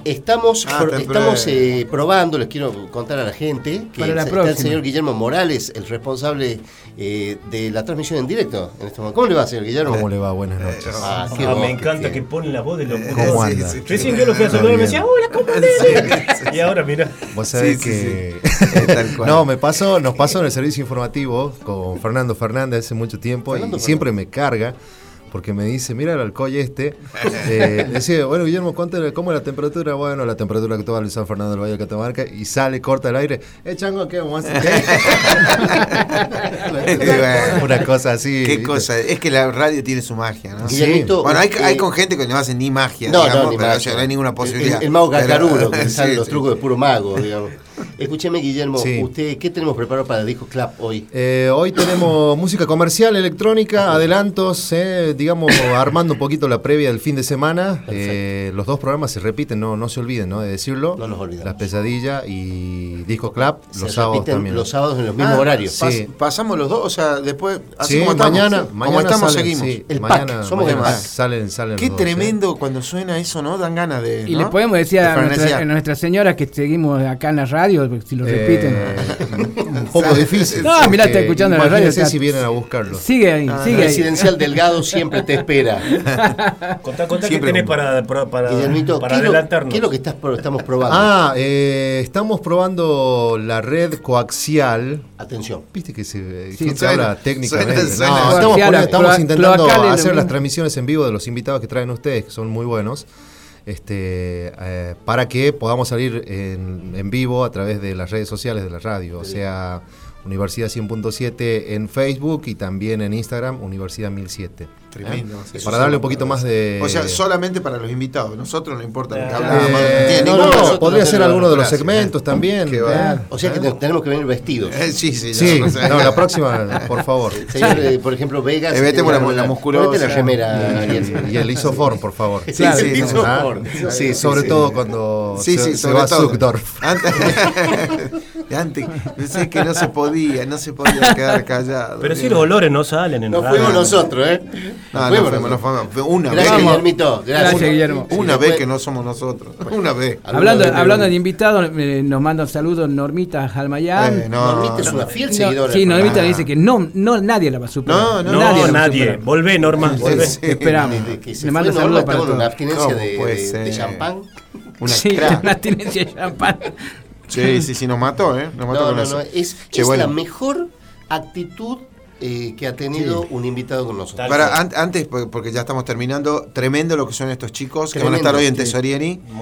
Estamos, Ah, pro- estamos prueba. eh, probando, les quiero contar a la gente que Para la está el señor Guillermo Morales, el responsable eh, de la transmisión en directo en este momento. ¿Cómo le va, señor Guillermo? ¿Cómo le va? Buenas noches. Ah, qué Ah, me encanta que ponen la voz de los ¿Cómo anda? Recién yo lo fui a saludar y me decía, hola, ¿cómo andás? Y ahora, mira. Vos sabés Sí, sí, que. sí. Tal cual. no, me pasó, nos pasó en el servicio informativo con Fernando Fernández hace mucho tiempo Fernando y siempre me carga porque me dice, mira el alcohol este. Eh, decía, bueno, Guillermo, ¿cuánto, era- ¿cómo es la temperatura? Bueno, la temperatura que toma el San Fernando del Valle de Catamarca y sale, corta el aire. Eh, chango, ¿qué vamos a hacer? Una cosa así. Qué ¿viste? cosa, es que la radio tiene su magia, ¿no? Guillermito, Bueno, hay, usted- hay con gente que no hacen ni magia, No, digamos, no, ni pero magia. o sea, no hay ninguna posibilidad. El, el mago cacarulo, que Sí, salen los sí. trucos de puro mago, digamos. Escúcheme, Guillermo, Sí. ¿usted qué tenemos preparado para el disco Club hoy? Eh, hoy tenemos música comercial, electrónica, adelantos, eh, digamos, armando un poquito la previa del fin de semana. Eh, los dos programas se repiten, no, no se olviden ¿no? de decirlo. No nos olvidamos. Las pesadillas y Disco Club, Se los sábados también. los sábados en los mismos Ah, horarios. pas- Sí. pasamos los dos, o sea, después, así Sí, como estamos, mañana, como mañana estamos, salen, seguimos. sí, El mañana, pack, somos mañana el pack. salen, salen Qué los dos, tremendo cuando suena eso, ¿no? Dan ganas de. Y ¿no? le podemos decir De a nuestra, a nuestra señora que seguimos acá en la radio, porque si lo repiten. Eh, un poco difícil. No, mirá, está escuchando la radio, está- si vienen a buscarlo. Sigue ahí, Ah, sigue ahí. Residencial Delgado siempre te espera. Contá, contá qué Siempre tenés para, para, para, Guillermito, para ¿qué, lo, adelantarnos. qué es lo que estás, estamos probando? Ah, eh, estamos probando la red coaxial. Atención. Viste que se, Sí, que se habla técnicamente. suena, suena. No, estamos, intentando hacer las transmisiones en vivo de los invitados que traen ustedes, que son muy buenos. Este, eh, para que podamos salir en, en vivo a través de las redes sociales de la radio, o sea, Universidad 100.7 en Facebook y también en Instagram, Universidad 1007. Tremendo. ¿Eh? Para darle un poquito más de... O sea, solamente para los invitados. Nosotros no importa lo que Eh, no Eh, no, podría ser alguno de los segmentos también. ¿eh? O sea que te- tenemos que venir vestidos. Eh, sí, sí, Sí, no, la próxima, por favor. Señor, eh, por ejemplo, Vegas. Eh, metemos tiene la- la musculosa. La remera. Y, y el isoform, por favor. Sí, Claro, sí, por- Sí, sobre sí. todo cuando Sí, se, sí, se sobre va a. Antes, antes, pensé que no se podía, no se podía quedar callado. Pero si los olores no salen en No radio. fuimos nosotros, ¿eh? No, no fuimos no fuimos. Una Gracias, vez. Guillermito. Gracias, Gracias, Guillermo. Una Sí, vez que no somos nosotros. Una vez. Hablando, hablando de- invitados, eh, nos manda un saludo Normita Jalmayán. Eh, no, Normita es no, una no. fiel No, seguidora. sí, Normita dice que no, no nadie la va a superar. No, no, No, va a nadie. Volvé, Norma. Sí, volvé. sí. Esperamos. Le mando saludos para en una todos. abstinencia ¿Cómo de, champán. Una Sí, una abstinencia de champán. Sí, sí, sí, nos mató, ¿eh? Nos mató No, con no, eso. no. Es, Che, es bueno. la mejor actitud eh, que ha tenido un invitado con nosotros. Para, an- antes, por- porque ya estamos terminando, tremendo lo que son estos chicos que van a estar hoy en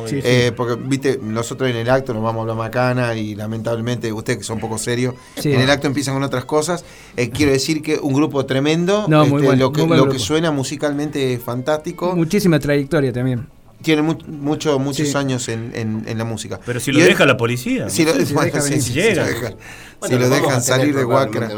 sí. Eh, porque, viste, nosotros en el acto nos vamos a hablar macana y lamentablemente ustedes que son un poco serios, Sí. en el acto empiezan con otras cosas. Eh, quiero decir que un grupo tremendo, No, muy este, bueno, lo, que, muy buen lo que suena musicalmente es fantástico. Muchísima trayectoria también. Tiene mu- mucho, muchos Sí. años en, en- en la música. Pero si lo deja la policía. Si lo, Sí, si bueno, deja sí, venir. sí, Si sí, llega. si lo dejan- Bueno, si lo salir de Huacra.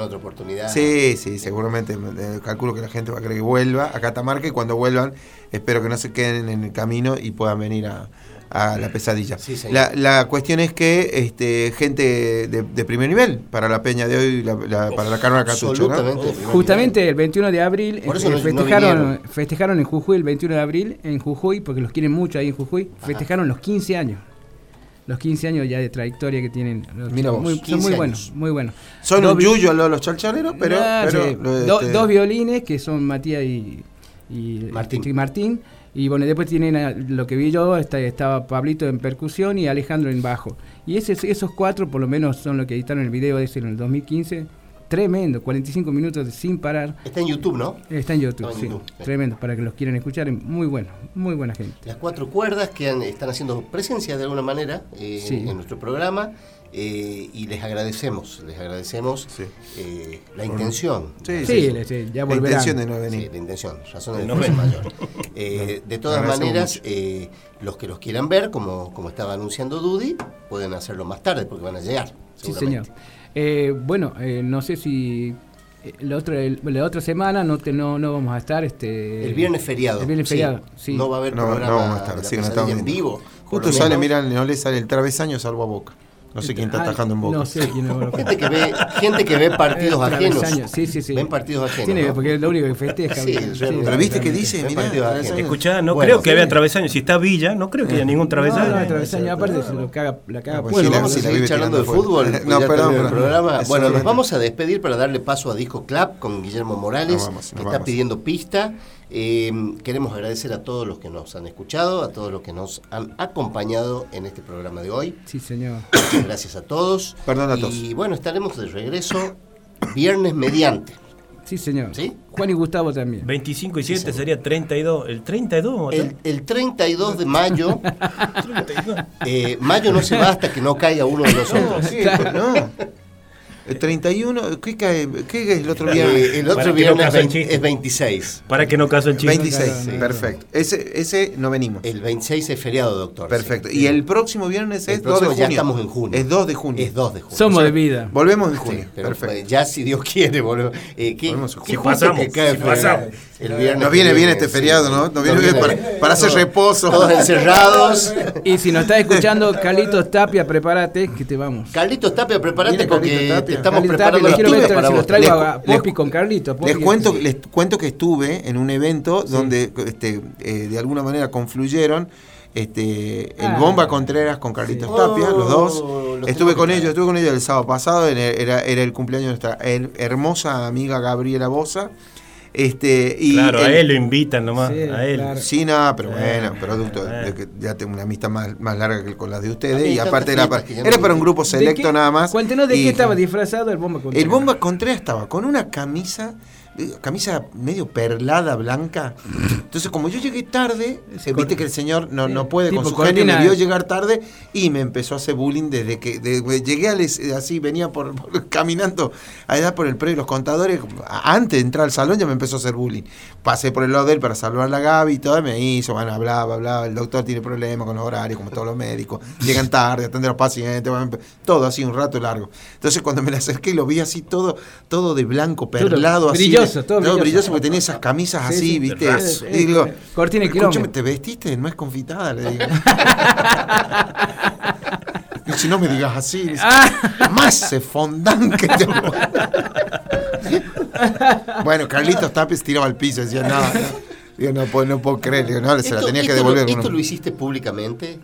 Sí, sí, seguramente. eh, calculo que la gente va a querer que vuelva a Catamarca y cuando vuelvan, espero que no se queden en el camino y puedan venir a, a la pesadilla. la, la cuestión es que este, gente de, de primer nivel para la peña de hoy, la- la- para la Carona Cartucho. ¿no? Justamente el 21 de abril eh, no- festejaron, festejaron en Jujuy el 21 de abril, en Jujuy, porque los quieren mucho ahí en Jujuy, festejaron los 15 años. Los 15 años ya de trayectoria que tienen. los Mira chicos. vos, Muy- son 15 muy años. buenos, muy buenos. Son Dos un yuyo de los chalchaleros, pero. Ah, pero sí. lo- Do- este, dos violines que son Matías y, y Martín. y Martín. Y bueno, después tienen lo que vi yo, está- estaba Pablito en percusión y Alejandro en bajo. Y ese, esos cuatro por lo menos son los que editaron el video ese en el 2015. Tremendo, 45 minutos de sin parar. Está en YouTube, ¿no? Está en YouTube, Está en sí. YouTube, sí. Tremendo, para que los quieran escuchar. es Muy bueno, muy buena gente. Las cuatro cuerdas que han- están haciendo presencia de alguna manera eh, Sí. en nuestro programa eh, y les agradecemos, les agradecemos eh, la intención. Sí, Sí, sí, sí, ya La intención de no venir. Sí, la intención, razones de No mayor. Eh, de todas maneras, eh, los que los quieran ver, como, como estaba anunciando Dudy, pueden hacerlo más tarde porque van a llegar. Sí, señor. Eh, bueno, eh, no sé si eh, la otra, el- la otra semana no, te, no, no vamos a estar. Este, El viernes feriado. El viernes sí. feriado, sí. No va a haber No, programa no vamos a estar, que no en vivo. Justo sale, mira, no le sale el travesaño salvo a Boca. No sé quién está Ah, atajando en Boca. No sé quién es Gente que ve, gente que ve partidos Eh, ajenos. Sí, sí, sí. Ven partidos ajenos. Tiene, ¿no? porque es lo único que festeja. Sí, bien. realmente. Pero viste que dice, mirá. Escuchá, no Bueno, creo que sí. haya travesaño. Si está Villa, no creo que haya ningún No, travesaño. no, travesaño, aparte se lo caga, la caga pues sí, la- Vamos sí, a seguir charlando de fútbol. pues No, perdón, el programa. Bueno, nos vamos a despedir para darle paso a Disco Club con Guillermo Morales, que está pidiendo pista. Eh, queremos agradecer a todos los que nos han escuchado, a todos los que nos han acompañado en este programa de hoy. Sí, señor. Muchas gracias a todos. Perdón a y todos. bueno, estaremos de regreso viernes mediante. Sí, señor. ¿Sí? Juan y Gustavo también. 25 y 7 sería 32. ¿El 32 vamos a El, el 32 de mayo, eh, mayo no se va hasta que no caiga uno de nosotros. ¿Qué? No. El 31, ¿qué, cae, qué es el otro Eh, viernes? el otro no viernes es 26. Para que no caso el chiste. 26, Sí. perfecto. Ese, ese no venimos. El 26 es feriado, doctor. Perfecto. sí. Y el próximo viernes El es 2 de próximo junio. ya estamos en junio. Es 2 de junio. Es 2 de junio. Somos O sea, de vida. Volvemos en Sí, junio. pero Perfecto. pues, ya si Dios quiere, volvemos. Eh, ¿qué, Volvemos en qué pasamos, que cae si feriado. pasamos. El viernes Nos viene bien este sí. feriado, ¿no? Nos viene Nos bien viene para, para hacer reposo. Todos encerrados. Y si nos estás escuchando, Carlitos Tapia, prepárate que te vamos. Carlitos Tapia, prepárate porque Tapia. Estamos Carlitos preparando quiero para si los traigo Les- a Poppy con Carlitos. Poppy Les cuento, les cuento que estuve en un evento donde este, eh, de alguna manera confluyeron este, el Ah. Bomba Contreras con Carlitos Sí. Tapia, los dos. Oh, los estuve con ellos, estuve con ellos el sábado pasado, era, era, era el cumpleaños de nuestra her- hermosa amiga Gabriela Bosa. Este, y Claro, a él lo invitan nomás. Sí, a él. claro. Sí, nada, pero Eh, bueno, producto eh. de que ya tengo una amistad más, más larga que con las de ustedes. Y aparte era para, era un grupo ¿De selecto qué- nada más. Cuéntenos de y- qué estaba disfrazado el Bomba Contreras. el Bomba Contreras estaba con una camisa, eh, camisa medio perlada blanca. Entonces, como yo llegué tarde, viste que el señor no, no puede con su genio, me cortina. vio llegar tarde y me empezó a hacer bullying desde que llegué al así, venía por, por- caminando allá por el predio los contadores. Antes de entrar al salón ya me empezó a hacer bullying. Pasé por el lado de él para salvar a la Gaby y todo, me hizo, bueno, hablaba, hablaba, el doctor tiene problemas con los horarios, como todos los médicos, llegan tarde, atender a los pacientes, todo así un rato largo. Entonces cuando me le acerqué y lo vi así todo, todo de blanco, perlado, así. brilloso, de- todo brilloso. porque tenía esas camisas Sí, así, sí. ¿viste? Raso. Y digo, Cortina y escúchame. ¿te vestiste? No es confitada, le digo. y si no me digas así, dice, más se fondan que te... bueno, Carlitos Tapes tiraba al piso, decía, no, no. Digo, no puedo, no puedo creer, digo, no, se la Esto- tenía que lo- devolver. ¿Esto lo hiciste públicamente?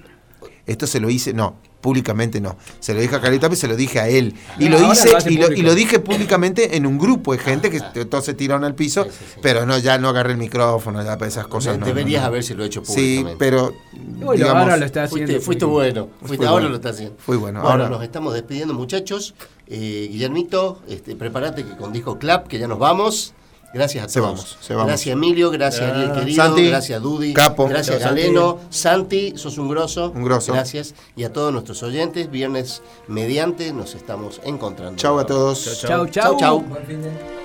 Esto se lo hice, no. Públicamente no. Se lo dije a Carlito Tapia y se lo dije a él. Y lo hice lo y lo, y lo dije públicamente en un grupo de gente que todos se tiraron al piso, pero no, ya no agarré el micrófono, ya para esas cosas. no, Deberías no, no. habérselo hecho Sí, públicamente. pero. Bueno, digamos, ahora lo está haciendo. Fuiste, fuiste bueno, fuiste, Fui ahora bueno. lo está haciendo. Fui bueno, Bueno, ahora- nos estamos despidiendo, muchachos. Eh, Guillermito, este, prepárate que con disco clap, que ya nos vamos. Gracias a Se todos. vamos, se vamos. Gracias Emilio, gracias. Ariel querido, Santi, gracias Dudi, capo. gracias Santi. Galeno, Santi, sos un grosso. Un grosso. Gracias. Y a todos nuestros oyentes, viernes mediante, nos estamos encontrando. Chau a todos. Chau, Chau, chau. chau. Viejo